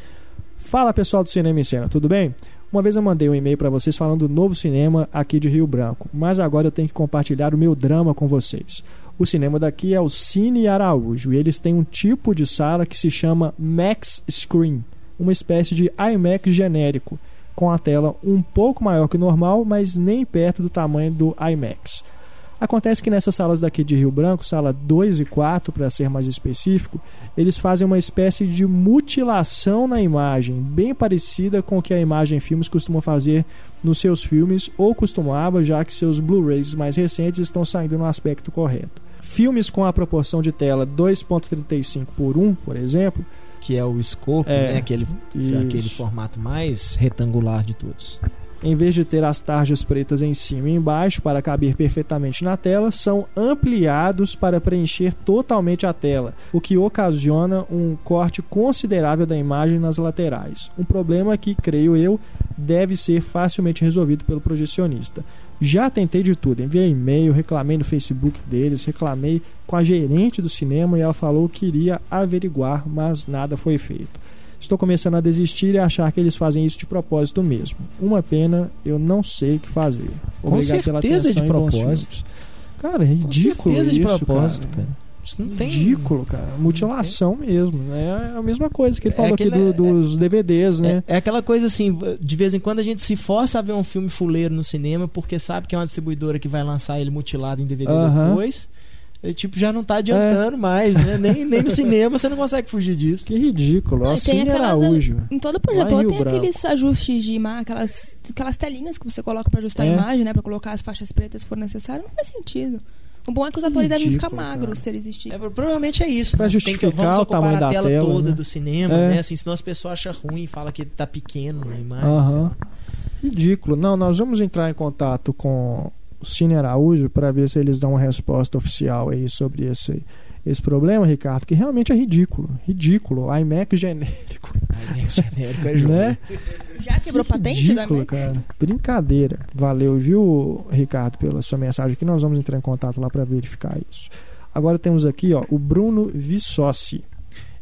Fala pessoal do Cinema em Cena, tudo bem? Uma vez eu mandei um e-mail para vocês falando do novo cinema aqui de Rio Branco, mas agora eu tenho que compartilhar o meu drama com vocês. O cinema daqui é o Cine Araújo e eles têm um tipo de sala que se chama Max Screen, uma espécie de IMAX genérico, com a tela um pouco maior que o normal, mas nem perto do tamanho do IMAX. Acontece que nessas salas daqui de Rio Branco, sala 2 e 4 para ser mais específico, eles fazem uma espécie de mutilação na imagem, bem parecida com o que a Imagem Filmes costuma fazer nos seus filmes, ou costumava, já que seus Blu-rays mais recentes estão saindo no aspecto correto. Filmes com a proporção de tela 2.35 por 1, por exemplo, Que é o scope, É, né? Aquele, isso. aquele formato mais retangular de todos. Em vez de ter as tarjas pretas em cima e embaixo para caber perfeitamente na tela, são ampliados para preencher totalmente a tela, o que ocasiona um corte considerável da imagem nas laterais. Um problema que, creio eu, deve ser facilmente resolvido pelo projecionista. Já tentei de tudo, enviei e-mail, reclamei no Facebook deles, reclamei com a gerente do cinema e ela falou que iria averiguar, mas nada foi feito. Estou começando a desistir e achar que eles fazem isso de propósito mesmo. Uma pena, eu não sei o que fazer. Com certeza de propósito. Cara, é ridículo Com certeza de isso, propósito, cara. cara. Isso não tem. Ridículo, cara. Mutilação mesmo. né? É a mesma coisa que ele É falou aqui aquele- do- dos DVDs, né? É, é aquela coisa assim, de vez em quando a gente se força a ver um filme fuleiro no cinema porque sabe que é uma distribuidora que vai lançar ele mutilado em DVD Aham. depois. E, tipo, já não tá adiantando mais, né? Nem, nem no cinema você não consegue fugir disso. Que ridículo. Ah, Cine aquelas- Araújo. Em todo projetor tem Branco. aqueles ajustes de imagem, aquelas, aquelas telinhas que você coloca pra ajustar É. a imagem, né? Pra colocar as faixas pretas se for necessário. Não faz sentido. O bom é que os atores devem ficar magros cara. se ele existir. É, provavelmente é isso. Pra né? Tem justificar que, vamos o ocupar tamanho a da tela, tela, toda né? do cinema, É. né? Assim, senão as pessoas acham ruim e falam que tá pequeno na imagem. Aham. lá. Ridículo. Não, nós vamos entrar em contato com Cine Araújo para ver se eles dão uma resposta oficial aí sobre esse, esse problema, Ricardo, que realmente é ridículo. Ridículo. IMAX genérico. IMAX genérico é jogo. Né? Já quebrou Que patente da ridículo, cara. Brincadeira. Valeu, viu, Ricardo, pela sua mensagem aqui. Nós vamos entrar em contato lá para verificar isso. Agora temos aqui, ó, o Bruno Vissossi.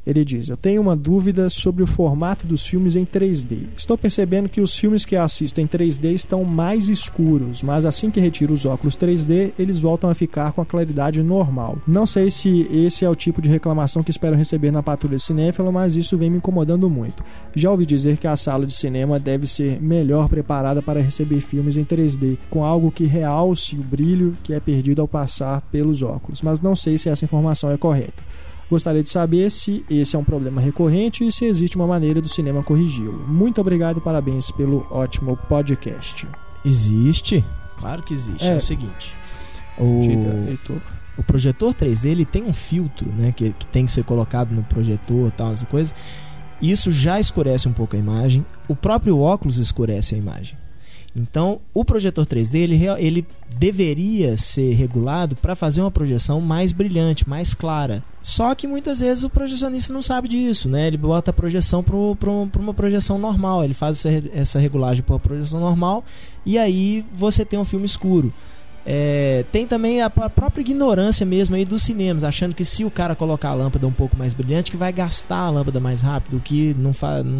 Ele diz: Eu tenho uma dúvida sobre o formato dos filmes em 3D. Estou percebendo que os filmes que assisto em 3D estão mais escuros, mas assim que retiro os óculos 3D, eles voltam a ficar com a claridade normal. Não sei se esse é o tipo de reclamação que espero receber na Patrulha Cinéfila, mas isso vem me incomodando muito. Já ouvi dizer que a sala de cinema deve ser melhor preparada para receber filmes em 3D, com algo que realce o brilho que é perdido ao passar pelos óculos, mas não sei se essa informação é correta. Gostaria de saber se esse é um problema recorrente e se existe uma maneira do cinema corrigi-lo. Muito obrigado e parabéns pelo ótimo podcast. Existe? Claro que existe. É, É. o seguinte. O, Diga, Heitor. o projetor 3D ele tem um filtro né, que, que tem que ser colocado no projetor tal, essa coisa. Isso já escurece um pouco a imagem. O próprio óculos escurece a imagem. Então, o projetor 3D ele, ele deveria ser regulado para fazer uma projeção mais brilhante, mais clara. Só que muitas vezes o projecionista não sabe disso, né? Ele bota a projeção para uma projeção normal, ele faz essa, essa regulagem para uma projeção normal e aí você tem um filme escuro. É, tem também a, a própria ignorância mesmo aí dos cinemas, achando que se o cara colocar a lâmpada um pouco mais brilhante, que vai gastar a lâmpada mais rápido, o que não, fa, não,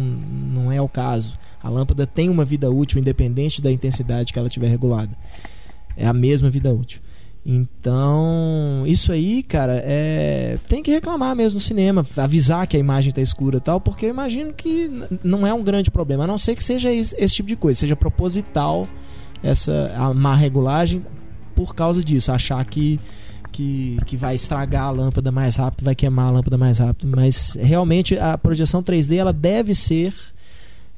não é o caso. A lâmpada tem uma vida útil, independente da intensidade que ela tiver regulada. É a mesma vida útil. Então, isso aí, cara, é... tem que reclamar mesmo no cinema, avisar que a imagem está escura e tal, porque eu imagino que não é um grande problema, a não ser que seja esse, esse tipo de coisa, seja proposital essa a má regulagem por causa disso, achar que, que, que vai estragar a lâmpada mais rápido, vai queimar a lâmpada mais rápido, mas realmente a projeção 3D ela deve ser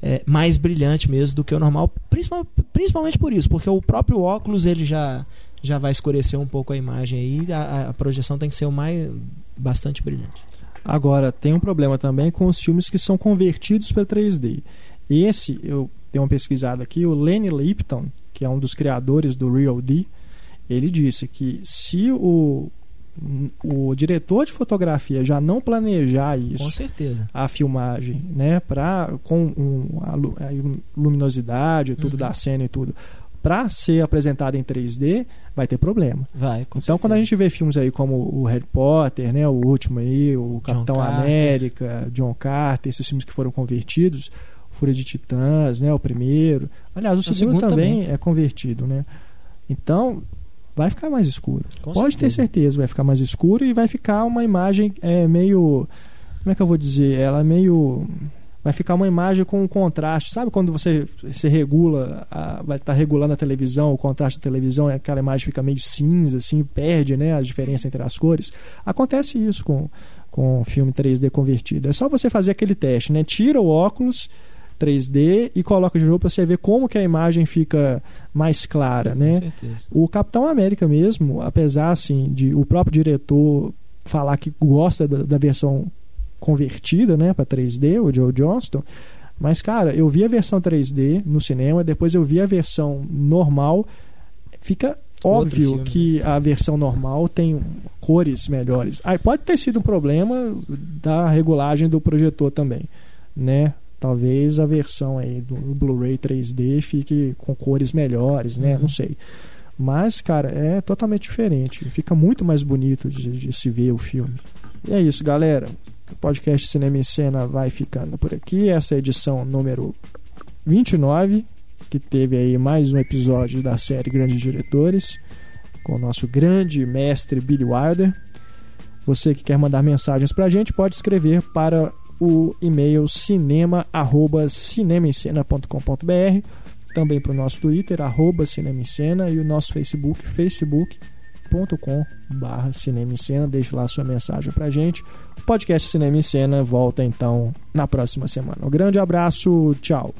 é, mais brilhante mesmo do que o normal, principal- principalmente por isso, porque o próprio óculos ele já já vai escurecer um pouco a imagem aí. A, a projeção tem que ser o mais bastante brilhante. Agora, tem um problema também com os filmes que são convertidos para 3D. Esse, eu dei uma pesquisada aqui, o Lenny Lipton, que é um dos criadores do Real D, ele disse que se o, o diretor de fotografia já não planejar Com isso, certeza. a filmagem, né, pra, com um, a, lu- a luminosidade, tudo Uhum. da cena e tudo, para ser apresentado em 3D, vai ter problema. Vai, com então, quando a certeza. gente vê filmes aí como o Harry Potter, né, o último aí, o Capitão Carter. América, John Carter, esses filmes que foram convertidos, Fúria de Titãs, né, o primeiro. Aliás, o segundo, segundo também, também. é convertido, né? Então, vai ficar mais escuro. Com Pode ter certeza. certeza, vai ficar mais escuro e vai ficar uma imagem é, meio. Como é que eu vou dizer? Ela é meio. Vai ficar uma imagem com um contraste. Sabe quando você, você regula, a- vai estar regulando a televisão, o contraste da televisão, aquela imagem fica meio cinza, assim, perde né, a diferença entre as cores? Acontece isso com, com filme 3D convertido. É só você fazer aquele teste, né? Tira o óculos 3D e coloca de novo para você ver como que a imagem fica mais clara, Com né? certeza. O Capitão América mesmo, apesar assim de o próprio diretor falar que gosta da, da versão convertida, né, para 3D, o Joe Johnston, mas cara, eu vi a versão 3D no cinema, depois eu vi a versão normal, fica óbvio filme, que a versão normal tem cores melhores. Aí pode ter sido um problema da regulagem do projetor também, né? Talvez a versão aí do Blu-ray 3D fique com cores melhores, né? Uhum. Não sei. Mas, cara, é totalmente diferente. Fica muito mais bonito de, de se ver o filme. E é isso, galera. O podcast Cinema em Cena vai ficando por aqui. Essa é a edição número 29, que teve aí mais um episódio da série Grandes Diretores, com o nosso grande mestre Billy Wilder. Você que quer mandar mensagens pra gente, pode escrever para o e-mail cinema@cinemaencena.com.br, também para o nosso Twitter arroba Cinema em Cena e o nosso Facebook facebook.com barra Cinema em Cena. Deixe lá sua mensagem pra gente. O podcast Cinema em Cena volta então na próxima semana. Um grande abraço, tchau.